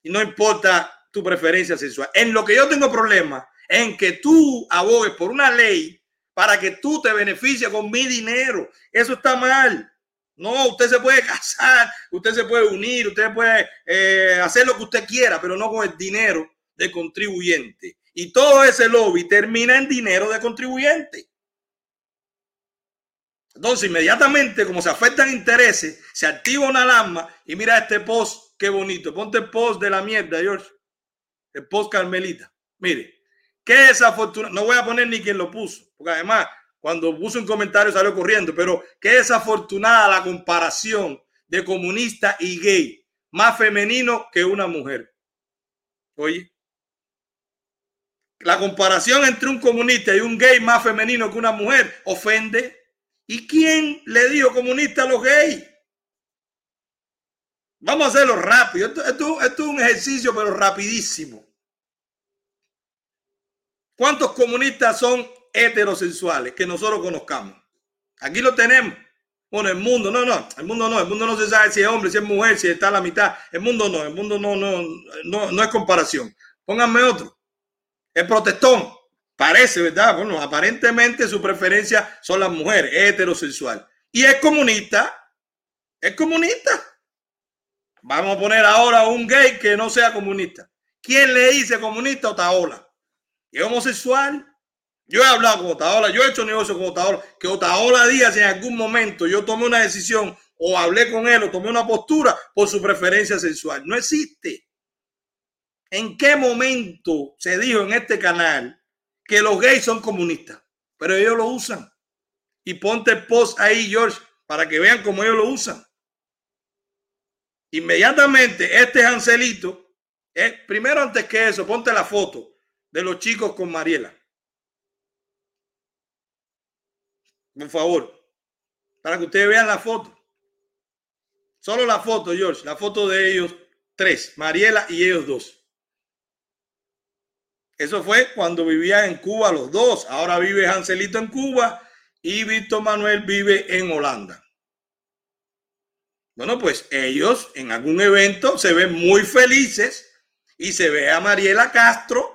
Y no importa tu preferencia sexual. En lo que yo tengo problema, en que tú abogues por una ley para que tú te beneficies con mi dinero. Eso está mal. No, usted se puede *laughs* casar, usted se puede unir, usted puede eh, hacer lo que usted quiera, pero no con el dinero de contribuyente. Y todo ese lobby termina en dinero de contribuyente. Entonces, inmediatamente, como se afectan intereses, se activa una alarma y mira este post, qué bonito. Ponte el post de la mierda, George el post Carmelita. Mire, qué desafortunado. No voy a poner ni quien lo puso, porque además, cuando puso un comentario salió corriendo, pero qué desafortunada la comparación de comunista y gay, más femenino que una mujer. Oye, la comparación entre un comunista y un gay más femenino que una mujer ofende. ¿Y quién le dio comunista a los gays? Vamos a hacerlo rápido. esto, es un ejercicio, pero rapidísimo. ¿Cuántos comunistas son heterosexuales que nosotros conozcamos? Aquí lo tenemos. Bueno, el mundo, no, no, el mundo no, el mundo no se sabe si es hombre, si es mujer, si está a la mitad. El mundo no, el mundo no, no, no, no es comparación. Pónganme otro. El protestón, parece, ¿verdad? Bueno, aparentemente su preferencia son las mujeres, heterosexual. Y es comunista, es comunista. Vamos a poner ahora un gay que no sea comunista. ¿Quién le dice comunista o taola? Es homosexual. Yo he hablado con Otaola, yo he hecho negocio con Otaola, que Otaola Díaz en algún momento yo tomé una decisión o hablé con él o tomé una postura por su preferencia sexual. No existe. ¿En qué momento se dijo en este canal que los gays son comunistas? Pero ellos lo usan. Y ponte el post ahí, George, para que vean cómo ellos lo usan. Inmediatamente, este Ancelito, eh, primero antes que eso, ponte la foto de los chicos con Mariela. Por favor, para que ustedes vean la foto. Solo la foto, George, la foto de ellos tres, Mariela y ellos dos. Eso fue cuando vivían en Cuba los dos. Ahora vive Ancelito en Cuba y Víctor Manuel vive en Holanda. Bueno, pues ellos en algún evento se ven muy felices y se ve a Mariela Castro,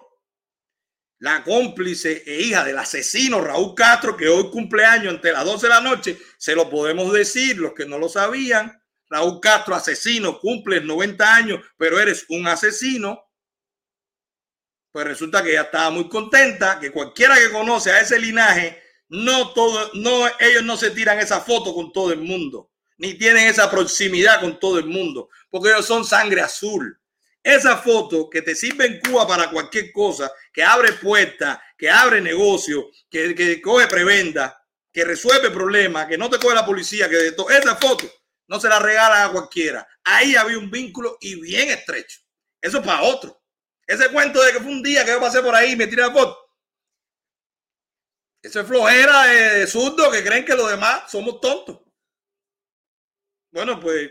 la cómplice e hija del asesino Raúl Castro, que hoy cumpleaños entre las 12 de la noche, se lo podemos decir, los que no lo sabían. Raúl Castro, asesino, cumple 90 años, pero eres un asesino. Pues resulta que ella estaba muy contenta, que cualquiera que conoce a ese linaje no todo, no, ellos no se tiran esa foto con todo el mundo, ni tienen esa proximidad con todo el mundo, porque ellos son sangre azul. Esa foto que te sirve en Cuba para cualquier cosa, que abre puertas, que abre negocio, que, que coge prebenda, que resuelve problemas, que no te coge la policía, que de todo. Esa foto no se la regalan a cualquiera. Ahí había un vínculo y bien estrecho. Eso es para otro. Ese cuento de que fue un día que yo pasé por ahí y me tiré la foto. Eso es flojera de zurdo que creen que los demás somos tontos. Bueno, pues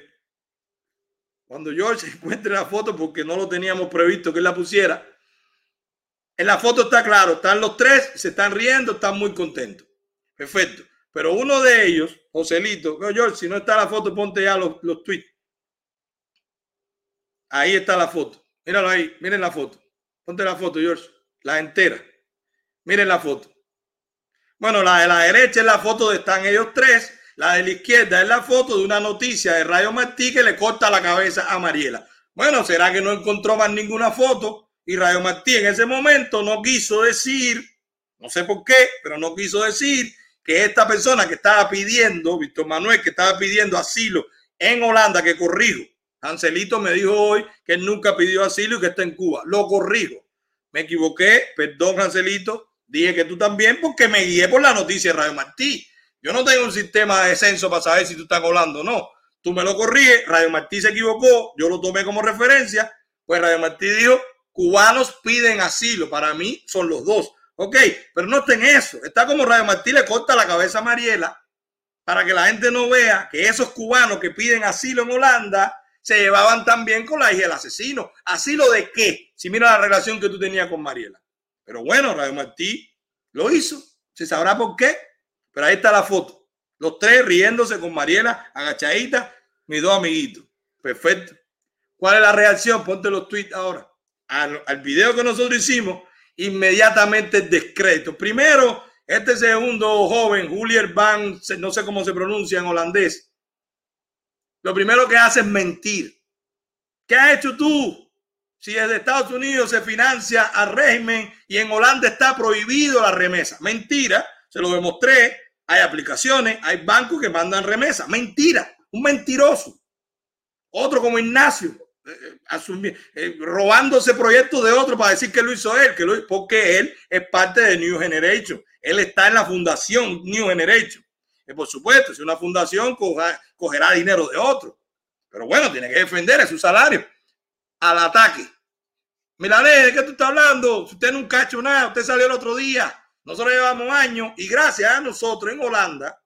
cuando George *laughs* encuentre la foto, porque no lo teníamos previsto que la pusiera, en la foto está claro, están los tres, se están riendo, están muy contentos. Perfecto. Pero uno de ellos, Joselito, George, si no está la foto, ponte ya los, los tweets. Ahí está la foto. Míralo ahí, miren la foto. Ponte la foto, George, la entera. Miren la foto. Bueno, la de la derecha es la foto de están ellos tres. La de la izquierda es la foto de una noticia de Rayo Martí que le corta la cabeza a Mariela. Bueno, ¿será que no encontró más ninguna foto? Y Rayo Martí en ese momento no quiso decir, no sé por qué, pero no quiso decir que esta persona que estaba pidiendo, Víctor Manuel, que estaba pidiendo asilo en Holanda, que corrijo. Ancelito me dijo hoy que él nunca pidió asilo y que está en Cuba. Lo corrijo. Me equivoqué, perdón, Ancelito Dije que tú también porque me guié por la noticia de Radio Martí. Yo no tengo un sistema de censo para saber si tú estás hablando o no. Tú me lo corriges, Radio Martí se equivocó, yo lo tomé como referencia, pues Radio Martí dijo, cubanos piden asilo, para mí son los dos. Ok, pero no está en eso. Está como Radio Martí le corta la cabeza a Mariela para que la gente no vea que esos cubanos que piden asilo en Holanda se llevaban también con la hija del asesino. ¿Asilo de qué? Si mira la relación que tú tenías con Mariela. Pero bueno, Radio Martí lo hizo. Se sabrá por qué. Pero ahí está la foto. Los tres riéndose con Mariela, agachadita, mis dos amiguitos. Perfecto. ¿Cuál es la reacción? Ponte los tweets ahora. Al, video que nosotros hicimos, inmediatamente descrédito. Primero, este segundo joven, Julier Van, no sé cómo se pronuncia en holandés. Lo primero que hace es mentir. ¿Qué has hecho tú? si desde Estados Unidos se financia al régimen y en Holanda está prohibido la remesa. Mentira, se lo demostré. Hay aplicaciones, hay bancos que mandan remesa. Mentira, un mentiroso. Otro como Ignacio, eh, eh, eh, robándose proyectos de otro para decir que lo hizo él, que lo, porque él es parte de New Generation. Él está en la fundación New Generation. Y por supuesto, si una fundación cogerá dinero de otro. Pero bueno, tiene que defender su salario al ataque. Milanés, ¿de qué tú estás hablando? Usted nunca ha hecho nada, usted salió el otro día. Nosotros llevamos años y gracias a nosotros en Holanda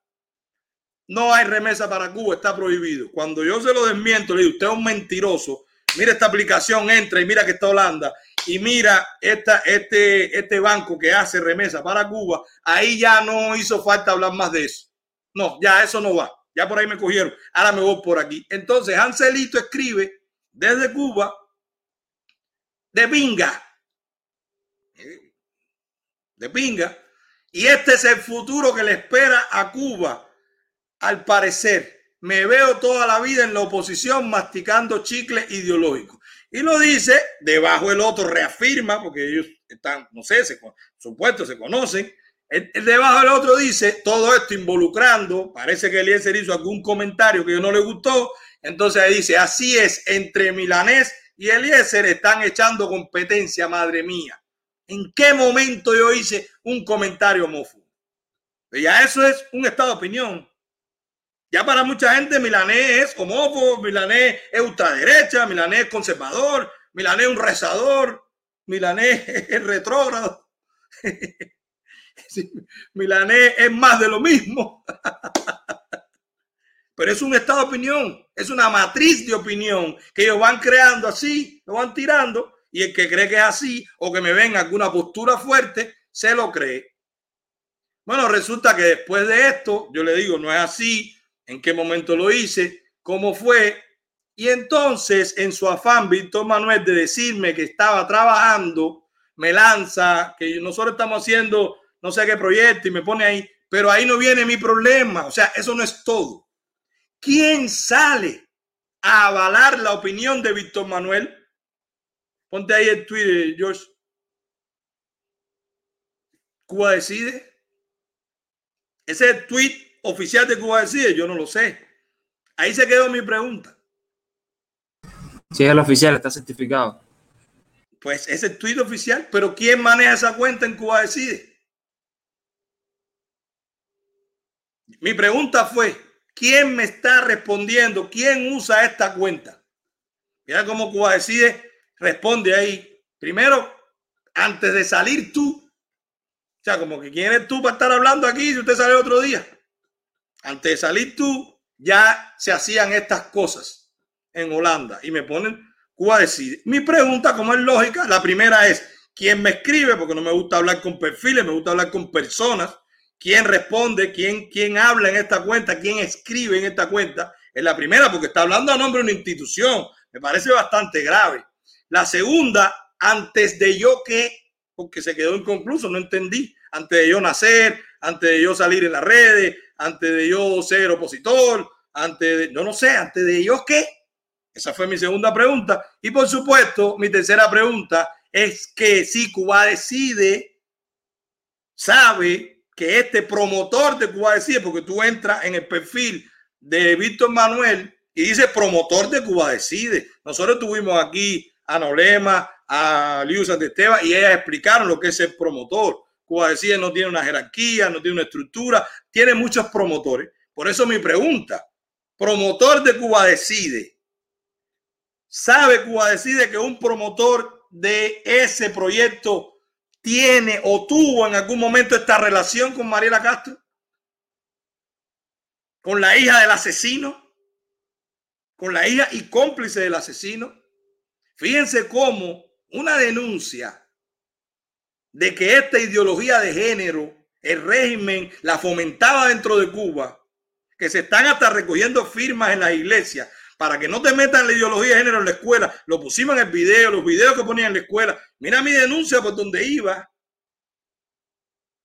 no hay remesa para Cuba, está prohibido. Cuando yo se lo desmiento, le digo, usted es un mentiroso. Mira esta aplicación, entra y mira que está Holanda y mira esta, este, este banco que hace remesa para Cuba. Ahí ya no hizo falta hablar más de eso. No, ya eso no va. Ya por ahí me cogieron. Ahora me voy por aquí. Entonces, Ancelito escribe desde Cuba de pinga. Pinga. Y este es el futuro que le espera a Cuba. Al parecer, me veo toda la vida en la oposición masticando chicle ideológico. Y lo dice, debajo el otro reafirma, porque ellos están, no sé, se, supuesto, se conocen. El, debajo del otro dice, todo esto involucrando, parece que Eliezer hizo algún comentario que no le gustó, entonces dice, así es, entre Milanés y Eliezer están echando competencia, madre mía. ¿En qué momento yo hice un comentario? Pues ya eso es un estado de opinión. Ya para mucha gente Milanés es homófobo, Milanés es ultraderecha, Milanés es conservador, Milanés es un rezador, Milanés *laughs* es retrógrado. *laughs* Milanés es más de lo mismo. *laughs* Pero es un estado de opinión, es una matriz de opinión que ellos van creando así, lo van tirando, y el que cree que es así o que me ven alguna postura fuerte, se lo cree. Bueno, resulta que después de esto, yo le digo, no es así, en qué momento lo hice, cómo fue, y entonces en su afán, Víctor Manuel, de decirme que estaba trabajando, me lanza, que nosotros estamos haciendo no sé qué proyecto y me pone ahí, pero ahí no viene mi problema, o sea, eso no es todo. ¿Quién sale a avalar la opinión de Víctor Manuel? Ponte ahí el tweet, George. Cuba decide. Ese es el tweet oficial de Cuba decide, yo no lo sé. Ahí se quedó mi pregunta. Si es el oficial, está certificado. Pues ese es el tweet oficial, pero ¿quién maneja esa cuenta en Cuba decide? Mi pregunta fue, ¿Quién me está respondiendo? ¿Quién usa esta cuenta? Mira cómo Cuba decide, responde ahí. Primero, antes de salir tú, o sea, como que quién eres tú para estar hablando aquí si usted sale otro día. Antes de salir tú, ya se hacían estas cosas en Holanda y me ponen Cuba decide. Mi pregunta, como es lógica, la primera es, ¿quién me escribe? Porque no me gusta hablar con perfiles, me gusta hablar con personas quién responde, quién, quién habla en esta cuenta, quién escribe en esta cuenta. Es la primera, porque está hablando a nombre de una institución. Me parece bastante grave. La segunda, antes de yo que, porque se quedó inconcluso, no entendí. Antes de yo nacer, antes de yo salir en las redes, antes de yo ser opositor, antes de, no, no sé, antes de yo qué. Esa fue mi segunda pregunta. Y por supuesto, mi tercera pregunta es que si Cuba decide, sabe que este promotor de Cuba Decide, porque tú entras en el perfil de Víctor Manuel y dice promotor de Cuba Decide. Nosotros tuvimos aquí a Nolema, a Liu Esteban y ellas explicaron lo que es el promotor. Cuba Decide no tiene una jerarquía, no tiene una estructura, tiene muchos promotores. Por eso mi pregunta, promotor de Cuba Decide, ¿sabe Cuba Decide que un promotor de ese proyecto tiene o tuvo en algún momento esta relación con Mariela Castro? ¿Con la hija del asesino? ¿Con la hija y cómplice del asesino? Fíjense cómo una denuncia de que esta ideología de género, el régimen la fomentaba dentro de Cuba, que se están hasta recogiendo firmas en las iglesias para que no te metan la ideología de género en la escuela. Lo pusimos en el video, los videos que ponían en la escuela. Mira mi denuncia por donde iba.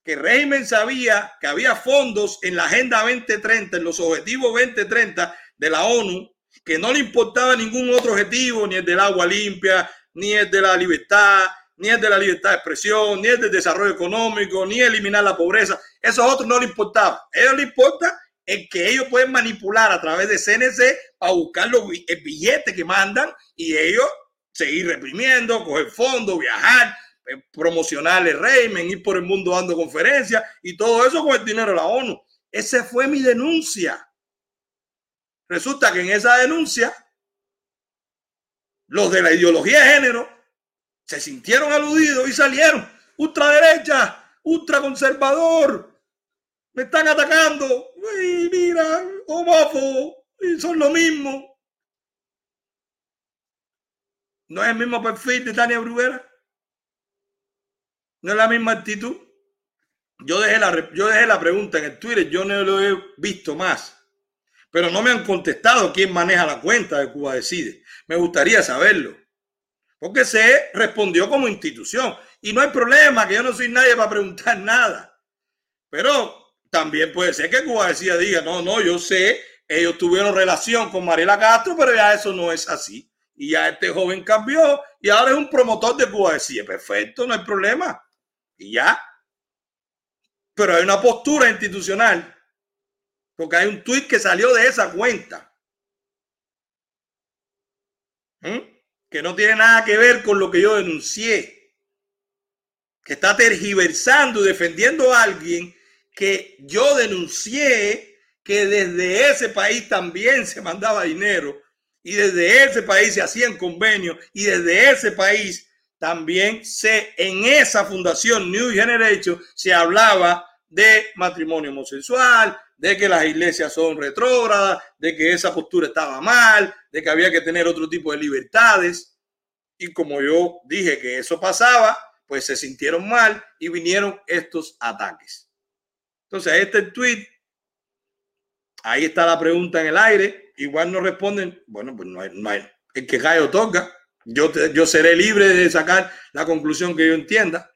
Que el régimen sabía que había fondos en la Agenda 2030, en los Objetivos 2030 de la ONU, que no le importaba ningún otro objetivo, ni el del agua limpia, ni el de la libertad, ni el de la libertad de expresión, ni el del desarrollo económico, ni eliminar la pobreza. Esos otros no le importaba. A ellos les importa el que ellos pueden manipular a través de CNC a buscar los, el billete que mandan y ellos seguir reprimiendo, coger fondos, viajar, eh, promocionar el régimen, ir por el mundo dando conferencias y todo eso con el dinero de la ONU. Esa fue mi denuncia. Resulta que en esa denuncia, los de la ideología de género se sintieron aludidos y salieron ultraderecha, ultraconservador, me están atacando. Y mira, homófobo, y son lo mismo. No es el mismo perfil de Tania Bruguera. No es la misma actitud. Yo dejé, la, yo dejé la pregunta en el Twitter, yo no lo he visto más. Pero no me han contestado quién maneja la cuenta de Cuba Decide. Me gustaría saberlo. Porque se respondió como institución. Y no hay problema, que yo no soy nadie para preguntar *laughs* nada. Pero también puede ser que Cuba decía, diga, no, no, yo sé, ellos tuvieron relación con Mariela Castro, pero ya eso no es así. Y ya este joven cambió y ahora es un promotor de Cuba decía, perfecto, no hay problema. Y ya. Pero hay una postura institucional, porque hay un tuit que salió de esa cuenta. ¿Mm? que no tiene nada que ver con lo que yo denuncié, que está tergiversando y defendiendo a alguien que yo denuncié que desde ese país también se mandaba dinero y desde ese país se hacían convenios y desde ese país también se en esa fundación New Generation se hablaba de matrimonio homosexual, de que las iglesias son retrógradas, de que esa postura estaba mal, de que había que tener otro tipo de libertades. Y como yo dije que eso pasaba, pues se sintieron mal y vinieron estos ataques. Entonces, este tweet, ahí está la pregunta en el aire. Igual no responden. Bueno, pues no hay. El que cae o toca. Yo, yo seré libre de sacar la conclusión que yo entienda.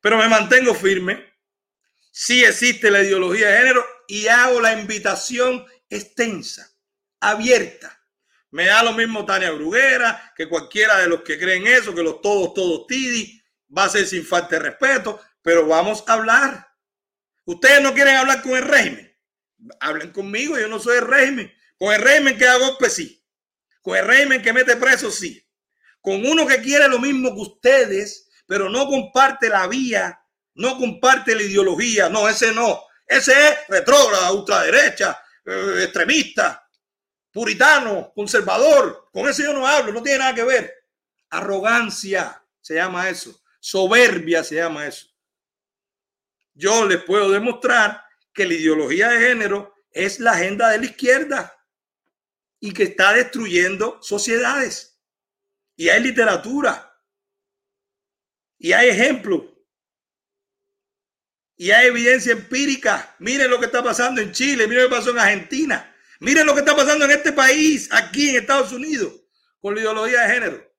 Pero me mantengo firme sí existe la ideología de género y hago la invitación extensa, abierta. Me da lo mismo Tania Bruguera que cualquiera de los que creen eso, que los todos, todos Tidi, va a ser sin falta de respeto, pero vamos a hablar. Ustedes no quieren hablar con el régimen. Hablen conmigo, yo no soy el régimen. Con el régimen que da golpe, sí. Con el régimen que mete preso, sí. Con uno que quiere lo mismo que ustedes, pero no comparte la vía no comparte la ideología, no, ese no, ese es retrógrada, ultraderecha, eh, extremista, puritano, conservador, con ese yo no hablo, no tiene nada que ver. Arrogancia se llama eso, soberbia se llama eso. Yo les puedo demostrar que la ideología de género es la agenda de la izquierda y que está destruyendo sociedades. Y hay literatura. Y hay ejemplos y hay evidencia empírica. Miren lo que está pasando en Chile, miren lo que pasó en Argentina. Miren lo que está pasando en este país, aquí en Estados Unidos, con la ideología de género.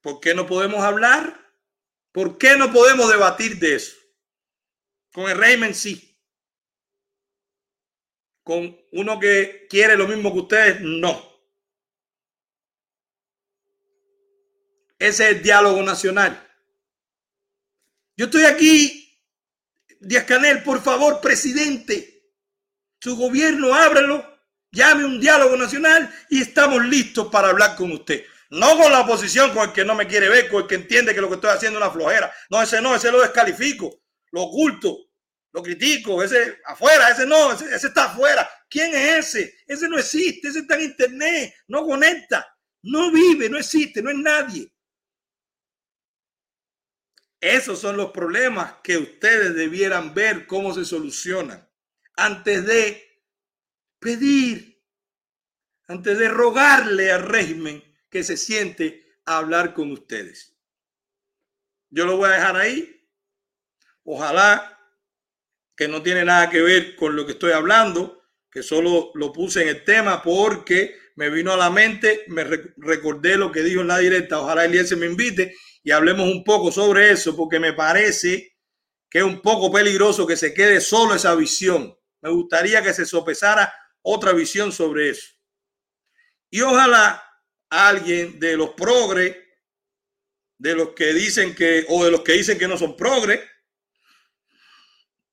¿Por qué no podemos hablar? ¿Por qué no podemos debatir de eso? Con el régimen sí. Con uno que quiere lo mismo que ustedes, no. Ese es el diálogo nacional. Yo estoy aquí, Díaz Canel, por favor, presidente, su gobierno, ábrelo, llame un diálogo nacional y estamos listos para hablar con usted. No con la oposición, con el que no me quiere ver, con el que entiende que lo que estoy haciendo es una flojera. No, ese no, ese lo descalifico, lo oculto, lo critico, ese afuera, ese no, ese está afuera. ¿Quién es ese? Ese no existe, ese está en internet, no conecta, no vive, no existe, no es nadie. Esos son los problemas que ustedes debieran ver cómo se solucionan antes de pedir, antes de rogarle al régimen que se siente a hablar con ustedes. Yo lo voy a dejar ahí. Ojalá que no tiene nada que ver con lo que estoy hablando, que solo lo puse en el tema porque me vino a la mente, me recordé lo que dijo en la directa. Ojalá se me invite y hablemos un poco sobre eso, porque me parece que es un poco peligroso que se quede solo esa visión. Me gustaría que se sopesara otra visión sobre eso. Y ojalá alguien de los progres, de los que dicen que, o de los que dicen que no son progres,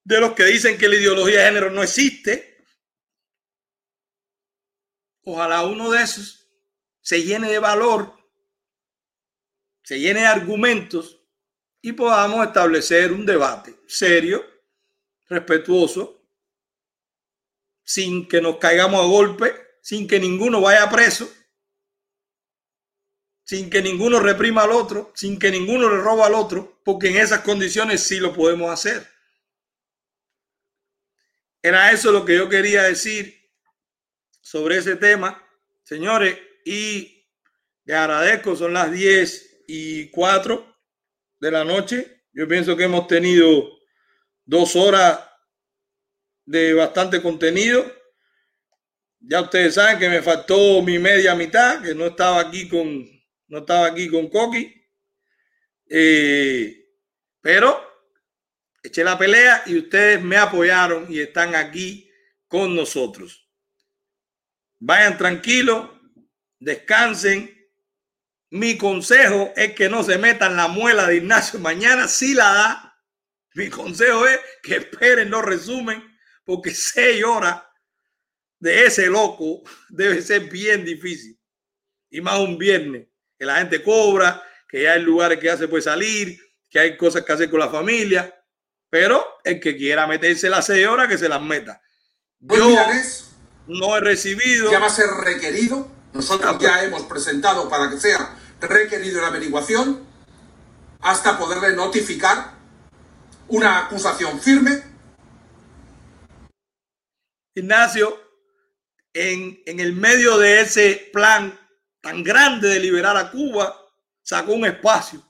de los que dicen que la ideología de género no existe, ojalá uno de esos se llene de valor se llene de argumentos y podamos establecer un debate serio, respetuoso, sin que nos caigamos a golpe, sin que ninguno vaya preso, sin que ninguno reprima al otro, sin que ninguno le roba al otro, porque en esas condiciones sí lo podemos hacer. Era eso lo que yo quería decir sobre ese tema, señores, y le agradezco, son las 10 y 4 de la noche. Yo pienso que hemos tenido dos horas de bastante contenido. Ya ustedes saben que me faltó mi media mitad, que no estaba aquí con, no estaba aquí con Coqui. Eh, pero eché la pelea y ustedes me apoyaron y están aquí con nosotros. Vayan tranquilos, descansen, mi consejo es que no se metan la muela de Ignacio. Mañana sí la da. Mi consejo es que esperen los resumen, porque seis horas de ese loco debe ser bien difícil. Y más un viernes, que la gente cobra, que ya hay lugares que ya se puede salir, que hay cosas que hacer con la familia. Pero el que quiera meterse las seis horas, que se las meta. Yo no he recibido. ya va a ser requerido. Nosotros ya hemos presentado para que sea requerido la averiguación hasta poderle notificar una acusación firme. Ignacio, en, en el medio de ese plan tan grande de liberar a Cuba, sacó un espacio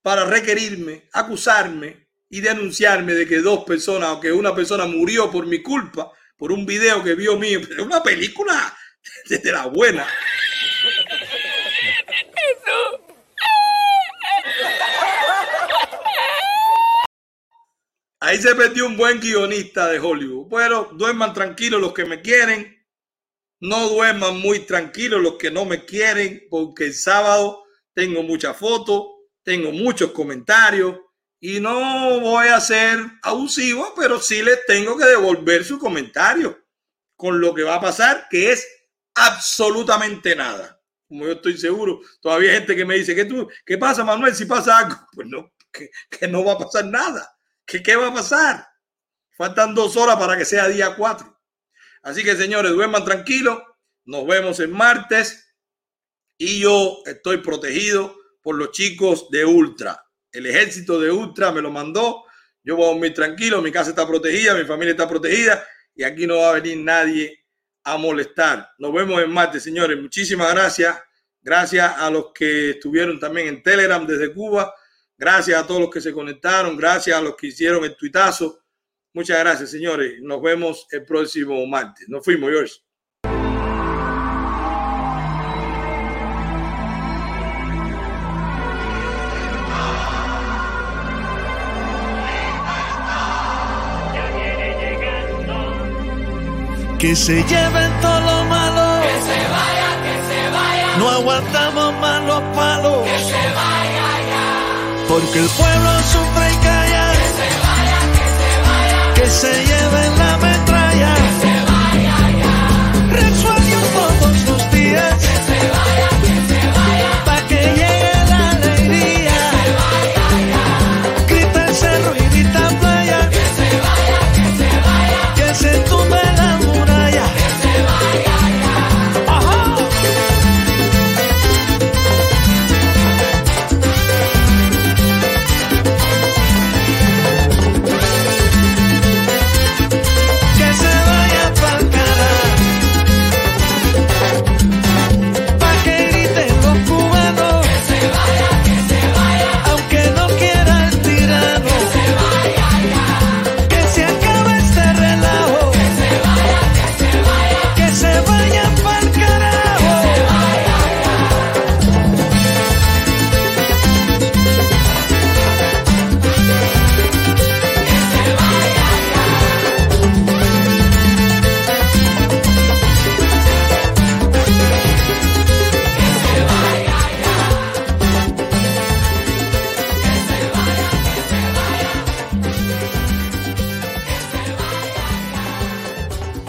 para requerirme, acusarme y denunciarme de que dos personas o que una persona murió por mi culpa, por un video que vio mío, una película *laughs* desde la buena. Ahí se perdió un buen guionista de Hollywood. Pero duerman tranquilos los que me quieren. No duerman muy tranquilos los que no me quieren, porque el sábado tengo muchas fotos, tengo muchos comentarios y no voy a ser abusivo, pero sí les tengo que devolver su comentario con lo que va a pasar, que es absolutamente nada. Como yo estoy seguro, todavía hay gente que me dice, ¿qué, tú, ¿qué pasa, Manuel? Si pasa algo, *laughs* pues no, que, que no va a pasar nada. ¿Qué, ¿Qué va a pasar? Faltan dos horas para que sea día 4. Así que, señores, duerman tranquilos. Nos vemos el martes. Y yo estoy protegido por los chicos de Ultra. El ejército de Ultra me lo mandó. Yo voy a dormir tranquilo. Mi casa está protegida, mi familia está protegida. Y aquí no va a venir nadie a molestar. Nos vemos el martes, señores. Muchísimas gracias. Gracias a los que estuvieron también en Telegram desde Cuba. Gracias a todos los que se conectaron. Gracias a los que hicieron el tuitazo. Muchas gracias, señores. Nos vemos el próximo martes. Nos fuimos, George. Que se lleven todo lo malo. Que se vaya, que se vaya. No aguantamos más los palos. Que se vaya ya. Porque el pueblo sufre y calla. Que se vaya, que se vaya. Que se lleve